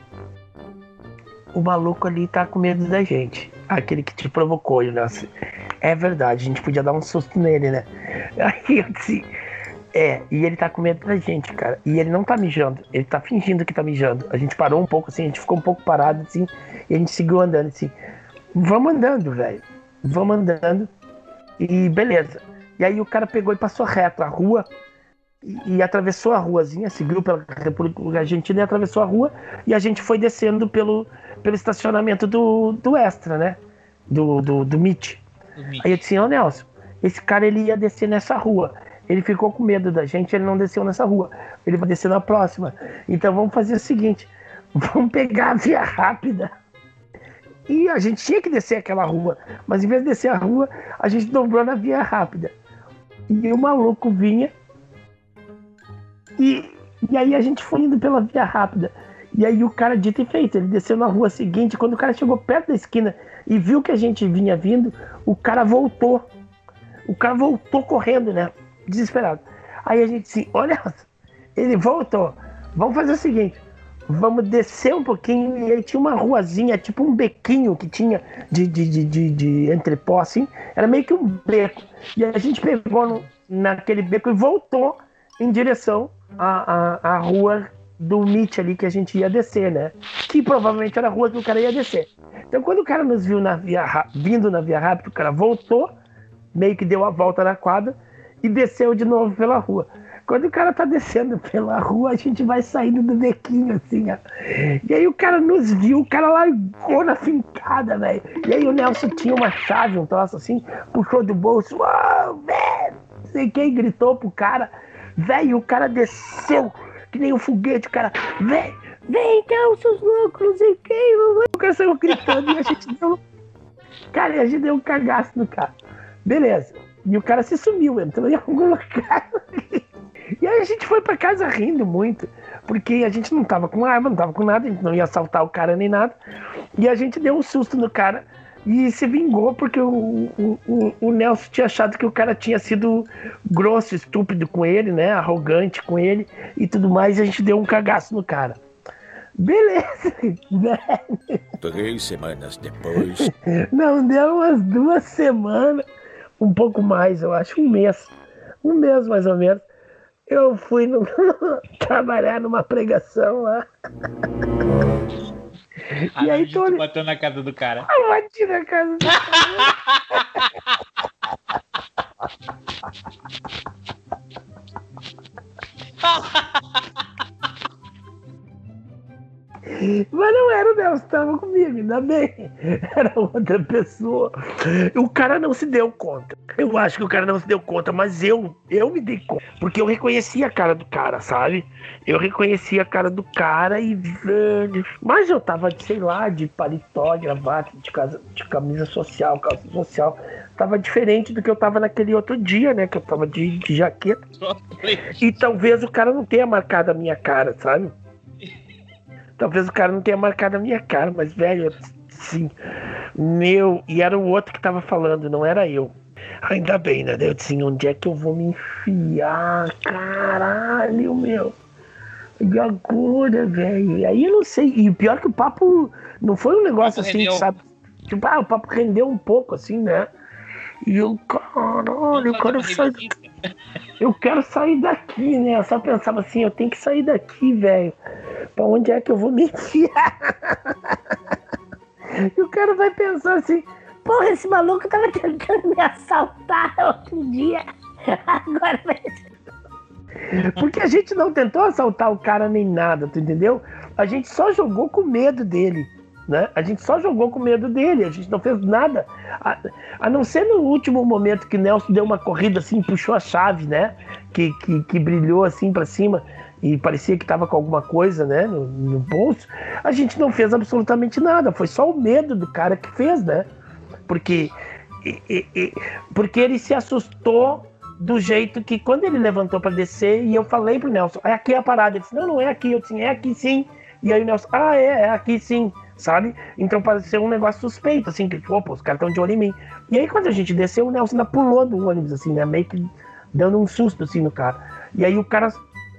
o maluco ali tá com medo da gente. Aquele que te provocou, o Nelson. É verdade, a gente podia dar um susto nele, né? Aí eu disse, é, e ele tá com medo da gente, cara. E ele não tá mijando, ele tá fingindo que tá mijando. A gente parou um pouco assim, a gente ficou um pouco parado assim, e a gente seguiu andando assim. Vamos andando, velho. Vamos andando. E beleza. E aí o cara pegou e passou reto a rua e, e atravessou a ruazinha, seguiu pela República Argentina e atravessou a rua e a gente foi descendo pelo, pelo estacionamento do, do Extra, né? Do, do, do MIT. Aí eu disse, ô Nelson, esse cara ele ia descer nessa rua. Ele ficou com medo da gente, ele não desceu nessa rua. Ele vai descer na próxima. Então vamos fazer o seguinte: vamos pegar a via rápida. E a gente tinha que descer aquela rua. Mas em vez de descer a rua, a gente dobrou na via rápida. E o maluco vinha. E, e aí a gente foi indo pela via rápida. E aí o cara, dito e feito, ele desceu na rua seguinte. Quando o cara chegou perto da esquina e viu que a gente vinha vindo, o cara voltou. O cara voltou correndo, né? Desesperado. Aí a gente disse: Olha, ele voltou. Vamos fazer o seguinte: vamos descer um pouquinho. E aí tinha uma ruazinha, tipo um bequinho que tinha de, de, de, de, de entrepó, assim. Era meio que um beco. E a gente pegou no- naquele beco e voltou em direção à, à, à rua do MIT ali que a gente ia descer, né? Que provavelmente era a rua que o cara ia descer. Então, quando o cara nos viu na via, vindo na via rápida, o cara voltou, meio que deu a volta na quadra e desceu de novo pela rua. Quando o cara tá descendo pela rua, a gente vai saindo do bequinho, assim, ó. E aí o cara nos viu, o cara largou na fincada, velho. E aí o Nelson tinha uma chave, um troço assim, puxou do bolso, velho, não sei quem gritou pro cara. Velho, o cara desceu, que nem um foguete, o cara, vem, vem então, seus loucos, não sei quem. O cara saiu gritando e a gente deu. Cara, a gente deu um cagaço no cara. Beleza. E o cara se sumiu, entrou em algum lugar. E aí a gente foi pra casa rindo muito, porque a gente não tava com arma, não tava com nada, a gente não ia assaltar o cara nem nada. E a gente deu um susto no cara e se vingou porque o, o, o, o Nelson tinha achado que o cara tinha sido grosso, estúpido com ele, né? Arrogante com ele e tudo mais, e a gente deu um cagaço no cara. Beleza, né? Três semanas depois. Não, deu umas duas semanas, um pouco mais, eu acho, um mês. Um mês mais ou menos. Eu fui no- trabalhar numa pregação lá. A E aí, gente Tony? bateu na casa do cara. Eu bati na casa do Mas não era o Nelson que tava comigo, ainda bem. Era outra pessoa. O cara não se deu conta. Eu acho que o cara não se deu conta, mas eu, eu me dei conta. Porque eu reconheci a cara do cara, sabe? Eu reconheci a cara do cara e. Mas eu tava, sei lá, de paletó, gravata, de, casa, de camisa social, calça social. Tava diferente do que eu tava naquele outro dia, né? Que eu tava de, de jaqueta. E talvez o cara não tenha marcado a minha cara, sabe? Talvez o cara não tenha marcado a minha cara, mas, velho, sim. Meu, e era o outro que tava falando, não era eu. Ainda bem, né? Eu disse, onde é que eu vou me enfiar? Caralho, meu. E agora, velho? E aí eu não sei. E o pior que o papo não foi um negócio assim, rendeu. sabe? Tipo, ah, o papo rendeu um pouco, assim, né? E eu, caralho, eu quero sair. Eu quero sair daqui, né? Eu só pensava assim, eu tenho que sair daqui, velho. Pra onde é que eu vou me enfiar? E o cara vai pensar assim, porra, esse maluco tava tentando me assaltar outro dia. Agora vai porque a gente não tentou assaltar o cara nem nada, tu entendeu? A gente só jogou com medo dele. Né? A gente só jogou com medo dele, a gente não fez nada. A, a não ser no último momento que Nelson deu uma corrida assim, puxou a chave, né? Que, que, que brilhou assim para cima e parecia que estava com alguma coisa né, no, no, bolso. A gente não fez absolutamente nada, foi só o medo do cara que fez, né? Porque, e, e, porque ele se assustou do jeito que quando ele levantou para descer e eu falei pro Nelson, é aqui a parada. Ele disse, não, não é aqui. Eu disse, é aqui sim. E aí o Nelson, ah, é, é aqui sim sabe? Então pareceu um negócio suspeito, assim, que, opa, os caras estão de olho em mim. E aí quando a gente desceu, o Nelson ainda pulou do ônibus, assim, né? Meio que dando um susto, assim, no cara. E aí o cara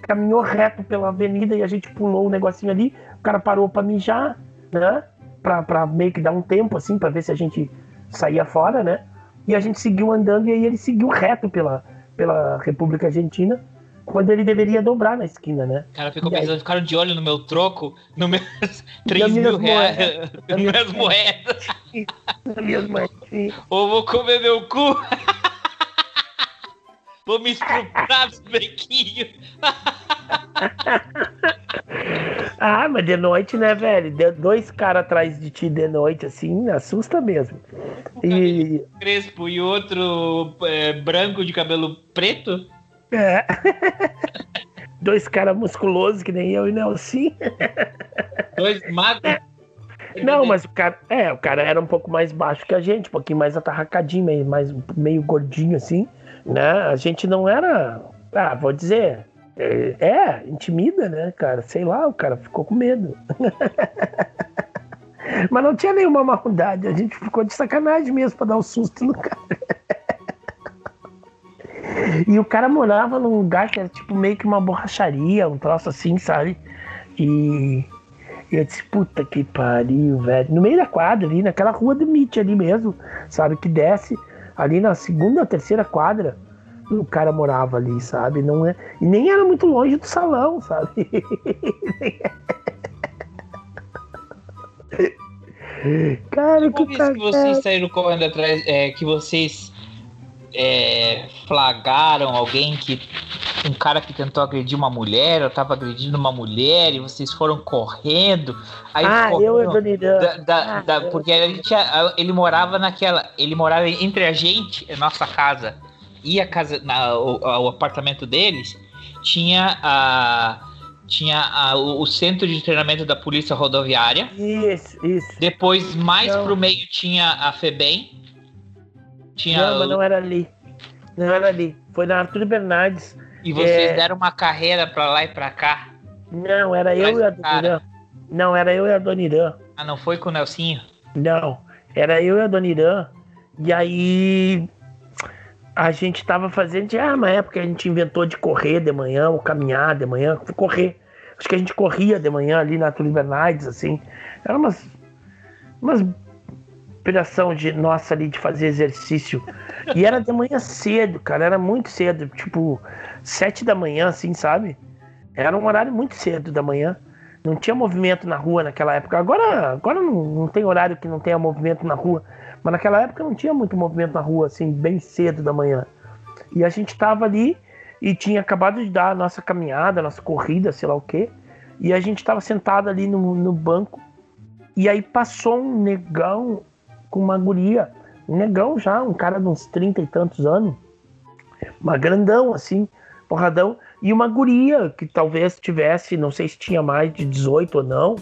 caminhou reto pela avenida e a gente pulou o um negocinho ali, o cara parou pra mijar, né? Pra, pra meio que dar um tempo, assim, pra ver se a gente saía fora, né? E a gente seguiu andando e aí ele seguiu reto pela, pela República Argentina quando ele deveria dobrar na esquina, né? O cara ficou e pensando, aí... ficaram de olho no meu troco, no meus 3 mil reais, nas minhas moedas. Nas minhas moedas. Ou vou comer meu cu. vou me estrupar os bequinhos. ah, mas de noite, né, velho? De dois caras atrás de ti de noite, assim, assusta mesmo. e... Crespo e outro é, branco de cabelo preto? É. Dois caras musculosos que nem eu e Nelson. Dois magros? Não, mas o cara, é, o cara era um pouco mais baixo que a gente, um pouquinho mais atarracadinho, meio, mais, meio gordinho assim, né? A gente não era, ah, vou dizer, é, é intimida, né, cara? Sei lá, o cara ficou com medo. mas não tinha nenhuma maldade, a gente ficou de sacanagem mesmo pra dar um susto no cara. E o cara morava num lugar que era tipo meio que uma borracharia, um troço assim, sabe? E, e eu disse, puta que pariu, velho. No meio da quadra ali, naquela rua do Mitch ali mesmo, sabe? Que desce ali na segunda, terceira quadra. O cara morava ali, sabe? Não é, e nem era muito longe do salão, sabe? Cara, que, que vocês saíram correndo atrás, é, que vocês é, flagraram alguém que. Um cara que tentou agredir uma mulher, eu tava agredindo uma mulher e vocês foram correndo. Aí ah, eu e. Da, da, ah, da, porque a gente, ele morava naquela. Ele morava entre a gente, a nossa casa, e a casa. Na, o, o apartamento deles, tinha a tinha a, o, o, centro de treinamento da polícia rodoviária. Isso, isso. Depois, mais Não. pro meio, tinha a FEBEM. Tinha não, mas não era ali. Não era ali. Foi na Arthur Bernardes. E vocês é... deram uma carreira pra lá e pra cá? Não, era eu e a Dona Irã. Não, era eu e a Dona Irã. Ah, não foi com o Nelsinho? Não, era eu e a Dona Irã. E aí a gente tava fazendo, ah, uma época a gente inventou de correr de manhã, ou caminhar de manhã, correr. Acho que a gente corria de manhã ali na Arthur Bernardes, assim. Era umas, umas inspiração de nossa ali de fazer exercício. E era de manhã cedo, cara, era muito cedo, tipo sete da manhã, assim, sabe? Era um horário muito cedo da manhã. Não tinha movimento na rua naquela época. Agora, agora não, não tem horário que não tenha movimento na rua. Mas naquela época não tinha muito movimento na rua, assim, bem cedo da manhã. E a gente tava ali e tinha acabado de dar a nossa caminhada, a nossa corrida, sei lá o quê. E a gente tava sentado ali no, no banco. E aí passou um negão com uma guria, um negão já, um cara de uns trinta e tantos anos, uma grandão assim, porradão, e uma guria que talvez tivesse, não sei se tinha mais de 18 ou não,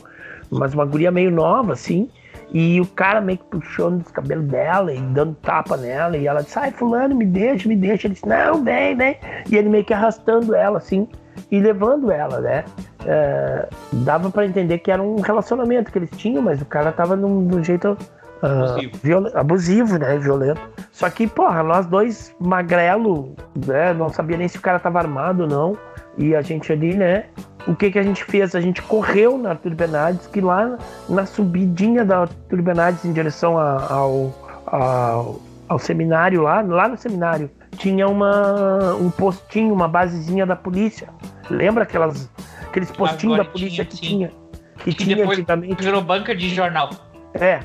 mas uma guria meio nova assim, e o cara meio que puxando os cabelos dela e dando tapa nela, e ela disse, ai fulano, me deixa, me deixa, ele disse, não, vem, vem, e ele meio que arrastando ela assim, e levando ela, né? É, dava para entender que era um relacionamento que eles tinham, mas o cara tava num, jeito abusivo. Uh, abusivo, né? Violento. Só que, porra, nós dois magrelo, né? Não sabia nem se o cara tava armado ou não. E a gente ali, né? o que que a gente fez? A gente correu na Arthur Bernardes, que lá na subidinha da Arthur Bernardes em direção a- ao, ao, ao seminário lá, lá no seminário, tinha uma, um postinho, uma basezinha da polícia. Lembra aquelas, aqueles postinhos da polícia que tinha? Que, Que tinha depois antigamente. virou banca de jornal. É,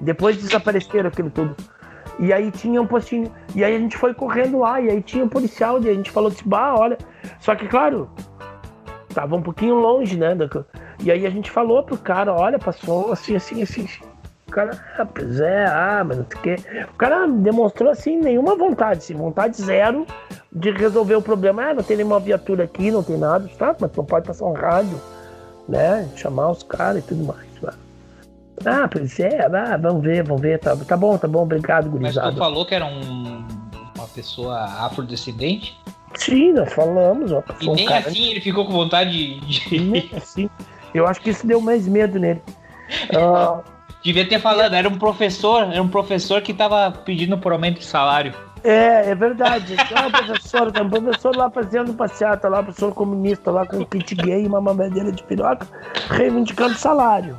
depois desapareceram aquilo tudo. E aí tinha um postinho. E aí a gente foi correndo lá, e aí tinha um policial, e a gente falou assim, bah, olha. Só que, claro, tava um pouquinho longe, né? E aí a gente falou pro cara, olha, passou assim, assim, assim. O cara, ah, pois é, ah, mas não sei o quê. O cara demonstrou assim nenhuma vontade, assim, vontade zero de resolver o problema. Ah, não tem nenhuma viatura aqui, não tem nada, tá? Mas não pode passar um rádio, né? Chamar os caras e tudo mais. Tá? Ah, pois é, ah, vamos ver, vamos ver. Tá, tá bom, tá bom, obrigado, Mas tu gurizada. falou que era um, uma pessoa afrodescendente? Sim, nós falamos, ó. E um nem cara- assim ele ficou com vontade de. Nem assim. Eu acho que isso deu mais medo nele. Ah, Devia ter falado, era um professor, era um professor que tava pedindo por aumento de salário. é, é verdade. Ah, professor, tem um professor lá fazendo passeata lá, professor comunista lá com um kit gay e uma mamadeira de piroca, reivindicando salário.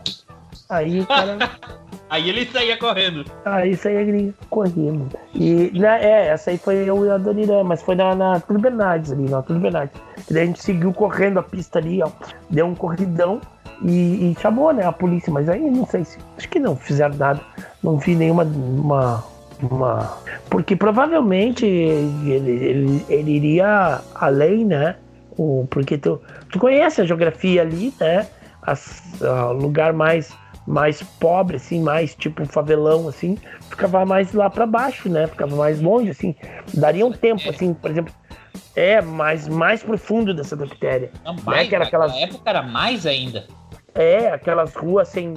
Aí o cara. Aí ele saía correndo. Aí gringo, correndo. E, né, é, essa aí foi eu e a mas foi na, na Túlio Bernardes ali, na Túlio Bernardes. E daí a gente seguiu correndo a pista ali, ó. Deu um corridão e, e chamou, né, a polícia, mas aí não sei se. Acho que não fizeram nada. Não vi nenhuma. Uma, uma... Porque provavelmente ele, ele, ele iria além, né? O, porque tu, tu conhece a geografia ali, né? As, ah, o lugar mais mais pobre, assim, mais tipo favelão, assim, ficava mais lá pra baixo, né? Ficava mais longe, assim. Daria um tempo, assim, por exemplo, é mais, mais profundo dessa bactéria. Não, né? mais, Que era aquelas, Na época era mais ainda. é, aquelas ruas sem.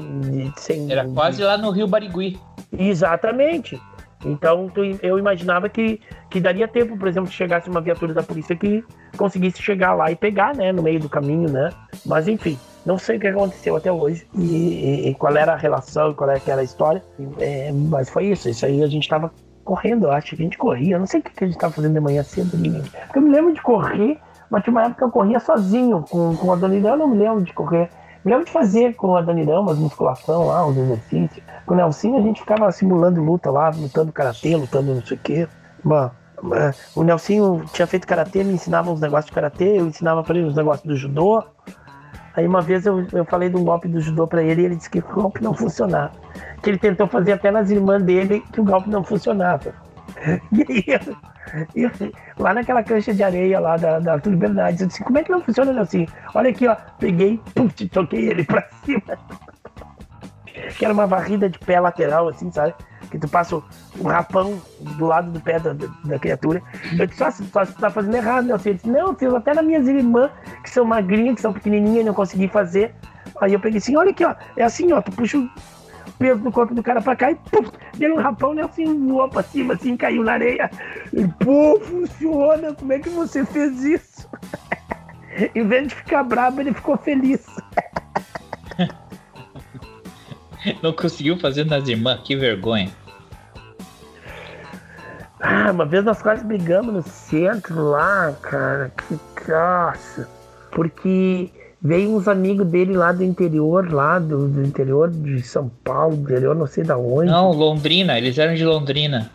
sem Era quase lá no Rio Barigui. Exatamente. Então eu imaginava que, que daria tempo, por exemplo, que chegasse uma viatura da polícia que conseguisse chegar lá e pegar, né, no meio do caminho, né? Mas enfim, não sei o que aconteceu até hoje e, e- e qual era a relação, qual era aquela história. É, mas foi isso, isso aí a gente tava correndo, eu acho que a gente corria. Eu não sei o que a gente tava fazendo de manhã cedo. menino. Eu me lembro de correr, mas tinha uma época que eu corria sozinho com, com a Irã, eu não me lembro de correr. Me lembro de fazer com a Irã umas musculação lá, uns exercícios. Com o Nelsinho a gente ficava simulando luta lá, lutando karatê, lutando não sei o quê. Mano, é, o Nelsinho tinha feito karatê, me ensinava uns negócios de karatê, eu ensinava pra ele uns negócios do judô. Aí uma vez eu, eu falei de um golpe do judô pra ele e ele disse que o golpe não funcionava. Que ele tentou fazer até nas irmãs dele que o golpe não funcionava. E aí eu, lá naquela cancha de areia lá da, da Arthur Bernardes, eu disse, como é que não funciona, Nelsinho? Olha aqui, ó, peguei, pum, toquei ele pra cima. Que era uma varrida de pé lateral, assim, sabe? Que tu passa o, rapão do lado do pé da, da, criatura. Eu disse, só, só você tá fazendo errado, Nelsinho. Ele disse, não, eu fiz até nas minhas irmãs, que são magrinhas, que são pequenininhas, não consegui fazer. Aí eu peguei assim, olha aqui, ó, é assim, ó, tu puxa o peso do corpo do cara pra cá e pum, deu um rapão, né? Assim, voou pra cima, assim, caiu na areia. E, pô, funciona, como é que você fez isso? em vez de ficar brabo, ele ficou feliz. Não conseguiu fazer nas irmãs, que vergonha. Ah, uma vez nós quase brigamos no centro lá, cara. Que nossa. Porque veio uns amigos dele lá do interior, lá do, do interior de São Paulo, do interior não sei da onde. Não, Londrina, eles eram de Londrina.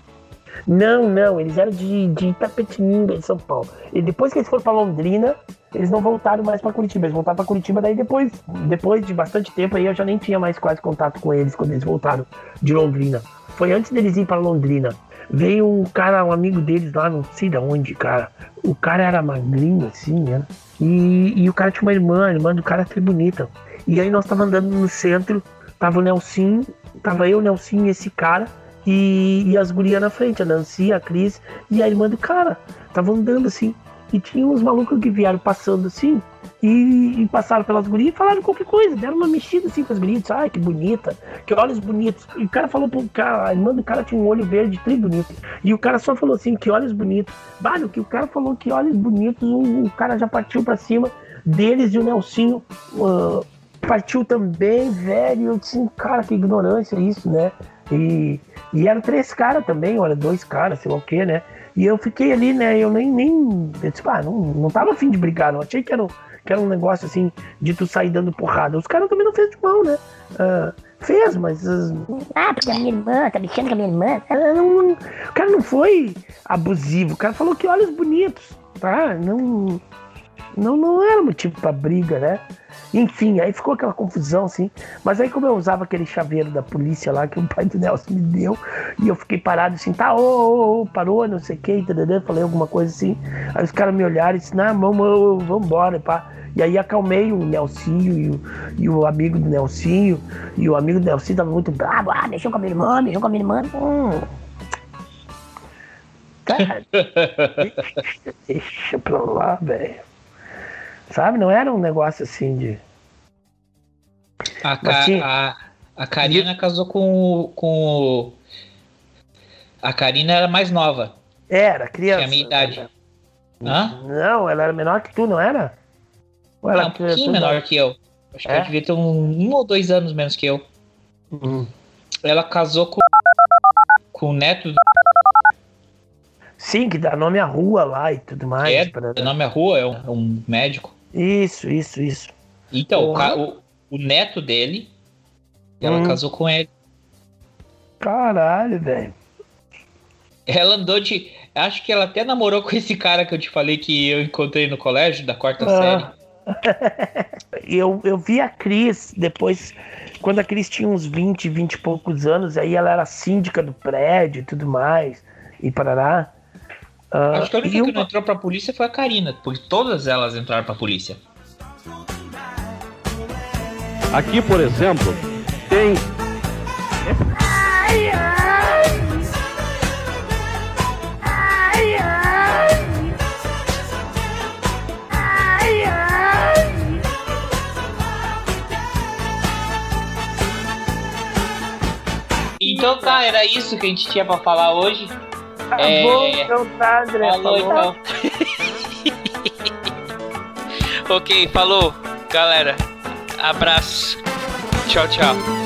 Não, não, eles eram de, de Itapetininga, em São Paulo. E depois que eles foram pra Londrina, eles não voltaram mais pra Curitiba. Eles voltaram pra Curitiba, daí depois, depois de bastante tempo aí, eu já nem tinha mais quase contato com eles quando eles voltaram de Londrina. Foi antes deles ir pra Londrina. Veio um cara, um amigo deles lá, não sei de onde, cara. O cara era magrinho, assim, né? E, e o cara tinha uma irmã, a irmã do cara até bonita. E aí nós tava andando no centro, tava o Nelson, tava eu, o Nelson e esse cara. E, e as gurias na frente, a Nancy, a Cris e a irmã do cara. Tava andando assim. E tinha uns malucos que vieram passando assim. E, e passaram pelas gurias e falaram qualquer coisa. Deram uma mexida assim com as gurias. Ai, que bonita. Que olhos bonitos. E o cara falou pro cara, a irmã do cara tinha um olho verde tri bonito. E o cara só falou assim, que olhos bonitos. Vale, que o cara falou que olhos bonitos, o, o cara já partiu pra cima deles e o Nelsinho ah, partiu também, velho. Eu disse, cara, que ignorância isso, né? E, e eram três caras também, olha, dois caras, sei lá o que, né? E eu fiquei ali, né? Eu nem. nem eu disse, ah, não, não tava afim de brigar, não. Achei que era, um- que era um negócio assim de tu sair dando porrada. Os caras também não fez de mão, né? Ah, fez, mas. Ah, porque a minha irmã, tá mexendo com a minha irmã. Ela não, o cara não foi abusivo, o cara falou que olhos bonitos, tá? Não, não, não era motivo pra briga, né? Enfim, aí ficou aquela confusão, assim. Mas aí, como eu usava aquele chaveiro da polícia lá que o pai do Nelson me deu, e eu fiquei parado assim, tá, ô, ô, ô, parou, não sei o que, entendeu? Falei alguma coisa assim. Aí os caras me olharam e disse, não, vamos, vamos embora, pá. E aí acalmei o Nelsinho e o, e o amigo do Nelsinho. E o amigo do Nelsinho tava muito bravo. Ah, mexeu com a minha irmã, mexeu com a minha irmã. Hum. Cara, deixa, deixa pra lá, velho. Sabe? Não era um negócio assim de. A, Ca- tinha- a, a Karina casou com, o- com. A Karina era mais nova. Era, criança. Tinha a minha idade. Hã? Não, ela era menor que tu, não era? Ou ela Não, um pouquinho menor que eu. Acho que É? ela devia ter um, um ou dois anos menos que eu. Uhum. Ela casou com, com o neto do Sim, que dá nome à rua lá e tudo mais. é, pra- o nome é rua, é um, é um médico. Isso, isso, isso. Então, o, ca- o, o neto dele, ela Hum. casou com ele. Caralho, velho. Ela andou de. Acho que ela até namorou com esse cara que eu te falei que eu encontrei no colégio, da quarta série. Ah. eu, eu vi a Cris depois, quando a Cris tinha uns 20, 20 e poucos anos, aí ela era síndica do prédio e tudo mais, e parará. Ah, Acho que a única e que uma- não entrou pra polícia foi a Karina, porque todas elas entraram pra polícia. Aqui, por exemplo, tem Ai, ai. Ai, ai. Ai, ai. Então tá, era isso que a gente tinha pra falar hoje. Tá É, bom, então tá, André. Falou, falou. Ok, falou, galera. Abraço. Tchau, tchau.